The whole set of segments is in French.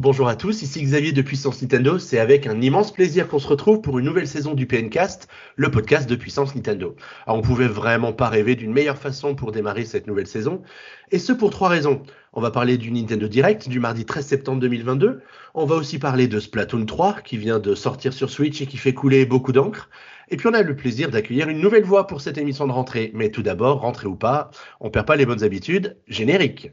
Bonjour à tous, ici Xavier de Puissance Nintendo. C'est avec un immense plaisir qu'on se retrouve pour une nouvelle saison du PNcast, le podcast de Puissance Nintendo. Alors on pouvait vraiment pas rêver d'une meilleure façon pour démarrer cette nouvelle saison, et ce pour trois raisons. On va parler du Nintendo Direct du mardi 13 septembre 2022. On va aussi parler de Splatoon 3 qui vient de sortir sur Switch et qui fait couler beaucoup d'encre. Et puis on a le plaisir d'accueillir une nouvelle voix pour cette émission de rentrée. Mais tout d'abord, rentrée ou pas, on perd pas les bonnes habitudes. Générique.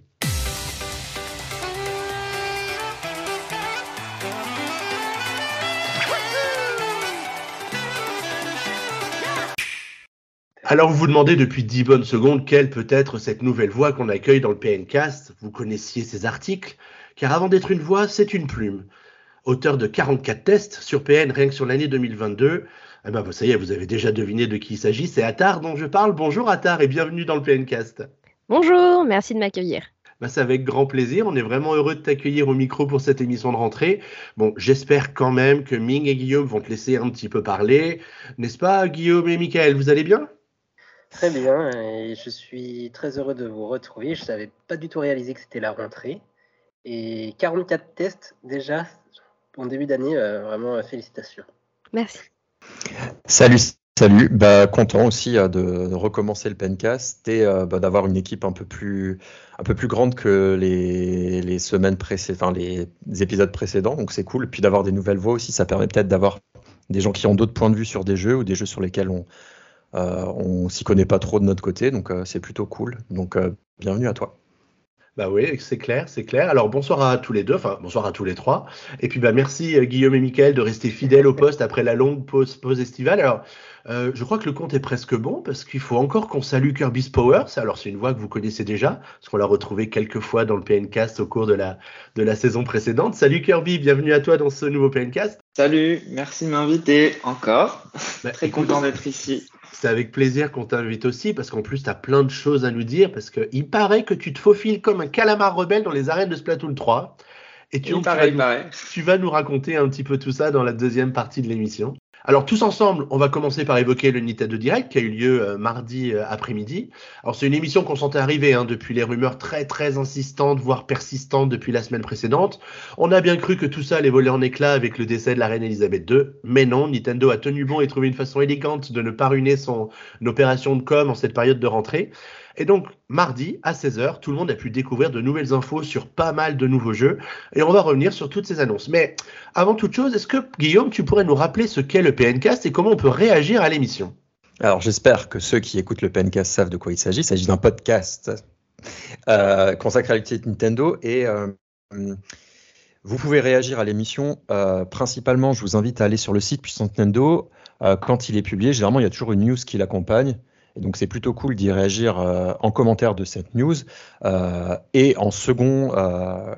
Alors vous vous demandez depuis 10 bonnes secondes quelle peut être cette nouvelle voix qu'on accueille dans le PNcast. Vous connaissiez ces articles, car avant d'être une voix, c'est une plume. Auteur de 44 tests sur PN rien que sur l'année 2022. Eh ben, ça y est, vous avez déjà deviné de qui il s'agit. C'est Attar dont je parle. Bonjour Attar et bienvenue dans le PNcast. Bonjour, merci de m'accueillir. Ben, c'est avec grand plaisir. On est vraiment heureux de t'accueillir au micro pour cette émission de rentrée. Bon, j'espère quand même que Ming et Guillaume vont te laisser un petit peu parler. N'est-ce pas, Guillaume et Michael Vous allez bien? Très bien, et je suis très heureux de vous retrouver. Je ne savais pas du tout réaliser que c'était la rentrée. Et 44 tests déjà en début d'année, euh, vraiment euh, félicitations. Merci. Salut, salut. Bah, content aussi euh, de, recommencer le Pencast et bah, d'avoir une équipe un peu plus, un peu plus grande que les, les semaines précédentes, enfin les épisodes précédents. Donc c'est cool. Puis d'avoir des nouvelles voix aussi, ça permet peut-être d'avoir des gens qui ont d'autres points de vue sur des jeux ou des jeux sur lesquels on, on s'y connaît pas trop de notre côté, donc euh, c'est plutôt cool. Donc euh, bienvenue à toi. Bah oui, c'est clair, c'est clair. Alors bonsoir à tous les deux, enfin bonsoir à tous les trois. Et puis bah merci Guillaume et Mickaël de rester fidèles au poste après la longue pause, pause estivale. Alors je crois que le compte est presque bon parce qu'il faut encore qu'on salue Kirby's Powers. Alors c'est une voix que vous connaissez déjà parce qu'on l'a retrouvée quelques fois dans le PNcast au cours de la, de la saison précédente. Salut Kirby, bienvenue à toi dans ce nouveau PNcast. Salut, merci de m'inviter encore. Bah, Très content d'être ici. C'est avec plaisir qu'on t'invite aussi, parce qu'en plus, tu as plein de choses à nous dire, parce qu'il paraît que tu te faufiles comme un calamar rebelle dans les arènes de Splatoon 3. Et tu, tu vas nous raconter un petit peu tout ça dans la deuxième partie de l'émission. Alors tous ensemble, on va commencer par évoquer le Nintendo Direct qui a eu lieu euh, mardi euh, après-midi. Alors c'est une émission qu'on sentait arriver hein, depuis les rumeurs très très insistantes, voire persistantes depuis la semaine précédente. On a bien cru que tout ça allait voler en éclats avec le décès de la reine Elisabeth II, mais non, Nintendo a tenu bon et trouvé une façon élégante de ne pas ruiner son opération de com en cette période de rentrée. Et donc, mardi, à 16h, tout le monde a pu découvrir de nouvelles infos sur pas mal de nouveaux jeux. Et on va revenir sur toutes ces annonces. Mais avant toute chose, est-ce que, Guillaume, tu pourrais nous rappeler ce qu'est le PNcast et comment on peut réagir à l'émission? Alors, j'espère que ceux qui écoutent le PNcast savent de quoi il s'agit. Il s'agit d'un podcast euh, consacré à l'activité Nintendo. Et. Euh, vous pouvez réagir à l'émission. Euh, principalement, je vous invite à aller sur le site Puissant Nintendo. quand il est publié, généralement, il y a toujours une news qui l'accompagne donc c'est plutôt cool d'y réagir euh, en commentaire de cette news. Euh, et en second, euh,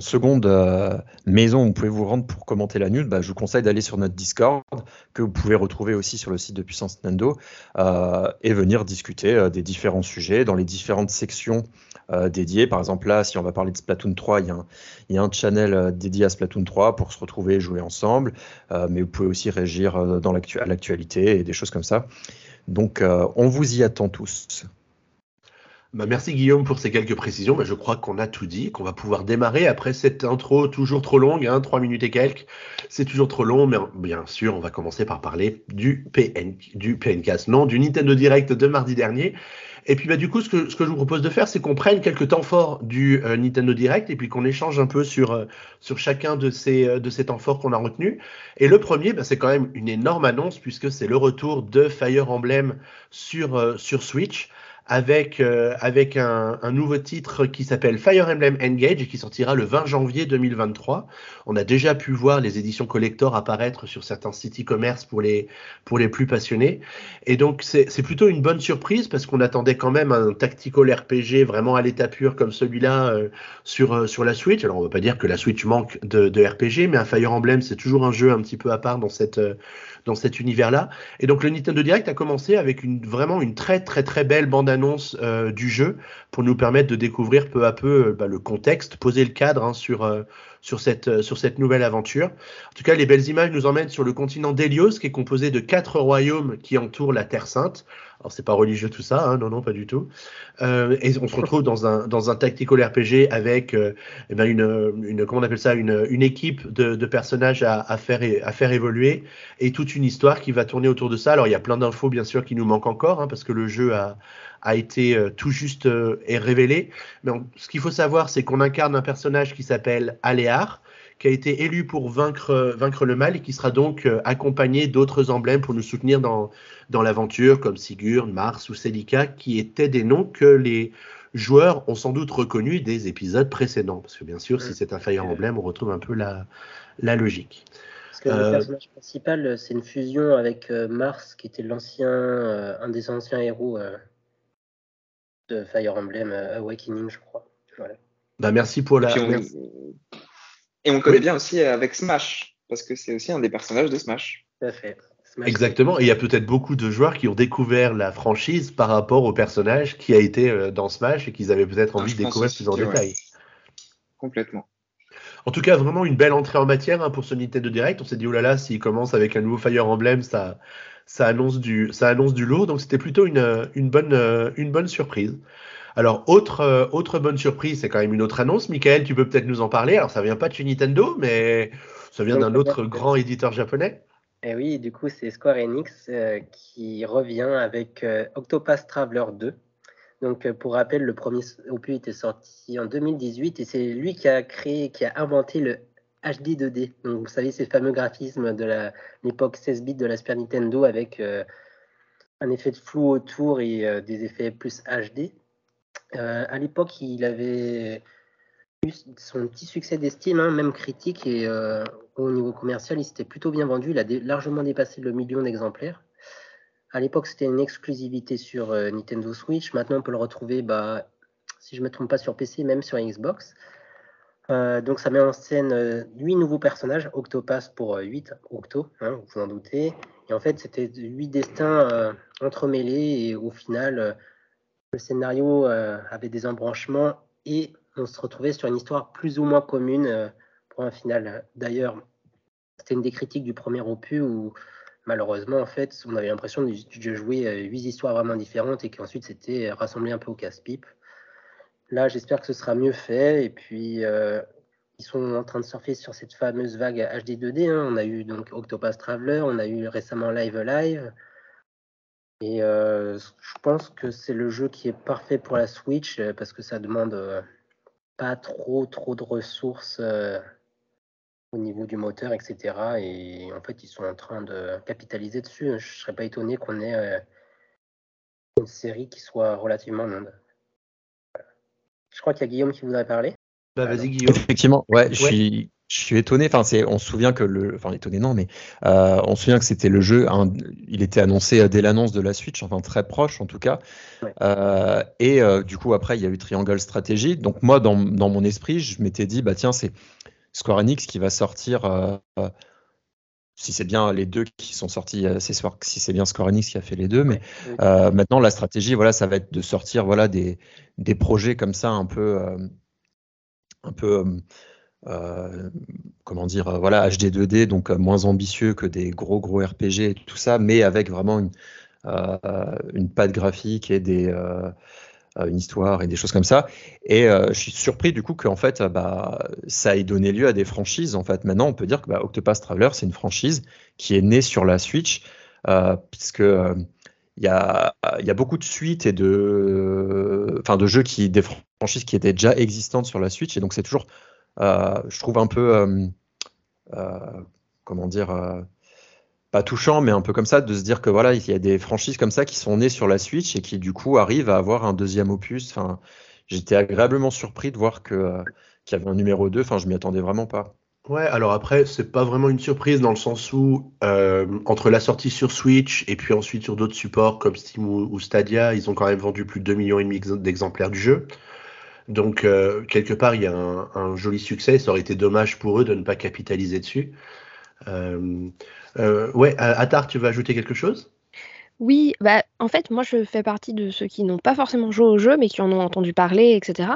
seconde maison où vous pouvez vous rendre pour commenter la news, bah, je vous conseille d'aller sur notre Discord, que vous pouvez retrouver aussi sur le site de Puissance Nintendo, et venir discuter des différents sujets dans les différentes sections dédiées. Par exemple, là, si on va parler de Splatoon 3, il y a un, channel dédié à Splatoon 3 pour se retrouver et jouer ensemble, mais vous pouvez aussi réagir à l'actualité et des choses comme ça. Donc, euh, on vous y attend tous. Bah, merci Guillaume pour ces quelques précisions. Bah, je crois qu'on a tout dit, qu'on va pouvoir démarrer après cette intro toujours trop longue, hein, 3 minutes et quelques. C'est toujours trop long, mais bien sûr, on va commencer par parler du PN, du non, du Nintendo Direct de mardi dernier. Et puis bah, du coup, ce que, ce que je vous propose de faire, c'est qu'on prenne quelques temps forts du euh, Nintendo Direct et puis qu'on échange un peu sur, euh, sur chacun de ces, euh, de ces temps forts qu'on a retenus. Et le premier, bah, c'est quand même une énorme annonce puisque c'est le retour de Fire Emblem sur, sur Switch avec, euh, avec un, un, nouveau titre qui s'appelle Fire Emblem Engage et qui sortira le 20 janvier 2023. On a déjà pu voir les éditions collector apparaître sur certains sites e-commerce pour les, pour les plus passionnés. Et donc, c'est plutôt une bonne surprise parce qu'on attendait quand même un tactical RPG vraiment à l'état pur comme celui-là euh, sur, euh, sur la Switch. Alors, on ne va pas dire que la Switch manque de, de RPG, mais un Fire Emblem, c'est toujours un jeu un petit peu à part dans cette dans cet univers-là. Et donc le Nintendo Direct a commencé avec une, vraiment une très très très belle bande-annonce euh, du jeu pour nous permettre de découvrir peu à peu euh, bah, le contexte, poser le cadre hein, sur, euh, sur, cette, sur cette nouvelle aventure. En tout cas, les belles images nous emmènent sur le continent d'Helios qui est composé de quatre royaumes qui entourent la Terre Sainte. Alors c'est pas religieux tout ça, hein, non non pas du tout. Euh, et on se retrouve dans un dans un tactical RPG avec euh, eh ben une, une comment on appelle ça une, une équipe de, de personnages à, à, faire à faire évoluer et toute une histoire qui va tourner autour de ça. Alors il y a plein d'infos bien sûr qui nous manquent encore hein, parce que le jeu a a été euh, tout juste euh, révélé. Mais ce qu'il faut savoir c'est qu'on incarne un personnage qui s'appelle Aléar qui a été élu pour vaincre, euh, vaincre le mal et qui sera donc euh, accompagné d'autres emblèmes pour nous soutenir dans, dans l'aventure, comme Sigurd, Mars ou Celica, qui étaient des noms que les joueurs ont sans doute reconnus des épisodes précédents. Parce que bien sûr, si c'est un Fire Emblem, on retrouve un peu la, la logique. Parce que euh, le personnage principal, c'est une fusion avec Mars, qui était l'ancien, euh, un des anciens héros euh, de Fire Emblem Awakening, je crois. Voilà. Bah merci pour la. Merci. Et on connaît oui. bien aussi avec Smash, parce que c'est aussi un des personnages de Smash. Tout à fait. Smash Exactement, et il y a peut-être beaucoup de joueurs qui ont découvert la franchise par rapport au personnage qui a été dans Smash et qu'ils avaient peut-être envie de découvrir plus en détail. Ouais. Complètement. En tout cas, vraiment une belle entrée en matière hein, pour ce Nintendo Direct. On s'est dit, oh là là, s'il commence avec un nouveau Fire Emblem, ça, ça, annonce, du, ça annonce du lourd. Donc c'était plutôt une, une, bonne, une bonne surprise. Alors, autre, euh, autre bonne surprise, c'est quand même une autre annonce. Michael, tu peux peut-être nous en parler. Alors, ça vient pas de chez Nintendo, mais ça vient d'un autre grand éditeur japonais. Et Eh oui, du coup, c'est Square Enix euh, qui revient avec euh, Octopath Traveler 2. Donc, pour rappel, le premier opus était sorti en 2018 et c'est lui qui a créé, qui a inventé le HD 2D. Donc, vous savez, ces fameux graphismes de l'époque 16 bits de la Super Nintendo avec un effet de flou autour et des effets plus HD. Euh, à l'époque, il avait eu son petit succès d'estime, hein, même critique, et euh, au niveau commercial, il s'était plutôt bien vendu. Il a largement dépassé le million d'exemplaires. À l'époque, c'était une exclusivité sur euh, Nintendo Switch. Maintenant, on peut le retrouver, bah, si je ne me trompe pas, sur PC, même sur Xbox. Euh, donc, ça met en scène huit nouveaux personnages, Octopath pour 8, Octo, hein, vous en doutez. Et en fait, c'était huit destins entremêlés, et au final le scénario euh, avait des embranchements et on se retrouvait sur une histoire plus ou moins commune euh, pour un final. D'ailleurs, c'était une des critiques du premier opus où malheureusement, en fait, on avait l'impression de, de jouer euh, huit histoires vraiment différentes et qu'ensuite c'était rassemblé un peu au casse-pipe. Là, j'espère que ce sera mieux fait et puis ils sont en train de surfer sur cette fameuse vague HD 2D. Hein. On a eu donc Octopath Traveler, on a eu récemment Live Live. Et euh, je pense que c'est le jeu qui est parfait pour la Switch euh, parce que ça demande euh, pas trop trop de ressources euh, au niveau du moteur, etc. Et en fait, ils sont en train de capitaliser dessus. Je ne serais pas étonné qu'on ait une série qui soit relativement longue. Voilà. Je crois qu'il y a Guillaume qui voudrait parler. Bah, vas-y, Guillaume. Effectivement, ouais, ouais. je suis je suis étonné. Enfin, c'est, on se souvient que le, enfin étonné non, mais euh, on se souvient que c'était le jeu. Un, il était annoncé dès l'annonce de la Switch, enfin très proche en tout cas. Ouais. Euh, et euh, du coup après il y a eu Triangle Strategy. Donc moi dans, dans mon esprit, je m'étais dit bah tiens c'est Square Enix qui va sortir. Euh, si c'est bien les deux qui sont sortis, c'est si c'est bien Square Enix qui a fait les deux, mais ouais. maintenant la stratégie, voilà, ça va être de sortir, voilà, des, des projets comme ça, un peu, un peu euh, comment dire, euh, voilà, HD 2D, donc euh, moins ambitieux que des gros gros RPG et tout ça, mais avec vraiment une, euh, une patte graphique et des, euh, une histoire et des choses comme ça. Et je suis surpris du coup qu'en fait, bah, ça ait donné lieu à des franchises. En fait, maintenant, on peut dire que bah, Octopath Traveler, c'est une franchise qui est née sur la Switch, puisque il y a, y a, beaucoup de suites et de, enfin, de jeux qui, des franchises qui étaient déjà existantes sur la Switch, et donc c'est toujours euh, je trouve un peu, euh, euh, comment dire, pas touchant, mais un peu comme ça, de se dire que voilà, il y a des franchises comme ça qui sont nées sur la Switch et qui du coup arrivent à avoir un deuxième opus. Enfin, j'étais agréablement surpris de voir que qu'il y avait un numéro 2. Enfin, je m'y attendais vraiment pas. Ouais, alors après, c'est pas vraiment une surprise dans le sens où euh, entre la sortie sur Switch et puis ensuite sur d'autres supports comme Steam ou, ou, Stadia, ils ont quand même vendu plus de 2 millions d'exemplaires du jeu. Donc, euh, quelque part, il y a un, joli succès. Ça aurait été dommage pour eux de ne pas capitaliser dessus. Euh, euh, ouais, Attar, tu veux ajouter quelque chose? Oui, bah, en fait, moi, je fais partie de ceux qui n'ont pas forcément joué au jeu, mais qui en ont entendu parler, etc.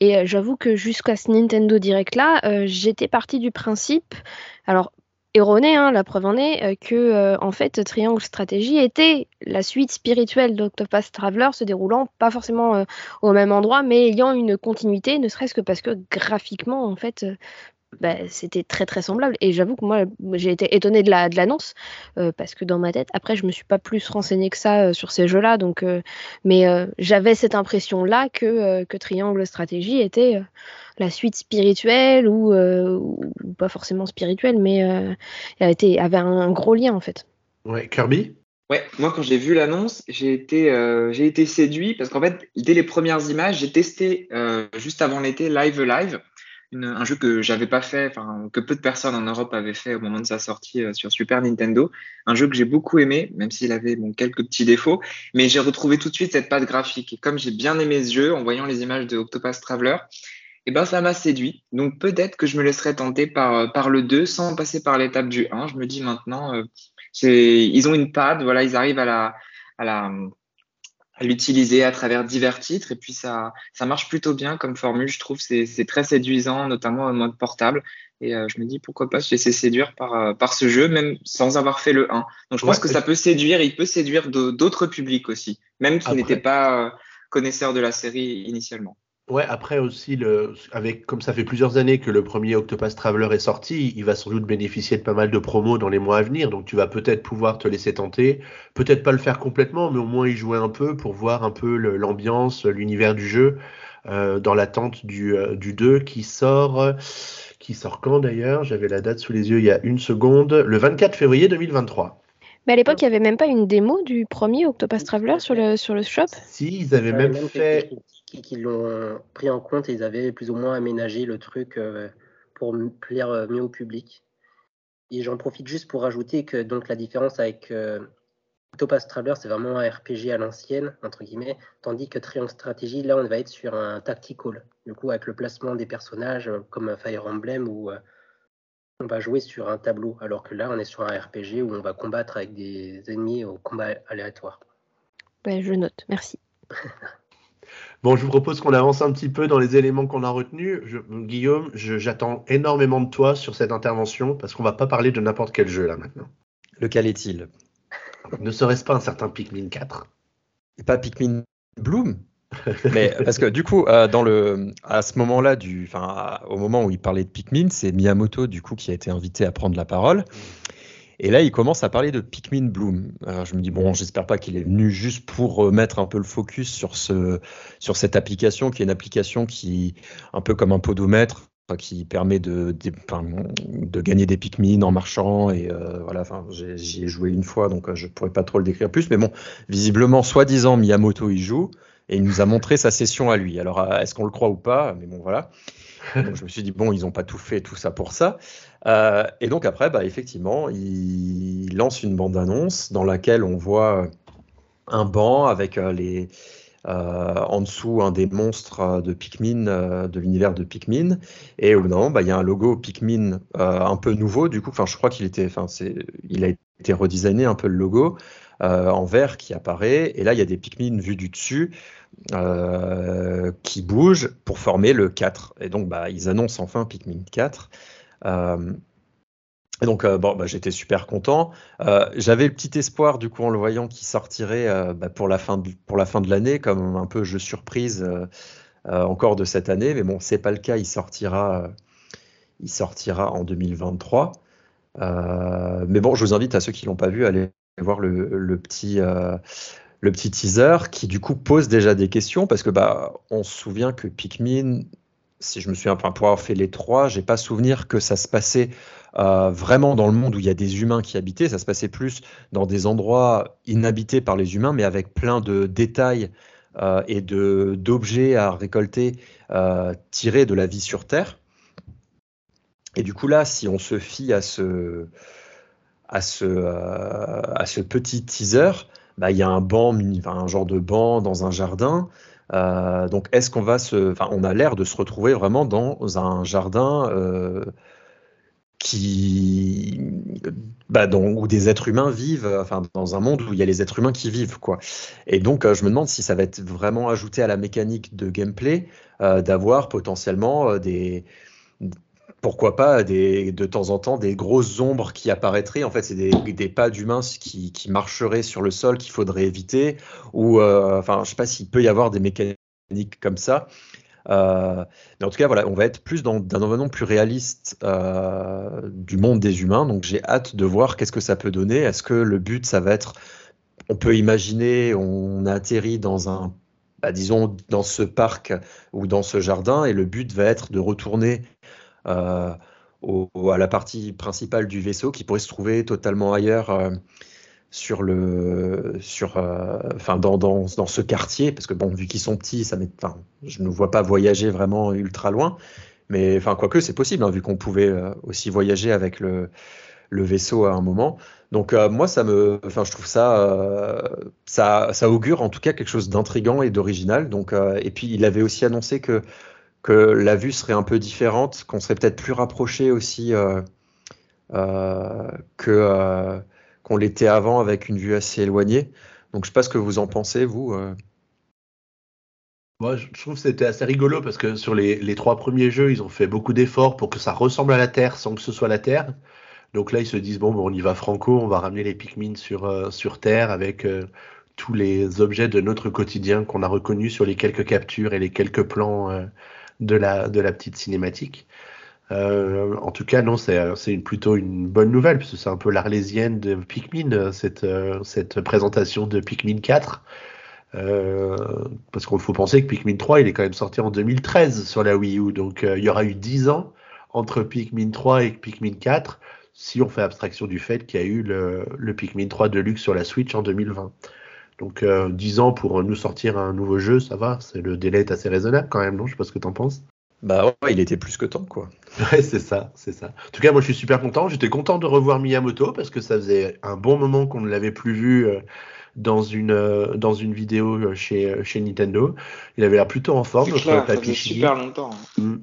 Et euh, j'avoue que jusqu'à ce Nintendo Direct là, euh, j'étais partie du principe, alors erronée, hein, la preuve en est, que en fait Triangle Stratégie était la suite spirituelle d'Octopath Traveler se déroulant pas forcément au même endroit, mais ayant une continuité, ne serait-ce que parce que graphiquement, en fait, bah, c'était très très semblable. Et j'avoue que moi, j'ai été étonnée de la de l'annonce euh, parce que dans ma tête, après, je me suis pas plus renseignée que ça euh, sur ces jeux-là. Donc, euh, mais j'avais cette impression-là que que Triangle Stratégie était la suite spirituelle ou, pas forcément spirituelle, mais avait, avait un gros lien en fait. Ouais, Kirby? Ouais, moi quand j'ai vu l'annonce, j'ai été, j'ai été séduit parce qu'en fait, dès les premières images, j'ai testé juste avant l'été Live Live un jeu que j'avais pas fait, que peu de personnes en Europe avaient fait au moment de sa sortie euh, sur Super Nintendo. Un jeu que j'ai beaucoup aimé, même s'il avait bon, quelques petits défauts, mais j'ai retrouvé tout de suite cette patte graphique. Et comme j'ai bien aimé ce jeu en voyant les images de Octopus Traveler, eh ben ça m'a séduit. Donc peut-être que je me laisserai tenter par, euh, par le 2 sans passer par l'étape du 1. Je me dis maintenant, euh, ils ont une patte, voilà, ils arrivent à la, à la l'utiliser à travers divers titres. Et puis, ça, ça marche plutôt bien comme formule. Je trouve c'est c'est très séduisant, notamment en mode portable. Et euh, je me dis pourquoi pas se laisser séduire par, euh, par ce jeu, même sans avoir fait le 1. Donc, je pense que ça peut séduire. Il peut séduire d'autres publics aussi, même qui n'étaient pas euh, connaisseurs de la série initialement. Ouais, après aussi, le, avec, comme ça fait plusieurs années que le premier Octopus Traveler est sorti, il va sans doute bénéficier de pas mal de promos dans les mois à venir. Donc tu vas peut-être pouvoir te laisser tenter. Peut-être pas le faire complètement, mais au moins y jouer un peu pour voir un peu l'ambiance, l'univers du jeu, euh, dans l'attente du, euh, du 2 qui sort. Qui sort quand d'ailleurs? J'avais la date sous les yeux il y a une seconde. Le 24 février 2023. Mais à l'époque, il n'y avait même pas une démo du premier Octopus Traveler sur le, sur le shop? Si, ils avaient même fait qui, l'ont pris en compte et ils avaient plus ou moins aménagé le truc euh, pour plaire euh, mieux au public. Et j'en profite juste pour rajouter que donc la différence avec euh, Topaz Traveler, c'est vraiment un RPG à l'ancienne, entre guillemets, tandis que Triangle Strategy, là, on va être sur un tactical, du coup, avec le placement des personnages comme Fire Emblem où on va jouer sur un tableau, alors que là, on est sur un RPG où on va combattre avec des ennemis au combat aléatoire. Ben, je note, merci. Bon, je vous propose qu'on avance un petit peu dans les éléments qu'on a retenus. Guillaume, j'attends énormément de toi sur cette intervention parce qu'on va pas parler de n'importe quel jeu là maintenant. Lequel est-il? Ne serait-ce pas un certain Pikmin 4 Et pas Pikmin Bloom? Mais parce que du coup, euh, dans le, à ce moment-là, du, au moment où il parlait de Pikmin, c'est Miyamoto du coup qui a été invité à prendre la parole. Et là, il commence à parler de Pikmin Bloom. Alors, je me dis, bon, j'espère pas qu'il est venu juste pour mettre un peu le focus sur, ce, sur cette application, qui est une application qui, un peu comme un podomètre, qui permet de, de, gagner des Pikmin en marchant. Et euh, voilà, j'y ai joué une fois, donc euh, je pourrais pas trop le décrire plus. Mais bon, visiblement, soi-disant, Miyamoto y joue. Et il nous a montré sa session à lui. Alors, euh, est-ce qu'on le croit ou pas? Mais bon, voilà. Donc, je me suis dit, bon, ils n'ont pas tout fait, tout ça pour ça. Euh, et donc après, bah, effectivement, il lance une bande-annonce dans laquelle on voit un banc avec euh, les, euh, en dessous un des monstres de Pikmin, de l'univers de Pikmin. Et au bout d'un bah, il y a un logo Pikmin un peu nouveau. Du coup, je crois qu'il était, il a été redesigné un peu le logo en vert qui apparaît. Et là, il y a des Pikmin vus du dessus. qui bougent pour former le 4. Et donc, bah, ils annoncent enfin Pikmin 4. Euh, et donc, euh, bon, bah, j'étais super content. Euh, j'avais le petit espoir, du coup, en le voyant, qu'il sortirait bah, pour la fin de, l'année, comme un peu jeu surprise encore de cette année. Mais bon, c'est pas le cas. Il sortira, il sortira en 2023. mais bon, je vous invite à ceux qui l'ont pas vu à aller voir le, petit. le petit teaser qui du coup pose déjà des questions parce que bah on se souvient que Pikmin si je me souviens, enfin, pour avoir fait les trois, j'ai pas souvenir que ça se passait euh, vraiment dans le monde où il y a des humains qui habitaient. Ça se passait plus dans des endroits inhabités par les humains, mais avec plein de détails euh, et de d'objets à récolter euh, tirés de la vie sur Terre. Et du coup là, si on se fie à ce à ce à ce petit teaser, bah, il y a un banc, un genre de banc dans un jardin. Euh, donc, est-ce qu'on va se. Enfin, on a l'air de se retrouver vraiment dans un jardin euh, qui. Bah, où des êtres humains vivent, enfin, dans un monde où il y a les êtres humains qui vivent, quoi. Et donc, euh, je me demande si ça va être vraiment ajouté à la mécanique de gameplay d'avoir potentiellement des pourquoi pas des, de temps en temps des grosses ombres qui apparaîtraient. En fait, c'est des, pas d'humains qui, marcheraient sur le sol qu'il faudrait éviter. Ou, euh, enfin, je sais pas s'il peut y avoir des mécaniques comme ça. Euh, mais en tout cas, voilà, on va être plus dans un environnement plus réaliste euh, du monde des humains. Donc, j'ai hâte de voir qu'est-ce que ça peut donner. Est-ce que le but, ça va être, on peut imaginer, on atterrit dans un, bah, disons, dans ce parc ou dans ce jardin, et le but va être de retourner euh, à la partie principale du vaisseau qui pourrait se trouver totalement ailleurs euh, sur le, sur, euh, enfin dans, dans, dans, ce quartier, parce que bon, vu qu'ils sont petits, ça je ne vois pas voyager vraiment ultra loin, mais enfin quoique c'est possible, hein, vu qu'on pouvait aussi voyager avec le, le vaisseau à un moment. Donc moi, ça me, enfin, je trouve ça, ça, ça augure en tout cas quelque chose d'intrigant et d'original. Donc, et puis il avait aussi annoncé que que la vue serait un peu différente, qu'on serait peut-être plus rapproché aussi euh, euh, que euh, qu'on l'était avant avec une vue assez éloignée. Donc je sais pas ce que vous en pensez, vous. Moi, je trouve que c'était assez rigolo parce que sur les, les, trois premiers jeux, ils ont fait beaucoup d'efforts pour que ça ressemble à la Terre sans que ce soit la Terre. Donc là, ils se disent bon, bon on y va franco, on va ramener les Pikmin sur, sur Terre avec tous les objets de notre quotidien qu'on a reconnus sur les quelques captures et les quelques plans de la, de la petite cinématique. Euh, en tout cas, non, c'est plutôt une bonne nouvelle, puisque c'est un peu l'arlésienne de Pikmin, cette, cette présentation de Pikmin 4. Euh, parce qu'il faut penser que Pikmin 3, il est quand même sorti en 2013 sur la Wii U, donc euh, il y aura eu 10 ans entre Pikmin 3 et Pikmin 4, si on fait abstraction du fait qu'il y a eu le, le, Pikmin 3 Deluxe sur la Switch en 2020. Donc 10 euh, ans pour nous sortir un nouveau jeu, ça va, c'est le délai est assez raisonnable quand même, non? Je sais pas ce que t'en penses. Bah ouais, il était plus que temps, quoi. Ouais, c'est ça, c'est ça. En tout cas, moi, je suis super content. J'étais content de revoir Miyamoto parce que ça faisait un bon moment qu'on ne l'avait plus vu euh, dans une euh, dans une vidéo chez chez Nintendo. Il avait l'air plutôt en forme. Clair, papy super longtemps. Hein.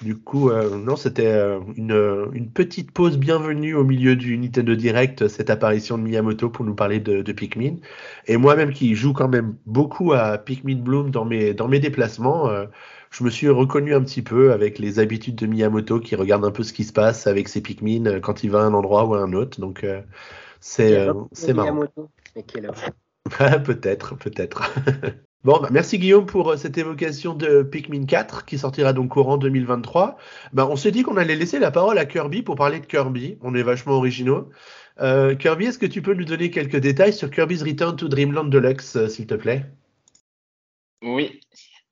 Du coup, euh, non, c'était euh, une, une, petite pause bienvenue au milieu du Nintendo Direct, cette apparition de Miyamoto pour nous parler de, de Pikmin. Et moi-même qui joue quand même beaucoup à Pikmin Bloom dans mes, dans mes déplacements, euh, je me suis reconnu un petit peu avec les habitudes de Miyamoto qui regarde un peu ce qui se passe avec ses Pikmin quand il va à un endroit ou à un autre. Donc, c'est c'est marrant. peut-être, peut-être. Bah, merci Guillaume pour euh, cette évocation de Pikmin 4 qui sortira donc courant 2023. Bah, on s'est dit qu'on allait laisser la parole à Kirby pour parler de Kirby. On est vachement originaux. Euh, Kirby, est-ce que tu peux nous donner quelques détails sur Kirby's Return to Dreamland Deluxe, euh, s'il te plaît? Oui.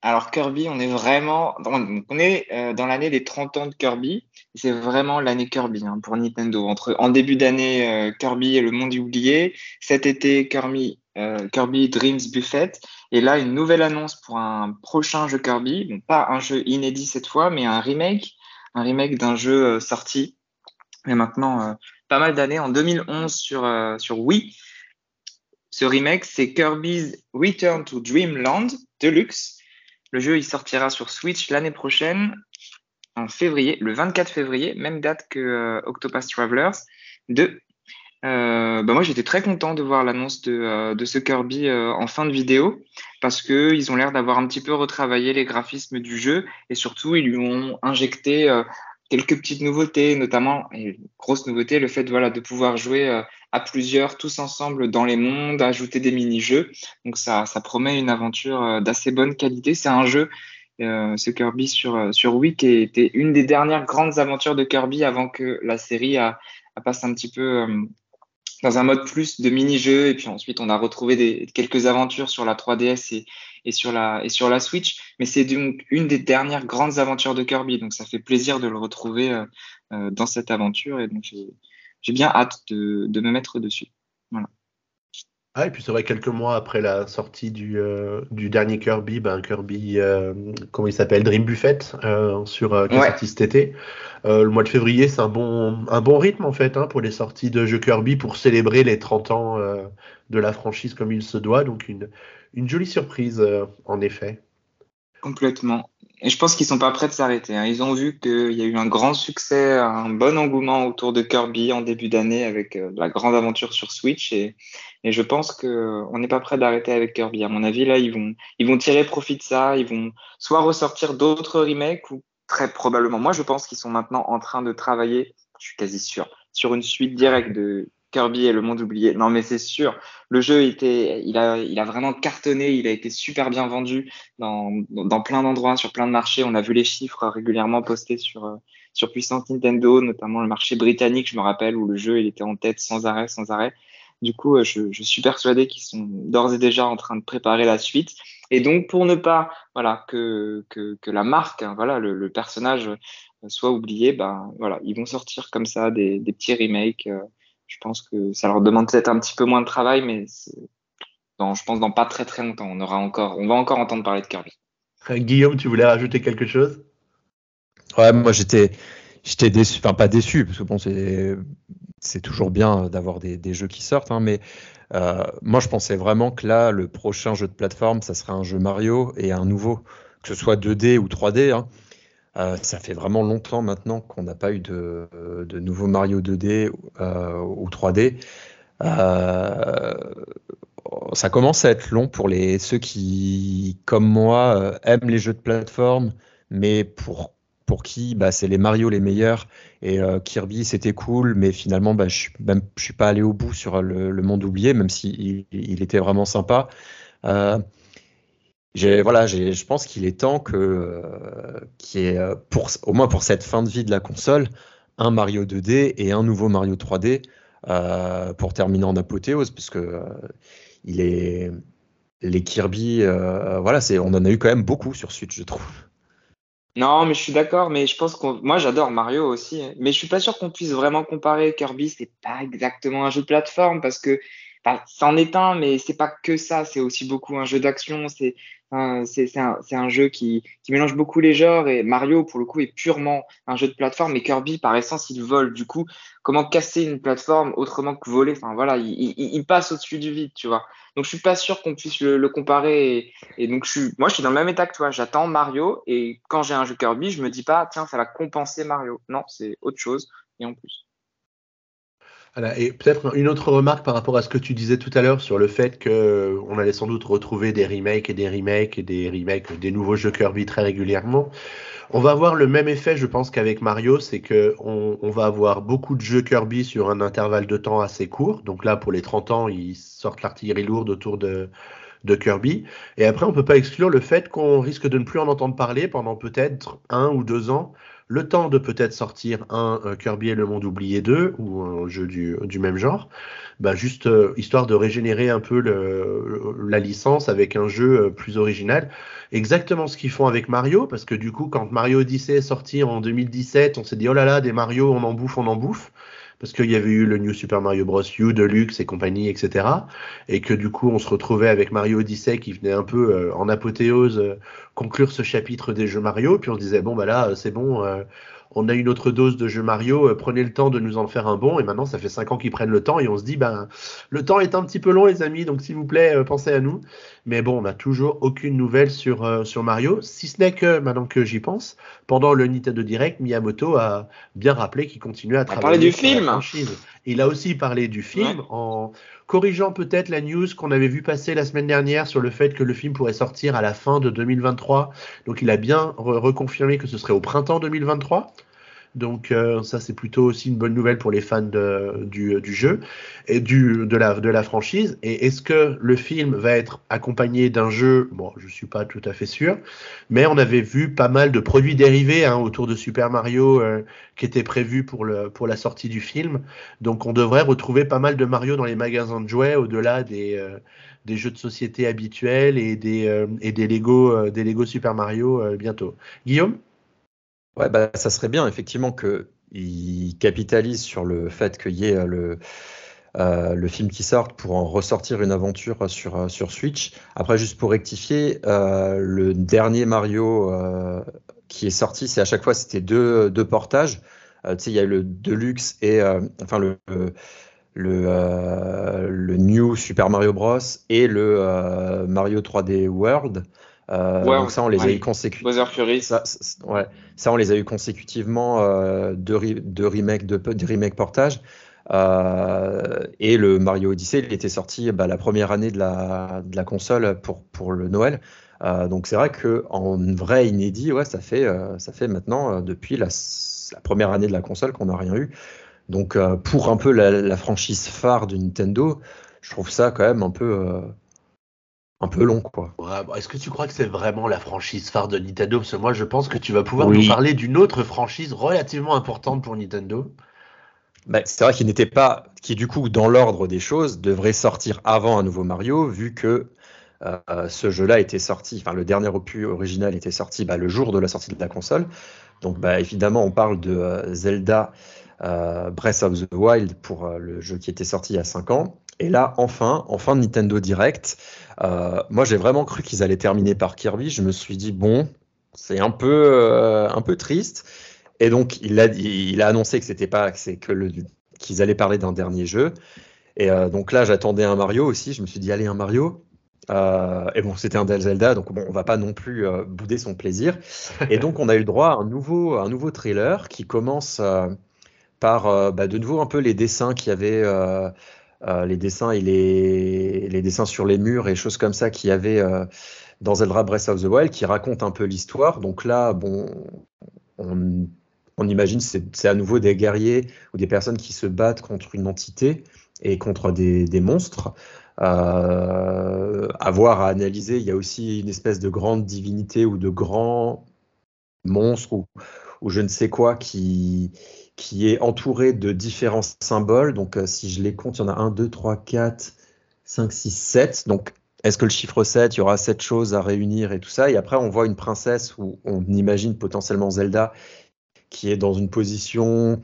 Alors Kirby, on est vraiment, dans l'année des 30 ans de Kirby. C'est vraiment l'année Kirby hein, pour Nintendo. Entre en début d'année, Kirby et le monde oublié. Cet été, Kirby, Kirby Dreams Buffet. Et là, une nouvelle annonce pour un prochain jeu Kirby. pas un jeu inédit cette fois, mais un remake. Un remake d'un jeu euh, sorti maintenant euh, pas mal d'années, en 2011 sur, euh, sur Wii. Ce remake, c'est Kirby's Return to Dreamland Deluxe. Le jeu, il sortira sur Switch l'année prochaine, en février, le 24 février, même date que Octopus Travelers 2. Euh, bah moi j'étais très content de voir l'annonce de, euh, de, ce Kirby euh, en fin de vidéo parce que ils ont l'air d'avoir un petit peu retravaillé les graphismes du jeu et surtout ils lui ont injecté euh, quelques petites nouveautés, notamment et grosse nouveauté le fait voilà de pouvoir jouer à plusieurs tous ensemble dans les mondes, ajouter des mini-jeux. Donc ça, ça promet une aventure d'assez bonne qualité. C'est un jeu ce Kirby sur, sur Wii qui était une des dernières grandes aventures de Kirby avant que la série a passe un petit peu dans un mode plus de mini-jeu. Et puis ensuite, on a retrouvé des, quelques aventures sur la 3DS et, et, sur, la, et sur la Switch. Mais c'est donc une des dernières grandes aventures de Kirby. Donc ça fait plaisir de le retrouver euh, euh dans cette aventure. Et donc j'ai bien hâte de, de, me mettre dessus. Voilà. Ah, et puis c'est vrai, quelques mois après la sortie du, euh, du dernier Kirby, ben Kirby, euh, comment il s'appelle, Dream Buffet, euh, sur euh, qui est sorti cet été. le mois de février, c'est un bon, un bon rythme en fait hein, pour les sorties de jeux Kirby pour célébrer les 30 ans de la franchise comme il se doit. Donc une, une jolie surprise en effet. Complètement. Et je pense qu'ils sont pas prêts de s'arrêter. Hein. Ils ont vu qu'il y a eu un grand succès, un bon engouement autour de Kirby en début d'année avec euh, la grande aventure sur Switch. Et, je pense qu'on n'est pas prêt d'arrêter avec Kirby. À mon avis, là, ils vont tirer profit de ça. Ils vont soit ressortir d'autres remakes ou très probablement, moi je pense qu'ils sont maintenant en train de travailler, je suis quasi sûr, sur une suite directe de Kirby et le monde oublié. Non, mais c'est sûr. Le jeu était, il a, il a vraiment cartonné. Il a été super bien vendu dans, dans plein d'endroits, sur plein de marchés. On a vu les chiffres régulièrement postés sur, euh, sur Puissance Nintendo, notamment le marché britannique, je me rappelle, où le jeu, était en tête sans arrêt, sans arrêt. Du coup, euh, je, suis persuadé qu'ils sont d'ores et déjà en train de préparer la suite. Et donc, pour ne pas, voilà, que, que, la marque, hein, voilà, le, personnage euh, soit oublié, ben, voilà, ils vont sortir comme ça des petits remakes je pense que ça leur demande peut-être un petit peu moins de travail, mais dans, je pense dans pas très très longtemps, on aura encore, on va encore entendre parler de Kirby. Euh, Guillaume, tu voulais rajouter quelque chose? Ouais, moi j'étais, j'étais déçu, enfin pas déçu, parce que bon, c'est, c'est toujours bien d'avoir des, des, jeux qui sortent, hein, mais euh, moi je pensais vraiment que là, le prochain jeu de plateforme, ça serait un jeu Mario et un nouveau, que ce soit 2D ou 3D. Hein. Euh, ça fait vraiment longtemps maintenant qu'on n'a pas eu de, nouveau Mario 2D euh, ou 3D. Euh, ça commence à être long pour les, ceux qui, comme moi, aiment les jeux de plateforme, mais pour, pour qui bah, c'est les Mario les meilleurs. Et Kirby, c'était cool, mais finalement, bah, je ne suis pas allé au bout sur le, monde oublié, même s'il il, il était vraiment sympa. Voilà, je pense qu'il est temps que, euh, qu'il y ait, euh, pour, au moins pour cette fin de vie de la console, un Mario 2D et un nouveau Mario 3D euh, pour terminer en apothéose, parce que il est, les Kirby, voilà, c'est, on en a eu quand même beaucoup sur Switch, je trouve. Non, mais je suis d'accord, mais je pense qu'on, moi j'adore Mario aussi, hein. mais je suis pas sûr qu'on puisse vraiment comparer Kirby. C'est pas exactement un jeu de plateforme parce que bah, c'en est un, mais c'est pas que ça. C'est aussi beaucoup un jeu d'action. C'est c'est un, jeu qui, mélange beaucoup les genres et Mario, pour le coup, est purement un jeu de plateforme. Mais Kirby, par essence, il vole. Du coup, comment casser une plateforme autrement que voler? Enfin, voilà, il, passe au-dessus du vide, tu vois. Donc, je suis pas sûr qu'on puisse le, comparer. Et, et, donc, je suis, moi, je suis dans le même état que toi. J'attends Mario et quand j'ai un jeu Kirby, je me dis pas, tiens, ça va compenser Mario. Non, c'est autre chose et en plus. Voilà, et peut-être une autre remarque par rapport à ce que tu disais tout à l'heure sur le fait que on allait sans doute retrouver des remakes et des remakes et des remakes des nouveaux jeux Kirby très régulièrement. On va avoir le même effet, je pense, qu'avec Mario, c'est que on, on, va avoir beaucoup de jeux Kirby sur un intervalle de temps assez court. Donc là, pour les 30 ans, ils sortent l'artillerie lourde autour de, de Kirby. Et après, on peut pas exclure le fait qu'on risque de ne plus en entendre parler pendant peut-être un ou deux ans le temps de peut-être sortir un, un, Kirby et le monde oublié 2 ou un jeu du, du même genre, bah juste euh, histoire de régénérer un peu le, la licence avec un jeu euh, plus original. Exactement ce qu'ils font avec Mario, parce que du coup, quand Mario Odyssey est sorti en 2017, on s'est dit oh là là, des Mario, on en bouffe, on en bouffe parce qu'il y avait eu le New Super Mario Bros. U, Deluxe et compagnie, etc. Et que du coup, on se retrouvait avec Mario Odyssey qui venait un peu euh, en apothéose euh, conclure ce chapitre des jeux Mario. Puis on se disait, bon, bah là, euh, c'est bon, on a une autre dose de jeux Mario, euh, prenez le temps de nous en faire un bon. Et maintenant, ça fait cinq ans qu'ils prennent le temps et on se dit, ben, le temps est un petit peu long, les amis, donc s'il vous plaît, euh, pensez à nous. Mais bon, on n'a toujours aucune nouvelle sur, euh, sur Mario, si ce n'est que, maintenant que j'y pense, pendant le Nintendo Direct, Miyamoto a bien rappelé qu'il continuait à travailler du film. la franchise. Il a aussi parlé du film ouais. en corrigeant peut-être la news qu'on avait vu passer la semaine dernière sur le fait que le film pourrait sortir à la fin de 2023. Donc il a bien re reconfirmé que ce serait au printemps 2023. Donc euh, ça c'est plutôt aussi une bonne nouvelle pour les fans de, du, jeu et du, de, la, de la franchise. Et est-ce que le film va être accompagné d'un jeu? Bon, je suis pas tout à fait sûr, mais on avait vu pas mal de produits dérivés hein, autour de Super Mario euh, qui étaient prévus pour, le, pour la sortie du film. Donc on devrait retrouver pas mal de Mario dans les magasins de jouets au-delà des, euh, des jeux de société habituels et des, euh, et des Lego, euh, des Lego Super Mario euh, bientôt. Guillaume? Ouais, bah, ça serait bien effectivement qu'ils capitalisent sur le fait qu'il y ait le, euh, le film qui sort pour en ressortir une aventure sur, sur Switch. Après, juste pour rectifier, euh, le dernier Mario euh, qui est sorti, c'est à chaque fois c'était deux, deux portages. tu sais, il y a le Deluxe et enfin le, le le, euh, New Super Mario Bros et le euh, Mario 3D World. Euh, ouais, donc ça, on les ouais, a eu consécutivement. Ça, ouais, ça, on les a eu consécutivement euh, deux, deux remakes, de, de remake portage. Euh, et le Mario Odyssey, il était sorti bah, la première année de la, de la console pour, pour le Noël. donc c'est vrai qu'en vrai inédit, ouais, ça fait, ça fait maintenant depuis la, première année de la console qu'on n'a rien eu. Donc pour un peu la, franchise phare de Nintendo, je trouve ça quand même un peu un peu long, quoi. Est-ce que tu crois que c'est vraiment la franchise phare de Nintendo? Parce que moi, je pense que tu vas pouvoir nous parler d'une autre franchise relativement importante pour Nintendo. Bah, c'est vrai qu'il n'était pas, qui du coup, dans l'ordre des choses, devrait sortir avant un nouveau Mario, vu que euh, ce jeu-là était sorti, enfin le dernier opus original était sorti bah, le jour de la sortie de la console. Donc bah, évidemment, on parle de euh, Zelda euh, Breath of the Wild pour le jeu qui était sorti il y a 5 ans. Et là, enfin, en fin de Nintendo Direct, euh, moi j'ai vraiment cru qu'ils allaient terminer par Kirby. Je me suis dit, bon, c'est un peu, euh, un peu triste. Et donc, il a, il a annoncé que c'était pas, que qu'ils allaient parler d'un dernier jeu. Et euh, donc là, j'attendais un Mario aussi. Je me suis dit, allez, un Mario. et bon, c'était un Del Zelda, donc bon, on va pas non plus bouder son plaisir. Et donc, on a eu le droit à un nouveau, un nouveau trailer qui commence par bah, de nouveau un peu les dessins qu'il y avait euh, les dessins les, dessins sur les murs et choses comme ça qu'il y avait euh, dans Zelda Breath of the Wild qui racontent un peu l'histoire. Donc là, bon, on, on imagine c'est à nouveau des guerriers ou des personnes qui se battent contre une entité et contre des, des monstres. Euh, à voir, à analyser, il y a aussi une espèce de grande divinité ou de grand monstre ou, ou je ne sais quoi qui, qui est entouré de différents symboles. Donc, euh, si je les compte, il y en a 1, 2, 3, 4, 5, 6, 7. Donc, est-ce que le chiffre 7, il y aura 7 choses à réunir et tout ça? Et après, on voit une princesse où on imagine potentiellement Zelda qui est dans une position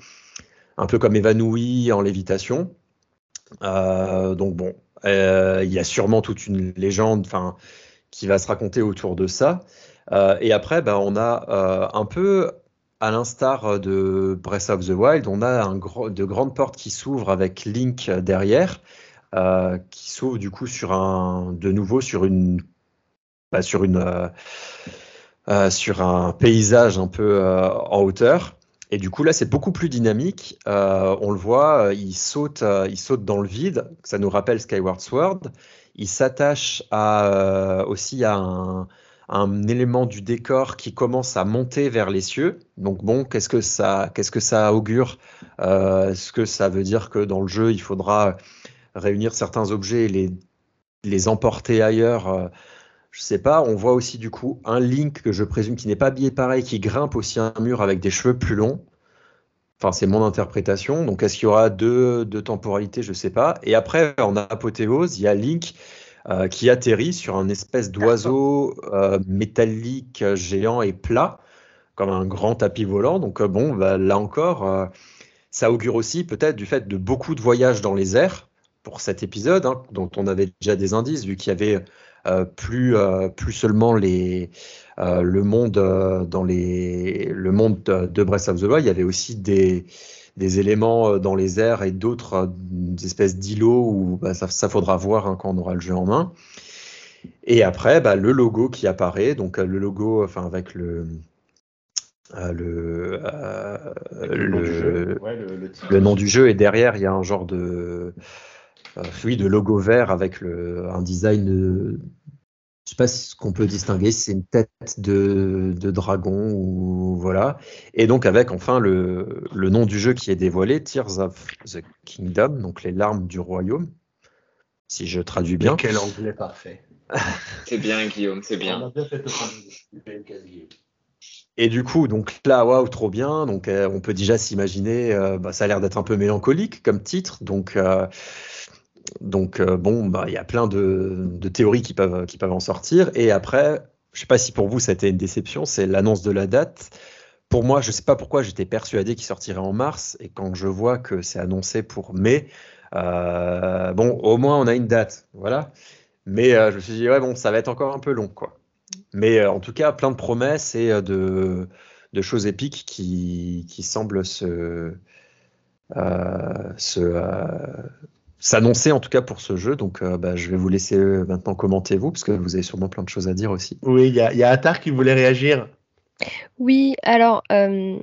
un peu comme évanouie en lévitation. Euh, donc, bon, euh, il y a sûrement toute une légende qui va se raconter autour de ça. et après, ben, on a un peu à l'instar euh, de Breath of the Wild, on a de grandes portes qui s'ouvrent avec Link derrière, euh, qui s'ouvrent du coup sur un, de nouveau sur une, bah, sur une, euh, sur un paysage un peu en hauteur. Et du coup là, c'est beaucoup plus dynamique. on le voit, il saute, il saute dans le vide. Ça nous rappelle Skyward Sword. Il s'attache aussi à un un élément du décor qui commence à monter vers les cieux. Donc bon, qu'est-ce que ça, qu'est-ce que ça augure? Euh, Est-ce que ça veut dire que dans le jeu, il faudra réunir certains objets et les, les emporter ailleurs euh, Je sais pas. On voit aussi du coup un Link que je présume qui n'est pas habillé pareil, qui grimpe aussi un mur avec des cheveux plus longs. Enfin, c'est mon interprétation. Donc, est-ce qu'il y aura deux, deux temporalités? Je sais pas. Et après, en apothéose, il y a Link euh, qui atterrit sur un espèce d'oiseau euh, métallique géant et plat, comme un grand tapis volant. Donc euh, bon, bah, là encore, ça augure aussi peut-être du fait de beaucoup de voyages dans les airs pour cet épisode, hein, dont on avait déjà des indices, vu qu'il y avait plus, plus seulement les, le monde dans les, le monde de, Breath of il y avait aussi des, des éléments euh, dans les airs et d'autres euh, espèces d'îlots où bah, ça, faudra voir hein, quand on aura le jeu en main. Et après, bah, le logo qui apparaît, donc euh, le logo, enfin avec le le, le, nom du jeu. et derrière. Il y a un genre de oui, de logo vert avec le, un design je sais pas ce qu'on peut distinguer, c'est une tête de, dragon ou voilà. Et donc avec enfin le, nom du jeu qui est dévoilé, Tears of the Kingdom, donc les larmes du royaume, si je traduis bien. quel anglais parfait. c'est bien Guillaume, c'est bien. Et du coup, donc là, waouh, trop bien. Donc, euh, on peut déjà s'imaginer, euh, bah, ça a l'air d'être un peu mélancolique comme titre. Donc, euh, donc euh, bon, bah, il y a plein de, théories qui peuvent, en sortir. Et après, je ne sais pas si pour vous ça a été une déception, c'est l'annonce de la date. Pour moi, je ne sais pas pourquoi j'étais persuadé qu'il sortirait en mars. Et quand je vois que c'est annoncé pour mai, euh, bon, au moins on a une date, voilà. Mais euh, je me suis dit, ouais, bon, ça va être encore un peu long, quoi. Mais en tout cas, plein de promesses et de, de choses épiques qui, qui semblent se, se, s'annoncer en tout cas pour ce jeu. Donc euh, bah, je vais vous laisser euh, maintenant commenter vous, parce que vous avez sûrement plein de choses à dire aussi. Oui, il y a, y a Attar qui voulait réagir. Oui, alors euh,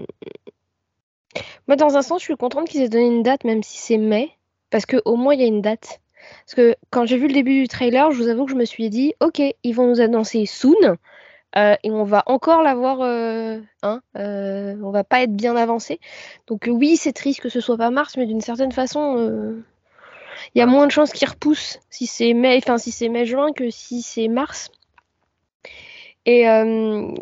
moi dans un sens je suis contente qu'ils aient donné une date, même si c'est mai, parce qu'au moins il y a une date. Parce que quand j'ai vu le début du trailer, je vous avoue que je me suis dit, ok, ils vont nous annoncer soon. Euh, et on va encore l'avoir, euh, hein, euh, on va pas être bien avancé. Donc oui, c'est triste que ce soit pas mars, mais d'une certaine façon, il y a moins de chances qu'il repousse si c'est mai, enfin si c'est mai-juin que si c'est mars. Et,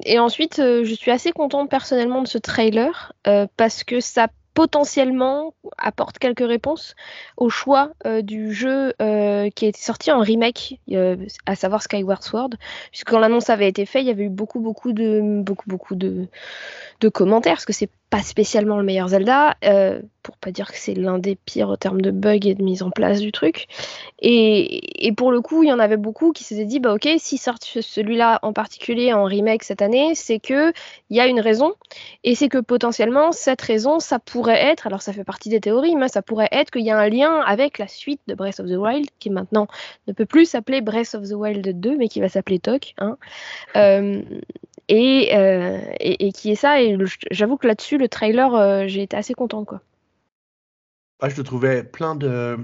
et ensuite, je suis assez contente personnellement de ce trailer parce que ça potentiellement apporte quelques réponses au choix euh, du jeu euh, qui a été sorti en remake, euh, à savoir Skyward Sword. Puisque quand l'annonce avait été faite, il y avait eu beaucoup, beaucoup de, beaucoup, commentaires, parce que c'est pas spécialement le meilleur Zelda, euh, pour pas dire que c'est l'un des pires en termes de bugs et de mise en place du truc. Et, pour le coup, il y en avait beaucoup qui s'étaient dit, bah ok, si sort celui-là en particulier en remake cette année, c'est que il y a une raison, et c'est que potentiellement cette raison, ça pourrait être, alors ça fait partie des théories, mais ça pourrait être qu'il y a un lien avec la suite de Breath of the Wild, qui maintenant ne peut plus s'appeler Breath of the Wild 2, mais qui va s'appeler Tok. Hein. Euh, euh, et, qui est ça. Et j'avoue que là-dessus, le trailer, euh, j'ai été assez content. Quoi. je le trouvais plein de.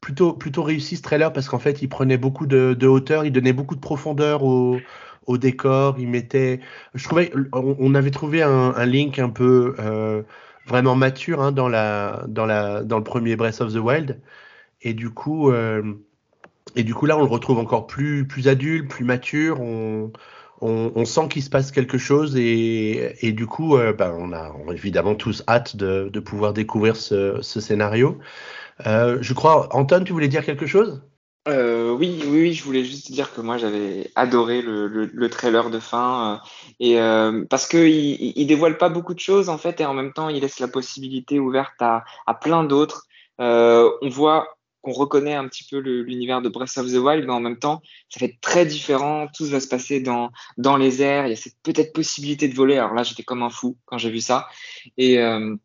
Plutôt, plutôt réussi ce trailer parce qu'en fait, il prenait beaucoup de, hauteur, il donnait beaucoup de profondeur au, décor. Il mettait. Je trouvais. On, avait trouvé un, link un peu euh, vraiment mature hein, dans, la, dans, la, dans le premier Breath of the Wild. Et du coup. et du coup, là, on le retrouve encore plus, plus adulte, plus mature. On, sent qu'il se passe quelque chose et, du coup, euh, ben, on a évidemment tous hâte de, pouvoir découvrir ce, scénario. Euh, je crois, Anton, tu voulais dire quelque chose? Euh, oui, oui, je voulais juste dire que moi j'avais adoré le, trailer de fin et parce que il, dévoile pas beaucoup de choses en fait et en même temps il laisse la possibilité ouverte à, à plein d'autres. on voit qu'on reconnaît un petit peu l'univers de Breath of the Wild, mais en même temps, ça fait très différent. Tout va se passer dans, dans les airs. Il y a cette peut-être possibilité de voler. Alors là, j'étais comme un fou quand j'ai vu ça. Et euh,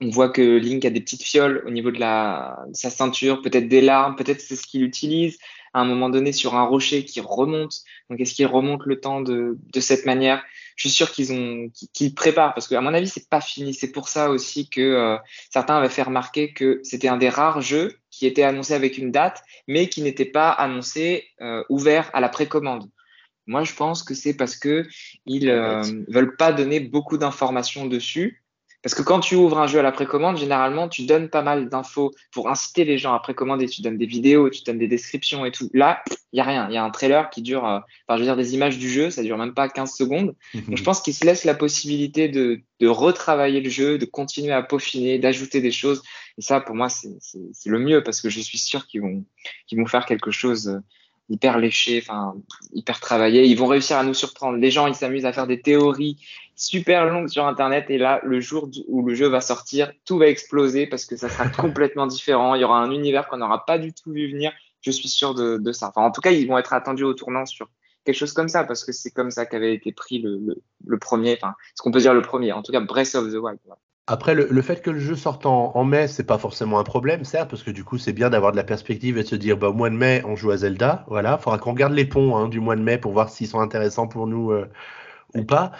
on voit que Link a des petites fioles au niveau de, la, sa ceinture, peut-être des larmes, peut-être c'est ce qu'il utilise à un moment donné sur un rocher qui remonte. Donc, est-ce qu'il remonte le temps de, de cette manière? Je suis sûr qu'ils ont, qu'ils préparent parce qu'à mon avis, c'est pas fini. C'est pour ça aussi que euh, certains avaient fait remarquer que c'était un des rares jeux qui était annoncé avec une date, mais qui n'était pas annoncé euh, ouvert à la précommande. Moi, je pense que c'est parce que ils euh, veulent pas donner beaucoup d'informations dessus parce que quand tu ouvres un jeu à la précommande, généralement, tu donnes pas mal d'infos pour inciter les gens à précommander. Tu donnes des vidéos, tu donnes des descriptions et tout. Là, il y a rien. Il y a un trailer qui dure, euh, enfin, je veux dire, des images du jeu, ça dure même pas 15 secondes. Donc, je pense qu'ils se laissent la possibilité de, de retravailler le jeu, de continuer à peaufiner, d'ajouter des choses. Et ça, pour moi, c'est le mieux parce que je suis sûr qu'ils vont, qu'ils vont faire quelque chose euh, hyper léché, enfin hyper travaillé. Ils vont réussir à nous surprendre. Les gens, ils s'amusent à faire des théories super longues sur Internet. Et là, le jour où le jeu va sortir, tout va exploser parce que ça sera complètement différent. Il y aura un univers qu'on n'aura pas du tout vu venir. Je suis sûr de, ça. Enfin, en tout cas, ils vont être attendus au tournant sur quelque chose comme ça parce que c'est comme ça qu'avait été pris le, premier, enfin, ce qu'on peut dire le premier. En tout cas, Breath of the Wild. Après, le, fait que le jeu sorte en, en mai, c'est pas forcément un problème, certes, parce que du coup, c'est bien d'avoir de la perspective et de se dire, bah, au mois de mai, on joue à Zelda. Voilà, faudra qu'on regarde les ponts hein, du mois de mai pour voir s'ils sont intéressants pour nous euh, ou pas.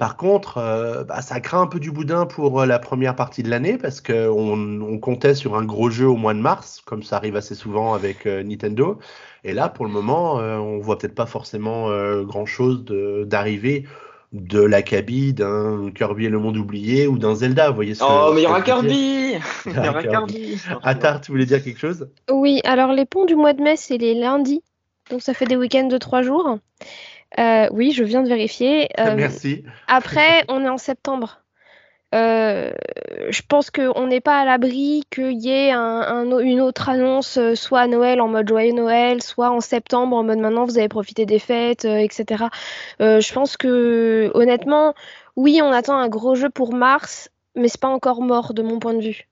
Par contre, euh, bah, ça craint un peu du boudin pour euh, la première partie de l'année parce qu'on on comptait sur un gros jeu au mois de mars, comme ça arrive assez souvent avec Nintendo. Et là, pour le moment, on voit peut-être pas forcément grand chose d'arriver de l'Akabi, d'un Kirby et le monde oublié ou d'un Zelda. Vous voyez ce oh, mais il y aura Kirby Il y aura Kirby Attar, tu voulais dire quelque chose? Oui, alors les ponts du mois de mai, c'est les lundis. Donc ça fait des week-ends de trois jours. Euh, oui, je viens de vérifier. Euh, Merci. Après, on est en septembre. Euh, je pense qu'on n'est pas à l'abri qu'il y ait une autre annonce, soit à Noël en mode joyeux Noël, soit en septembre en mode maintenant vous avez profité des fêtes, etc. je pense que honnêtement, oui, on attend un gros jeu pour mars, mais c'est pas encore mort de mon point de vue.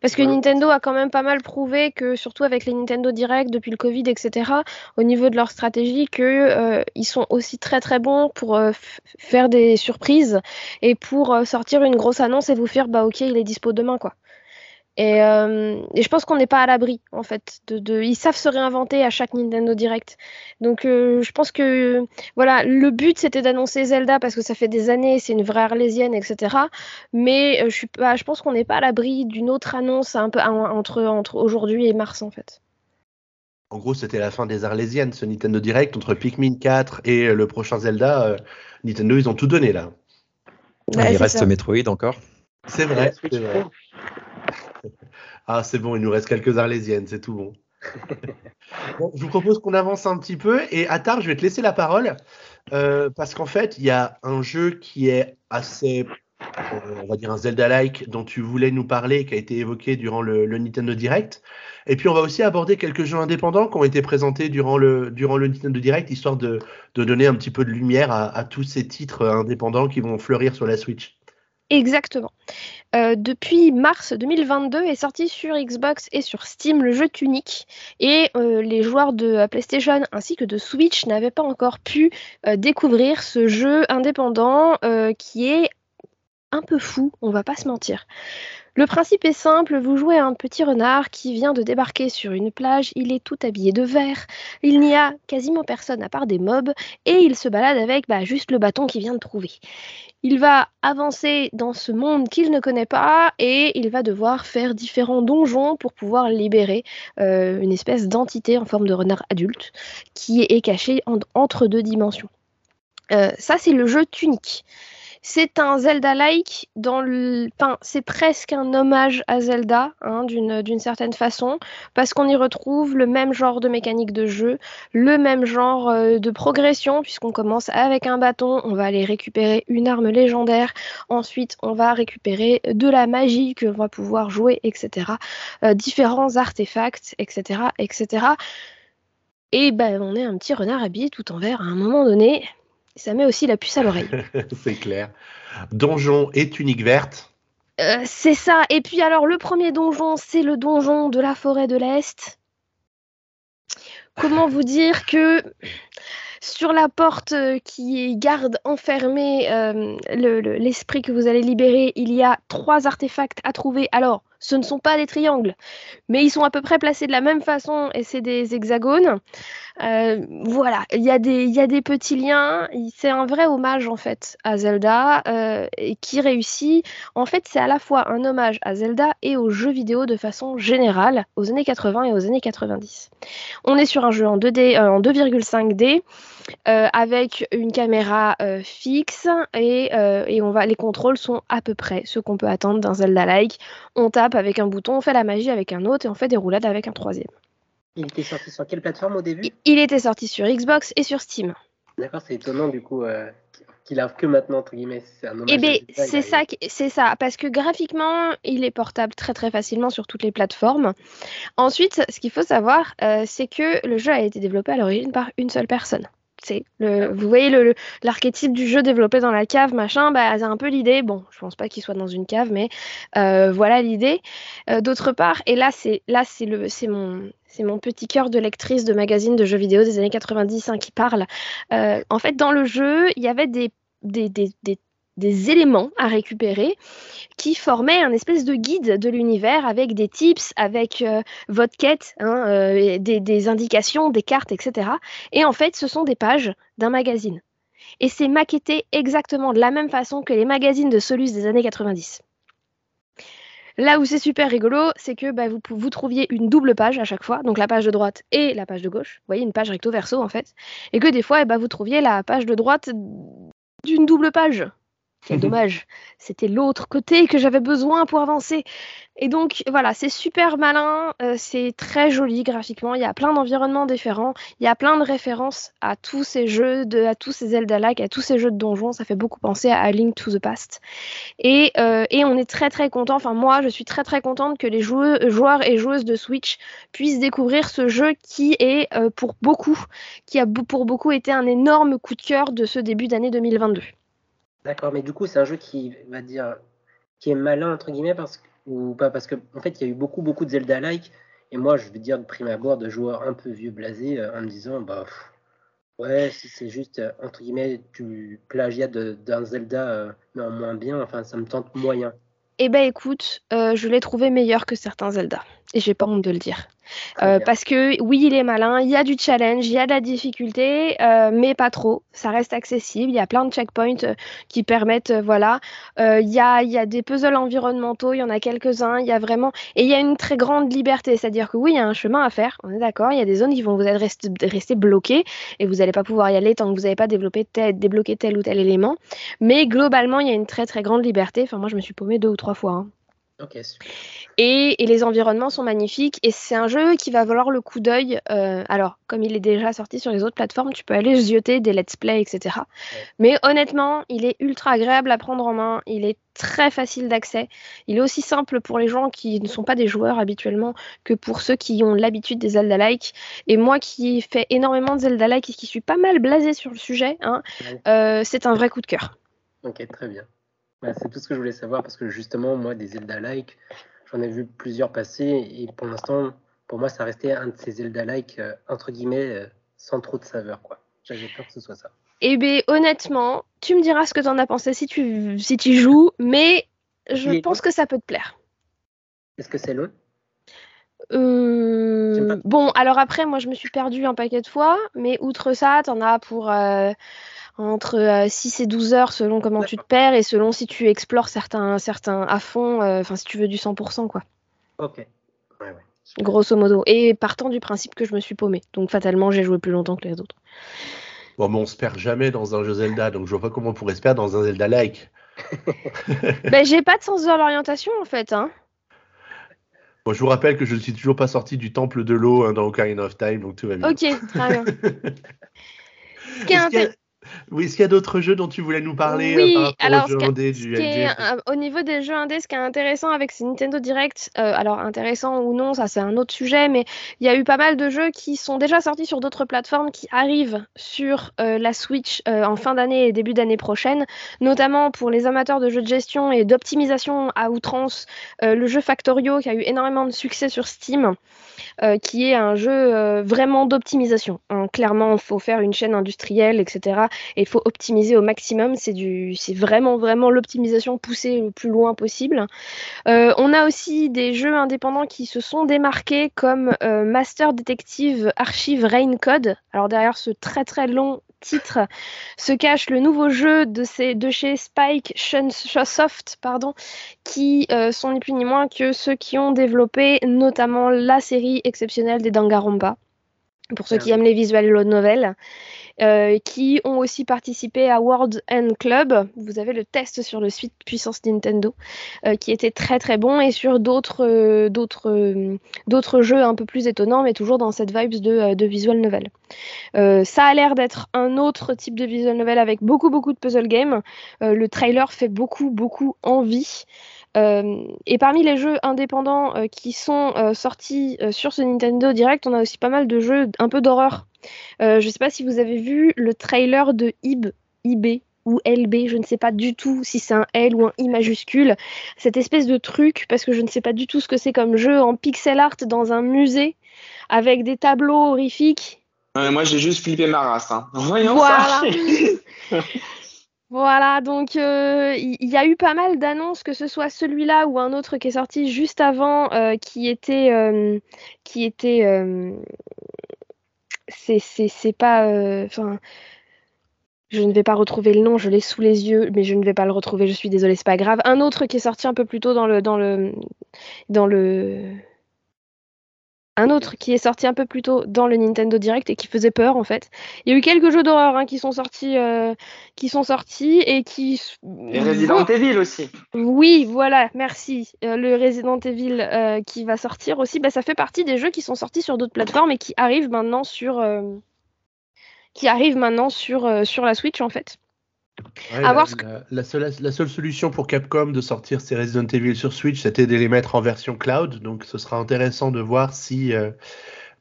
Parce que Nintendo a quand même pas mal prouvé que, surtout avec les Nintendo Direct depuis le Covid, etc., au niveau de leur stratégie, qu'ils euh, sont aussi très très bons pour euh, faire des surprises et pour euh, sortir une grosse annonce et vous faire bah ok il est dispo demain quoi. Euh, et, je pense qu'on n'est pas à l'abri, en fait. De, ils savent se réinventer à chaque Nintendo Direct. Donc, euh, je pense que, voilà, le but c'était d'annoncer Zelda parce que ça fait des années, c'est une vraie arlésienne, etc. Mais euh, je, suis pas, je pense qu'on n'est pas à l'abri d'une autre annonce un peu entre, entre aujourd'hui et mars, en fait. En gros, c'était la fin des Arlésiennes, ce Nintendo Direct, entre Pikmin 4 et le prochain Zelda. euh, Nintendo, ils ont tout donné là. Ouais, il reste ça. Metroid encore. C'est vrai. C'est vrai. Ah, c'est bon, il nous reste quelques Arlésiennes, c'est tout bon. Bon, je vous propose qu'on avance un petit peu et Attar, je vais te laisser la parole euh, parce qu'en fait, il y a un jeu qui est assez, euh, on va dire un Zelda-like dont tu voulais nous parler, qui a été évoqué durant le, le Nintendo Direct. Et puis, on va aussi aborder quelques jeux indépendants qui ont été présentés durant le, durant le Nintendo Direct, histoire de, de donner un petit peu de lumière à, à tous ces titres indépendants qui vont fleurir sur la Switch. Exactement. Euh, depuis mars 2022 est sorti sur Xbox et sur Steam le jeu Tunic et euh, les joueurs de euh, PlayStation ainsi que de Switch n'avaient pas encore pu découvrir ce jeu indépendant qui est un peu fou, on va pas se mentir. Le principe est simple, vous jouez un petit renard qui vient de débarquer sur une plage, il est tout habillé de vert, il n'y a quasiment personne à part des mobs et il se balade avec bah, juste le bâton qu'il vient de trouver. Il va avancer dans ce monde qu'il ne connaît pas et il va devoir faire différents donjons pour pouvoir libérer euh, une espèce d'entité en forme de renard adulte qui est cachée en- entre deux dimensions. Euh, ça, c'est le jeu Tunic. C'est un Zelda-like c'est presque un hommage à Zelda, hein, d'une d'une certaine façon, parce qu'on y retrouve le même genre de mécanique de jeu, le même genre euh, de progression, puisqu'on commence avec un bâton, on va aller récupérer une arme légendaire, ensuite on va récupérer de la magie que l'on va pouvoir jouer, etc. Euh, différents artefacts, etc., etc. Et ben, on est un petit renard habillé tout en vert à un moment donné. Ça met aussi la puce à l'oreille. c'est clair. Donjon et tunique verte. Euh, c'est ça. Et puis alors, le premier donjon, c'est le donjon de la forêt de l'Est. Comment vous dire que sur la porte euh, qui garde enfermé euh, le- le- l'esprit que vous allez libérer, il y a trois artefacts à trouver. Alors, ce ne sont pas des triangles, mais ils sont à peu près placés de la même façon et c'est des hexagones. Euh, voilà, il y, a des- petits liens. C'est un vrai hommage en fait à Zelda euh, qui réussit. En fait, c'est à la fois un hommage à Zelda et aux jeux vidéo de façon générale, aux années 80 et aux années 90. On est sur un jeu en 2D, euh, en 2,5D. euh, avec une caméra fixe et, on va, les contrôles sont à peu près ce qu'on peut attendre d'un Zelda-like. Avec un bouton, on fait la magie avec un autre et on fait des roulades avec un troisième. Il était sorti sur quelle plateforme au début? Il- était sorti sur Xbox et sur Steam. D'accord, c'est étonnant du coup euh, qu'il arrive que maintenant, entre guillemets. C'est un Eh bien, c'est ça, c'est ça, parce que graphiquement, il est portable très très facilement sur toutes les plateformes. Ensuite, ce qu'il faut savoir, euh, c'est que le jeu a été développé à l'origine par une seule personne. C'est le, vous voyez l'archétype du jeu développé dans la cave, machin, bah, c'est un peu l'idée. Bon, je pense pas qu'il soit dans une cave, mais euh, voilà l'idée. Euh, D'autre part, et là c'est là c'est le c'est mon petit cœur de lectrice de magazine de jeux vidéo des années 90 hein, qui parle. Euh, en fait, dans le jeu, il y avait des, des des éléments à récupérer qui formaient un espèce de guide de l'univers avec des tips, avec euh, votre quête, hein, euh, des, indications, des cartes, etc. Et en fait, ce sont des pages d'un magazine. Et c'est maquetté exactement de la même façon que les magazines de Solus des années 90. Là où c'est super rigolo, c'est que bah, vous, trouviez une double page à chaque fois, donc la page de droite et la page de gauche. Vous voyez, une page recto verso en fait. Et que des fois, eh ben, vous trouviez la page de droite d'une double page. Quel dommage. C'était l'autre côté que j'avais besoin pour avancer. Et donc voilà, c'est super malin, euh, c'est très joli graphiquement, il y a plein d'environnements différents, il y a plein de références à tous ces jeux, de, à tous ces Zelda-like, à tous ces jeux de donjons, ça fait beaucoup penser à, Link to the Past. Et, euh, et on est très très content, enfin moi je suis très très contente que les joueux, joueurs et joueuses de Switch puissent découvrir ce jeu qui est euh, pour beaucoup, qui a pour beaucoup été un énorme coup de cœur de ce début d'année 2022. D'accord, mais du coup, c'est un jeu qui va dire qui est malin entre guillemets parce que ou pas parce que en fait, il y a eu beaucoup beaucoup de Zelda-like et moi, je veux dire de prime abord de joueurs un peu vieux blasés euh, en me disant bah ouais, si c'est juste euh, entre guillemets du plagiat d'un Zelda euh, mais en moins bien, enfin ça me tente moyen. Eh ben écoute, je l'ai trouvé meilleur que certains Zelda. Et j'ai pas honte de le dire. Euh, parce que oui, il est malin, il y a du challenge, il y a de la difficulté, euh, mais pas trop. Ça reste accessible. Il y a plein de checkpoints euh, qui permettent, voilà. Il y, a, y a des puzzles environnementaux, il y en a quelques-uns. Il y a vraiment et il y a une très grande liberté, c'est-à-dire que oui, il y a un chemin à faire. On est d'accord. Il y a des zones qui vont vous être rester, bloquées et vous n'allez pas pouvoir y aller tant que vous n'avez pas développé débloqué tel ou tel élément. Mais globalement, il y a une très très grande liberté. Enfin, moi, je me suis paumée deux ou trois fois. Hein. Et, les environnements sont magnifiques. Et c'est un jeu qui va valoir le coup d'œil. Euh, alors, comme il est déjà sorti sur les autres plateformes, tu peux aller zioter des let's play, etc. Mais honnêtement, il est ultra agréable à prendre en main. Il est très facile d'accès. Il est aussi simple pour les gens qui ne sont pas des joueurs habituellement que pour ceux qui ont l'habitude des Zelda-like. Et moi qui fais énormément de Zelda-like et qui suis pas mal blasé sur le sujet, hein, euh, c'est un vrai coup de cœur. Ok, très bien. Bah, c'est tout ce que je voulais savoir parce que justement, moi, des Zelda-like, j'en ai vu plusieurs passer et pour l'instant, pour moi, ça restait un de ces Zelda-like, euh, entre guillemets, euh, sans trop de saveur. quoi. J'avais peur que ce soit ça. Eh bien, honnêtement, tu me diras ce que tu en as pensé si tu, si tu joues, mais je pense que ça peut te plaire. Est-ce que c'est long? Euh, Bon, alors après, moi, je me suis perdu un paquet de fois, mais outre ça, tu en as pour entre 6 euh, et 12 heures selon comment tu te perds et selon si tu explores certains, certains à fond, euh, enfin si tu veux du 100%. quoi. Ok. Grosso modo. Et partant du principe que je me suis paumé. Donc fatalement, j'ai joué plus longtemps que les autres. Bon, mais on se perd jamais dans un jeu Zelda, donc je vois pas comment on pourrait se perdre dans un Zelda-like. ben, j'ai pas de sens de l'orientation en fait. Hein. Bon, je vous rappelle que je ne suis toujours pas sorti du temple de l'eau hein, dans Ocarina of Time, donc tout va bien. Ok, très bien. Ce qui est, oui, est-ce qu'il y a d'autres jeux dont tu voulais nous parler oui, euh, alors, au niveau des jeux indés, ce qui est intéressant avec ces Nintendo Direct, euh, alors intéressant ou non, ça c'est un autre sujet, mais il y a eu pas mal de jeux qui sont déjà sortis sur d'autres plateformes qui arrivent sur euh, la Switch en fin d'année et début d'année prochaine, notamment pour les amateurs de jeux de gestion et d'optimisation à outrance, le jeu Factorio qui a eu énormément de succès sur Steam. qui est un jeu vraiment d'optimisation. Hein. Clairement, il faut faire une chaîne industrielle, etc et il faut optimiser au maximum. C'est du, c'est vraiment vraiment l'optimisation poussée le plus loin possible. Euh, on a aussi des jeux indépendants qui se sont démarqués comme euh, Master Detective Archive Rain Code. Alors derrière ce très très long titre se cache le nouveau jeu de, ces, de chez Spike Chunsoft, pardon, qui euh, sont ni plus ni moins que ceux qui ont développé notamment la série exceptionnelle des Danganronpa pour ceux qui aiment les visuels novels, euh, qui ont aussi participé à World End Club. Vous avez le test sur le suite puissance Nintendo, euh, qui était très très bon, et sur d'autres euh, d'autres jeux un peu plus étonnants, mais toujours dans cette vibes de, visual novel. ça a l'air d'être un autre type de visual novel avec beaucoup beaucoup de puzzle games. le trailer fait beaucoup beaucoup envie. Et parmi les jeux indépendants qui sont sortis sur ce Nintendo Direct, on a aussi pas mal de jeux un peu d'horreur. Je ne sais pas si vous avez vu le trailer de IB, IB ou LB, je ne sais pas du tout si c'est un L ou un I majuscule. Cette espèce de truc, parce que je ne sais pas du tout ce que c'est comme jeu en pixel art dans un musée avec des tableaux horrifiques. moi j'ai juste flippé ma race. Hein. voilà. Voilà, donc euh, il y, a eu pas mal d'annonces, que ce soit celui-là ou un autre qui est sorti juste avant, euh, qui était, euh, qui était, c'est pas, enfin, je ne vais pas retrouver le nom, je l'ai sous les yeux, mais je ne vais pas le retrouver. Je suis désolée, c'est pas grave. Un autre qui est sorti un peu plus tôt dans le, dans le, dans le un autre qui est sorti un peu plus tôt dans le Nintendo Direct et qui faisait peur en fait. Il y a eu quelques jeux d'horreur hein, qui sont sortis, euh, qui sont sortis et qui. Et Resident Evil aussi. Oui, voilà, merci. Euh, le Resident Evil euh, qui va sortir aussi, bah, ça fait partie des jeux qui sont sortis sur d'autres plateformes et qui arrivent maintenant sur, qui arrivent maintenant sur, sur la Switch en fait la, seule, solution pour Capcom de sortir ces Resident Evil sur Switch, c'était de les mettre en version cloud. Donc ce sera intéressant de voir si euh,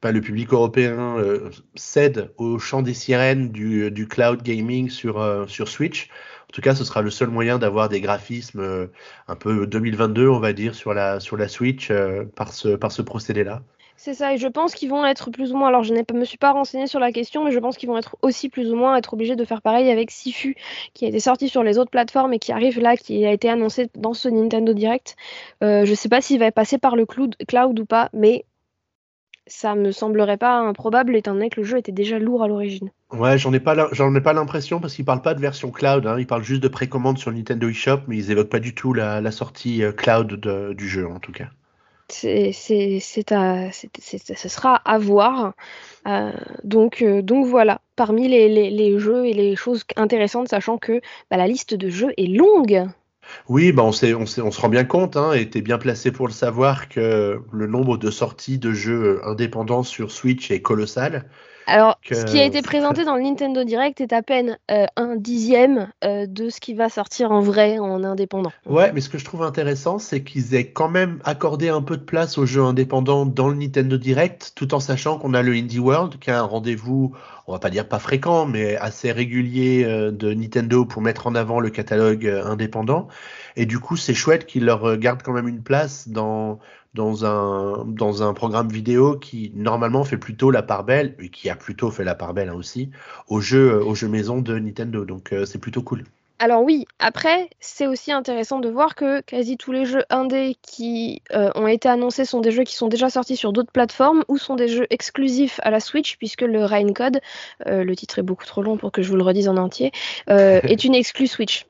bah, le public européen euh, cède au chant des sirènes du, cloud gaming sur, euh, sur Switch. En tout cas, ce sera le seul moyen d'avoir des graphismes un peu 2022, on va dire, sur la, sur la Switch par ce, par ce procédé-là. C'est ça, et je pense qu'ils vont être plus ou moins. Alors, je ne me suis pas renseigné sur la question, mais je pense qu'ils vont être aussi plus ou moins être obligés de faire pareil avec Sifu, qui a été sorti sur les autres plateformes et qui arrive là, qui a été annoncé dans ce Nintendo Direct. Euh, je ne sais pas s'il va passer par le cloud, ou pas, mais ça me semblerait pas improbable étant donné que le jeu était déjà lourd à l'origine. Ouais, j'en ai pas l'impression parce qu'ils parlent pas de version cloud, hein. ils parlent juste de précommande sur Nintendo eShop, mais ils évoquent pas du tout la, sortie euh, cloud du jeu en tout cas. C'est, c'est, ce sera à voir. Euh, donc, euh, donc voilà, parmi les, jeux et les choses intéressantes, sachant que bah, la liste de jeux est longue. Oui, bah on, se rend bien compte, hein, et tu bien placé pour le savoir, que le nombre de sorties de jeux indépendants sur Switch est colossal. Alors, ce qui a été présenté dans le Nintendo Direct est à peine euh, un dixième euh, de ce qui va sortir en vrai en indépendant. Ouais, mais ce que je trouve intéressant, c'est qu'ils aient quand même accordé un peu de place aux jeux indépendants dans le Nintendo Direct, tout en sachant qu'on a le Indie World, qui a un rendez-vous, on va pas dire pas fréquent, mais assez régulier euh, de Nintendo pour mettre en avant le catalogue indépendant. Et du coup, c'est chouette qu'ils leur gardent quand même une place dans dans un, dans un programme vidéo qui normalement fait plutôt la part belle, et qui a plutôt fait la part belle hein, aussi, au jeu, au jeu maison de Nintendo. Donc euh, c'est plutôt cool. Alors oui, après, c'est aussi intéressant de voir que quasi tous les jeux indés qui euh, ont été annoncés sont des jeux qui sont déjà sortis sur d'autres plateformes ou sont des jeux exclusifs à la Switch, puisque le Rain Code, euh, le titre est beaucoup trop long pour que je vous le redise en entier, est une exclue Switch.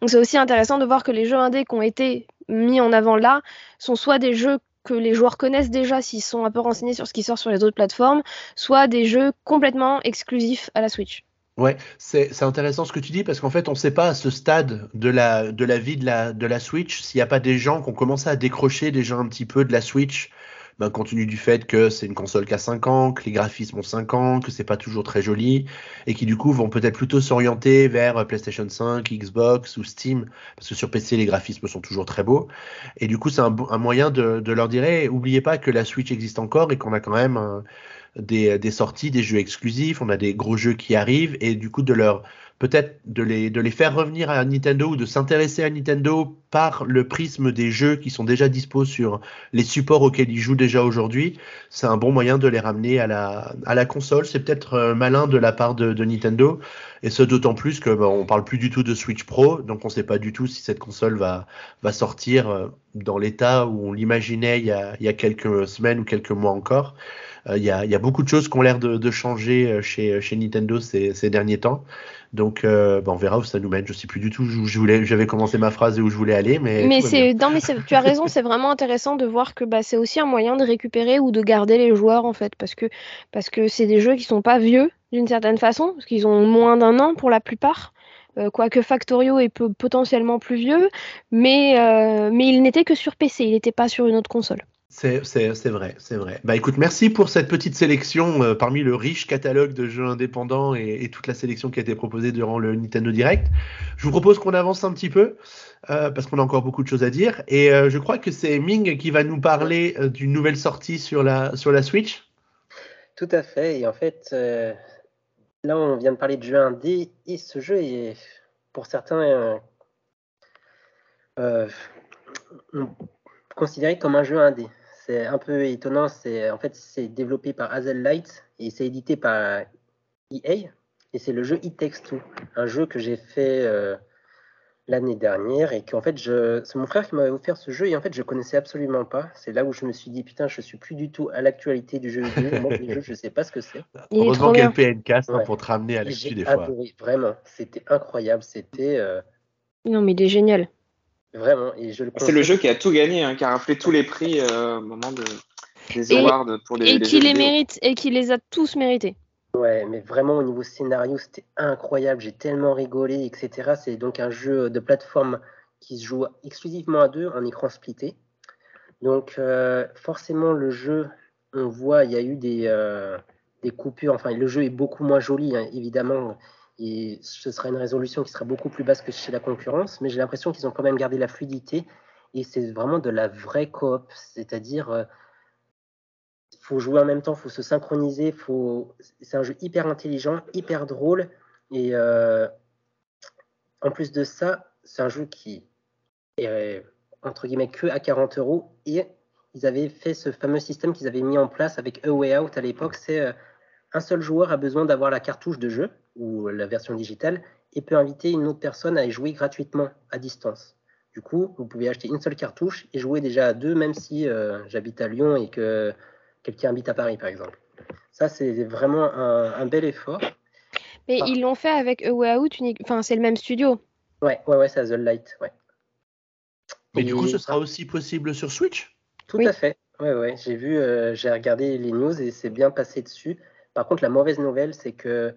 Donc c'est aussi intéressant de voir que les jeux indés qui ont été mis en avant là sont soit des jeux que les joueurs connaissent déjà s'ils sont un peu renseignés sur ce qui sort sur les autres plateformes, soit des jeux complètement exclusifs à la Switch. Ouais, c'est intéressant ce que tu dis parce qu'en fait, on ne sait pas à ce stade de la, de la vie de la, de la Switch s'il n'y a pas des gens qui ont commencé à décrocher déjà un petit peu de la Switch ben, compte tenu du fait que c'est une console qui a 5 ans, que les graphismes ont 5 ans, que c'est pas toujours très joli, et qui du coup vont peut-être plutôt s'orienter vers PlayStation 5, Xbox ou Steam, parce que sur PC les graphismes sont toujours très beaux. Et du coup, c'est un, moyen de, leur dire, oubliez pas que la Switch existe encore et qu'on a quand même des, des sorties, des jeux exclusifs, on a des gros jeux qui arrivent, et du coup de leur peut-être de les, de les faire revenir à Nintendo ou de s'intéresser à Nintendo par le prisme des jeux qui sont déjà dispos sur les supports auxquels ils jouent déjà aujourd'hui, c'est un bon moyen de les ramener à la, à la console. C'est peut-être euh, malin de la part de, Nintendo, et ce d'autant plus que bah, on parle plus du tout de Switch Pro, donc on ne sait pas du tout si cette console va, va sortir euh, dans l'état où on l'imaginait il, il, y a quelques semaines ou quelques mois encore. Euh, il y, a, y, a, beaucoup de choses qui ont l'air de, de, changer chez, chez Nintendo ces, ces derniers temps. Donc, euh, bah, on verra où ça nous mène. Je sais plus du tout où je voulais, j'avais commencé ma phrase et où je voulais aller, mais. Mais c'est, non, mais tu as raison. C'est vraiment intéressant de voir que bah, c'est aussi un moyen de récupérer ou de garder les joueurs en fait, parce que parce que c'est des jeux qui sont pas vieux d'une certaine façon, parce qu'ils ont moins d'un an pour la plupart. Euh, quoique Factorio est potentiellement plus vieux, mais, euh, mais il n'était que sur PC, il n'était pas sur une autre console. C'est vrai, c'est vrai. Bah écoute, merci pour cette petite sélection euh, parmi le riche catalogue de jeux indépendants et, toute la sélection qui a été proposée durant le Nintendo Direct. Je vous propose qu'on avance un petit peu euh, parce qu'on a encore beaucoup de choses à dire. Et euh, je crois que c'est Ming qui va nous parler d'une nouvelle sortie sur la, sur la Switch. Tout à fait. Et en fait, là on vient de parler de jeu indé et ce jeu est pour certains considéré comme un jeu indé c'est un peu étonnant. C'est en fait c'est développé par Hazel Light et c'est édité par EA et c'est le jeu It Takes Two, un jeu que j'ai fait euh, l'année dernière et qu'en fait je c'est mon frère qui m'avait offert ce jeu et en fait je connaissais absolument pas. C'est là où je me suis dit putain je suis plus du tout à l'actualité du jeu vidéo. Moi les jeux je sais pas ce que c'est. Heureusement qu'il y a PNK hein, pour te ramener à l'actu des fois. vraiment, c'était incroyable, c'était. Euh, non mais il est génial. Vraiment. Et je le C'est le jeu qui a tout gagné, hein, qui a raflé tous les prix euh, au moment de, des awards pour les. Et qui les mérite, et qui les a tous mérités. Ouais, mais vraiment au niveau scénario, c'était incroyable. J'ai tellement rigolé, etc. C'est donc un jeu de plateforme qui se joue exclusivement à deux, en écran splitté. Donc euh, forcément, le jeu, on voit, il y a eu des, euh, des coupures. Enfin, le jeu est beaucoup moins joli, hein, évidemment et ce sera une résolution qui sera beaucoup plus basse que chez la concurrence, mais j'ai l'impression qu'ils ont quand même gardé la fluidité et c'est vraiment de la vraie coop, c'est-à-dire euh, faut jouer en même temps, il faut se synchroniser, faut... c'est un jeu hyper intelligent, hyper drôle et euh, en plus de ça, c'est un jeu qui est entre guillemets que à 40 euros et ils avaient fait ce fameux système qu'ils avaient mis en place avec A Way Out à l'époque. C'est euh, un seul joueur a besoin d'avoir la cartouche de jeu ou la version digitale et peut inviter une autre personne à y jouer gratuitement à distance. Du coup, vous pouvez acheter une seule cartouche et jouer déjà à deux, même si euh, j'habite à Lyon et que quelqu'un habite à Paris, par exemple. Ça, c'est vraiment un, bel effort. Mais ils l'ont fait avec A Way Out, enfin, c'est le même studio. Ouais, ouais, ouais, c'est The Light, ouais. Mais du coup, ce sera aussi possible sur Switch? Tout à fait. Ouais, ouais. J'ai vu, euh, j'ai regardé les news et c'est bien passé dessus. Par contre, la mauvaise nouvelle, c'est que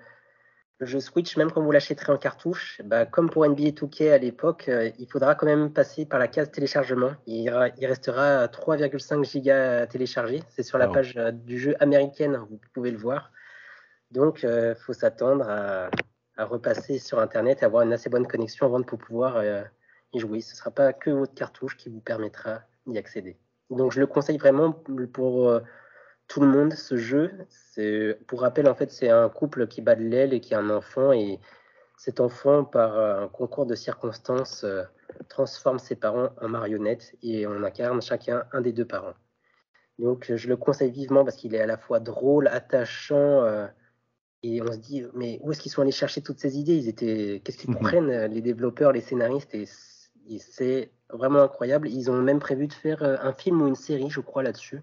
jeu Switch, même quand vous l'achèterez en cartouche, bah, comme pour NBA 2K à l'époque, euh, il faudra quand même passer par la case téléchargement. Il, il restera 3,5 gigas à télécharger. C'est sur la page euh, du jeu américaine, vous pouvez le voir. Donc, il faut s'attendre à, à, repasser sur Internet et avoir une assez bonne connexion avant de pouvoir y jouer. Ce ne sera pas que votre cartouche qui vous permettra d'y accéder. Donc je le conseille vraiment pour euh, tout le monde, ce jeu. Pour rappel, en fait, c'est un couple qui bat de l'aile et qui a un enfant. Et cet enfant, par un concours de circonstances, euh, transforme ses parents en marionnettes et on incarne chacun un des deux parents. Donc je le conseille vivement parce qu'il est à la fois drôle, attachant. Euh, et on se dit, mais où est-ce qu'ils sont allés chercher toutes ces idées? Ils étaient, qu'est-ce qu'ils comprennent les développeurs, les scénaristes? Et c'est vraiment incroyable. Ils ont même prévu de faire euh, un film ou une série, je crois, là-dessus.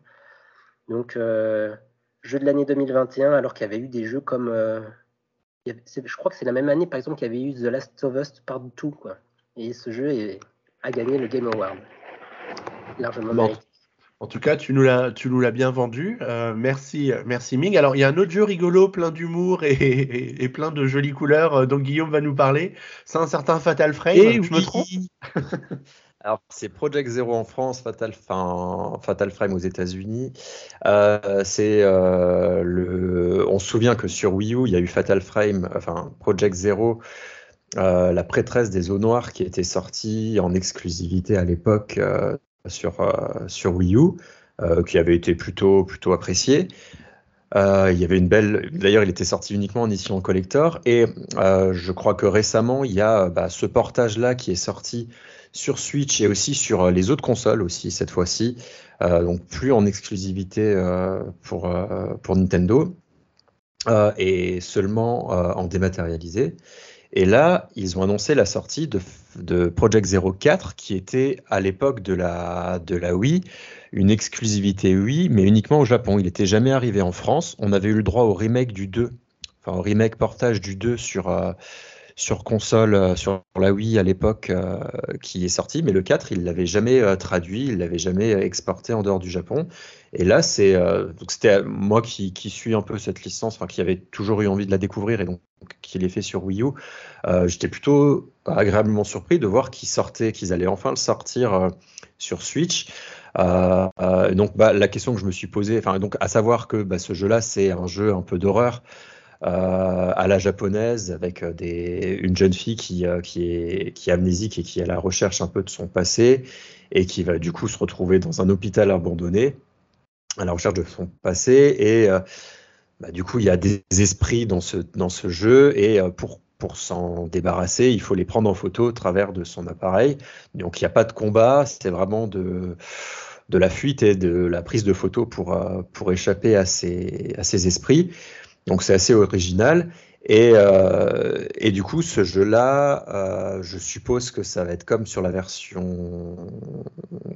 Donc, euh, jeu de l'année 2021, alors qu'il y avait eu des jeux comme. Euh, je crois que c'est la même année, par exemple, qu'il y avait eu The Last of Us Part Quoi. Et ce jeu a gagné le Game Award. Largement mérité. En tout cas, tu nous l'as, tu nous l'as bien vendu. Euh, merci, merci Ming. Alors, il y a un autre jeu rigolo, plein d'humour et, plein de jolies couleurs euh, dont Guillaume va nous parler. C'est un certain Fatal Frame. Et eh je me trompe Alors, c'est Project Zero en France, Fatal, Fatal Frame aux États-Unis. Euh, c'est le. On se souvient que sur Wii U, il y a eu Fatal Frame, enfin Project Zero. la prêtresse des eaux noires qui était sortie en exclusivité à l'époque sur, euh, sur Wii U, euh, qui avait été plutôt, plutôt apprécié. Euh, il y avait une belle. D'ailleurs, il était sorti uniquement en édition collector. Et je crois que récemment, il y a bah, ce portage-là qui est sorti sur Switch et aussi sur les autres consoles aussi cette fois-ci. donc plus en exclusivité pour, pour Nintendo et seulement en dématérialisé. Et là, ils ont annoncé la sortie de, de Project 04, qui était à l'époque de la, de la Wii, une exclusivité Wii, mais uniquement au Japon. Il n'était jamais arrivé en France. On avait eu le droit au remake du 2, enfin au remake portage du 2 sur, euh, sur console, euh, sur la Wii à l'époque, euh, qui est sorti, mais le 4, il l'avait jamais traduit, il l'avait jamais exporté en dehors du Japon. Et là, c'est c'était moi qui, qui, suis un peu cette licence, enfin qui avait toujours eu envie de la découvrir et donc qui l'ai fait sur Wii U. J'étais plutôt agréablement surpris de voir qu'ils sortaient, qu'ils allaient enfin le sortir sur Switch. donc bah, la question que je me suis posée, enfin donc à savoir que bah, ce jeu-là, c'est un jeu un peu d'horreur. Euh, à la japonaise avec euh, une jeune fille qui, euh, qui, est, amnésique et qui est à la recherche un peu de son passé et qui va du coup se retrouver dans un hôpital abandonné à la recherche de son passé et bah, du coup il y a des esprits dans ce, jeu et pour s'en débarrasser, il faut les prendre en photo au travers de son appareil. Donc il n'y a pas de combat, c'est vraiment de, la fuite et de la prise de photos pour, échapper à ces esprits. Donc c'est assez original. Et, euh, du coup, ce jeu-là, euh, je suppose que ça va être comme sur la version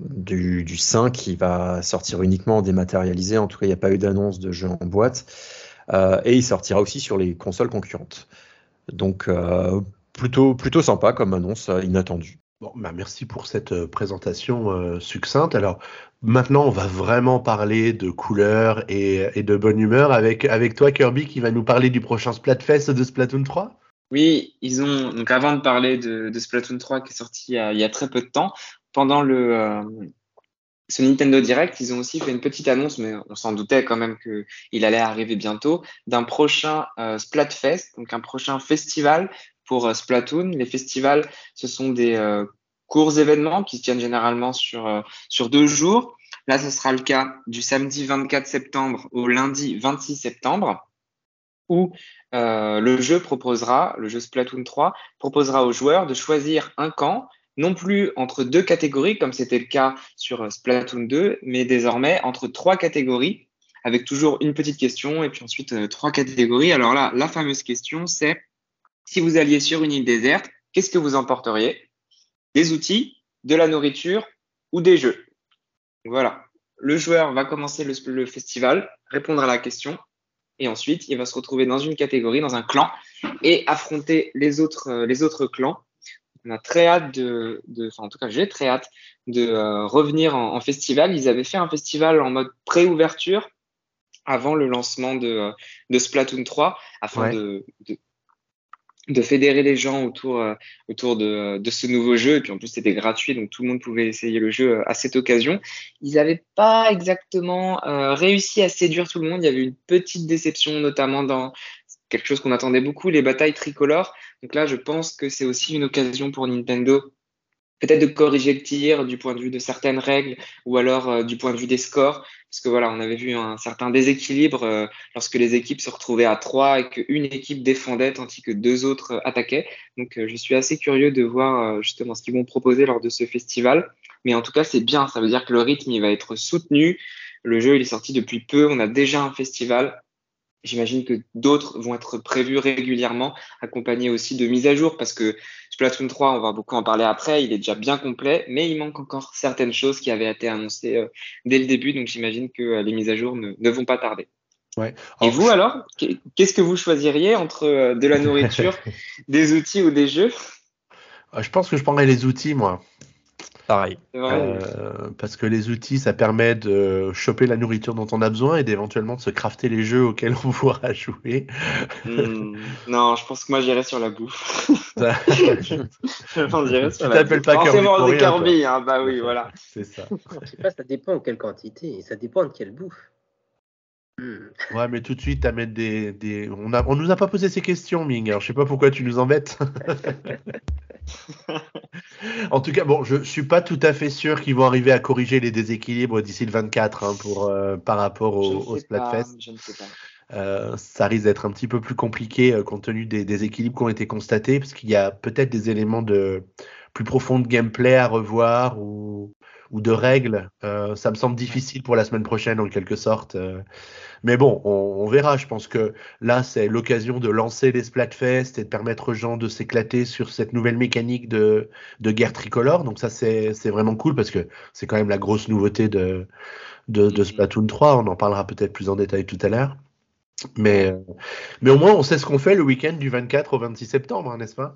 du, du 5 qui va sortir uniquement dématérialisé. En tout cas, il n'y a pas eu d'annonce de jeu en boîte. Euh, et il sortira aussi sur les consoles concurrentes. Donc, plutôt, plutôt sympa comme annonce, inattendue. Bon, bah merci pour cette présentation succincte. Alors, Maintenant, on va vraiment parler de couleurs et, de bonne humeur avec, avec toi, Kirby, qui va nous parler du prochain Splatfest de Splatoon 3. Oui, ils ont, donc avant de parler de, Splatoon 3 qui est sorti il y, a, très peu de temps, pendant le, euh, ce Nintendo Direct, ils ont aussi fait une petite annonce, mais on s'en doutait quand même qu'il allait arriver bientôt, d'un prochain euh, Splatfest, donc un prochain festival pour euh, Splatoon. Les festivals, ce sont des courts événements qui se tiennent généralement sur, euh, sur deux jours. Là, ce sera le cas du samedi 24 septembre au lundi 26 septembre, où euh, le jeu proposera, le jeu Splatoon 3, proposera aux joueurs de choisir un camp non plus entre deux catégories, comme c'était le cas sur Splatoon 2, mais désormais entre trois catégories, avec toujours une petite question et puis ensuite trois catégories. Alors là, la fameuse question, c'est si vous alliez sur une île déserte, qu'est-ce que vous emporteriez? Des outils, de la nourriture ou des jeux Voilà. Le joueur va commencer le, festival, répondre à la question, et ensuite il va se retrouver dans une catégorie, dans un clan, et affronter les autres, euh, les autres clans. On a très hâte de, enfin en tout cas j'ai très hâte de euh, revenir en, festival. Ils avaient fait un festival en mode pré-ouverture avant le lancement de, euh, de Splatoon 3 afin de, de fédérer les gens autour, euh, autour de, de, ce nouveau jeu. Et puis en plus, c'était gratuit, donc tout le monde pouvait essayer le jeu euh, à cette occasion. Ils n'avaient pas exactement euh, réussi à séduire tout le monde. Il y avait une petite déception, notamment dans quelque chose qu'on attendait beaucoup, les batailles tricolores. Donc là, je pense que c'est aussi une occasion pour Nintendo peut-être de corriger le tir du point de vue de certaines règles ou alors du point de vue des scores parce que voilà, on avait vu un certain déséquilibre euh, lorsque les équipes se retrouvaient à trois et qu'une équipe défendait tandis que deux autres euh, attaquaient. Donc euh, je suis assez curieux de voir justement ce qu'ils vont proposer lors de ce festival. Mais en tout cas, c'est bien, ça veut dire que le rythme il va être soutenu. Le jeu il est sorti depuis peu, on a déjà un festival. J'imagine que d'autres vont être prévus régulièrement, accompagnés aussi de mises à jour, parce que Splatoon 3, on va beaucoup en parler après, il est déjà bien complet, mais il manque encore certaines choses qui avaient été annoncées euh, dès le début, donc j'imagine que euh, les mises à jour ne, vont pas tarder. Ouais. Et vous alors, qu'est-ce que vous choisiriez entre euh, de la nourriture, des outils ou des jeux? Je pense que je prendrais les outils, moi. Pareil. Euh, parce que les outils, ça permet de choper la nourriture dont on a besoin et d'éventuellement de se crafter les jeux auxquels on pourra jouer. Hmm. non, je pense que moi j'irai sur la bouffe. je t'appelles pas Forcément des Kirby, hein, bah oui, voilà. C'est ça. Je sais pas, ça dépend de quelle quantité, ça dépend de quelle bouffe. Hmm. Ouais, mais tout de suite, à mettre des, des... On, a... on nous a pas posé ces questions, Ming. Alors, je sais pas pourquoi tu nous embêtes. en tout cas, bon, je suis pas tout à fait sûr qu'ils vont arriver à corriger les déséquilibres d'ici le 24 hein, pour, euh, par rapport au, au Splatfest. Je ne sais pas. Euh, ça risque d'être un petit peu plus compliqué euh, compte tenu des, des, équilibres qui ont été constatés, parce qu'il y a peut-être des éléments de plus profond de gameplay à revoir ou, ou de règles. Euh, ça me semble difficile pour la semaine prochaine en quelque sorte. Euh. mais bon, on, verra. Je pense que là, c'est l'occasion de lancer les Splatfest et de permettre aux gens de s'éclater sur cette nouvelle mécanique de, de guerre tricolore. Donc ça, c'est vraiment cool parce que c'est quand même la grosse nouveauté de, de, de Splatoon 3. On en parlera peut-être plus en détail tout à l'heure. Mais, mais au moins, on sait ce qu'on fait le week-end du 24 au 26 septembre, hein, n'est-ce pas?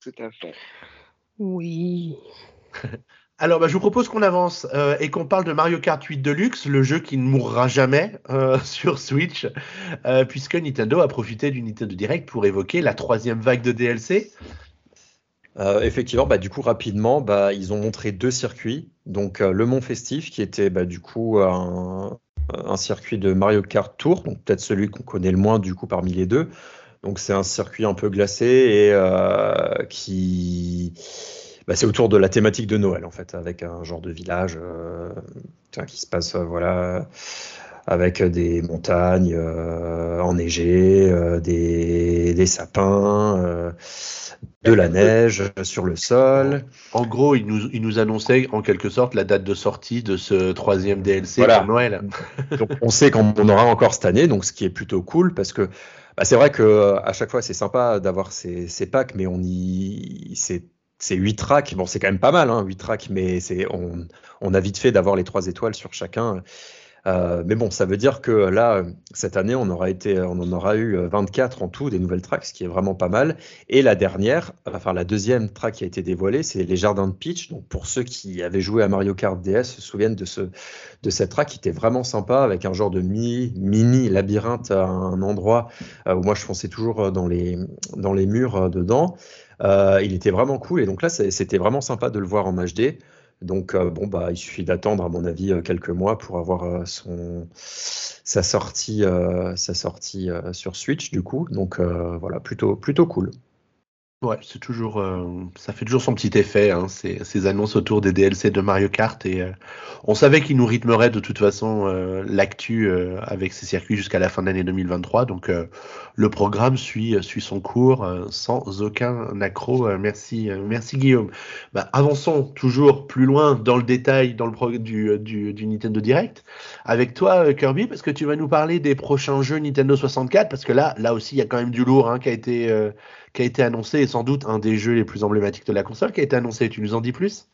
Tout à fait. Oui. Alors, bah, je vous propose qu'on avance euh, et qu'on parle de Mario Kart 8 Deluxe, le jeu qui ne mourra jamais euh, sur Switch, euh, puisque Nintendo a profité du Nintendo Direct pour évoquer la troisième vague de DLC. effectivement, bah, du coup, rapidement, bah, ils ont montré deux circuits. Donc, le Mont Festif, qui était du coup un, un, circuit de Mario Kart Tour, donc peut-être celui qu'on connaît le moins du coup parmi les deux. Donc, c'est un circuit un peu glacé et qui bah, c'est autour de la thématique de Noël en fait, avec un genre de village euh, qui se passe euh, voilà avec des montagnes euh, enneigées, euh, des, des, sapins, de la neige sur le sol. En gros, il nous, il nous, annonçait en quelque sorte la date de sortie de ce troisième DLC pour Noël. donc, on sait qu'on aura encore cette année, donc ce qui est plutôt cool parce que bah, c'est vrai que à chaque fois c'est sympa d'avoir ces, ces, packs, mais on y c'est c'est 8 tracks. Bon, c'est quand même pas mal, hein, 8 tracks, mais c'est, on, a vite fait d'avoir les 3 étoiles sur chacun. Euh, mais bon, ça veut dire que là, cette année, on, aura été, on en aura eu 24 en tout, des nouvelles tracks, ce qui est vraiment pas mal. Et la dernière, enfin la deuxième track qui a été dévoilée, c'est les Jardins de Peach. Donc pour ceux qui avaient joué à Mario Kart DS, se souviennent de, ce, de cette track qui était vraiment sympa, avec un genre de mini, mini labyrinthe à un endroit euh, où moi je fonçais toujours dans les, dans les murs euh, dedans. Euh, il était vraiment cool et donc là c'était vraiment sympa de le voir en HD. Donc euh, bon bah il suffit d'attendre à mon avis euh, quelques mois pour avoir son sa sortie sa sortie sur Switch du coup. Donc voilà plutôt plutôt cool. Ouais, c'est toujours, euh, ça fait toujours son petit effet, hein, ces, ces annonces autour des DLC de Mario Kart. Et euh, on savait qu'ils nous rythmeraient de toute façon euh, l'actu euh, avec ces circuits jusqu'à la fin de l'année 2023. Donc euh, le programme suit, suit son cours euh, sans aucun accro. Euh, merci, euh, merci Guillaume. Bah, avançons toujours plus loin dans le détail dans le pro- du, du, du Nintendo Direct avec toi euh, Kirby parce que tu vas nous parler des prochains jeux Nintendo 64 parce que là, là aussi il y a quand même du lourd hein, qui a été euh, qui a été annoncé et sans doute un des jeux les plus emblématiques de la console qui a été annoncé. Tu nous en dis plus?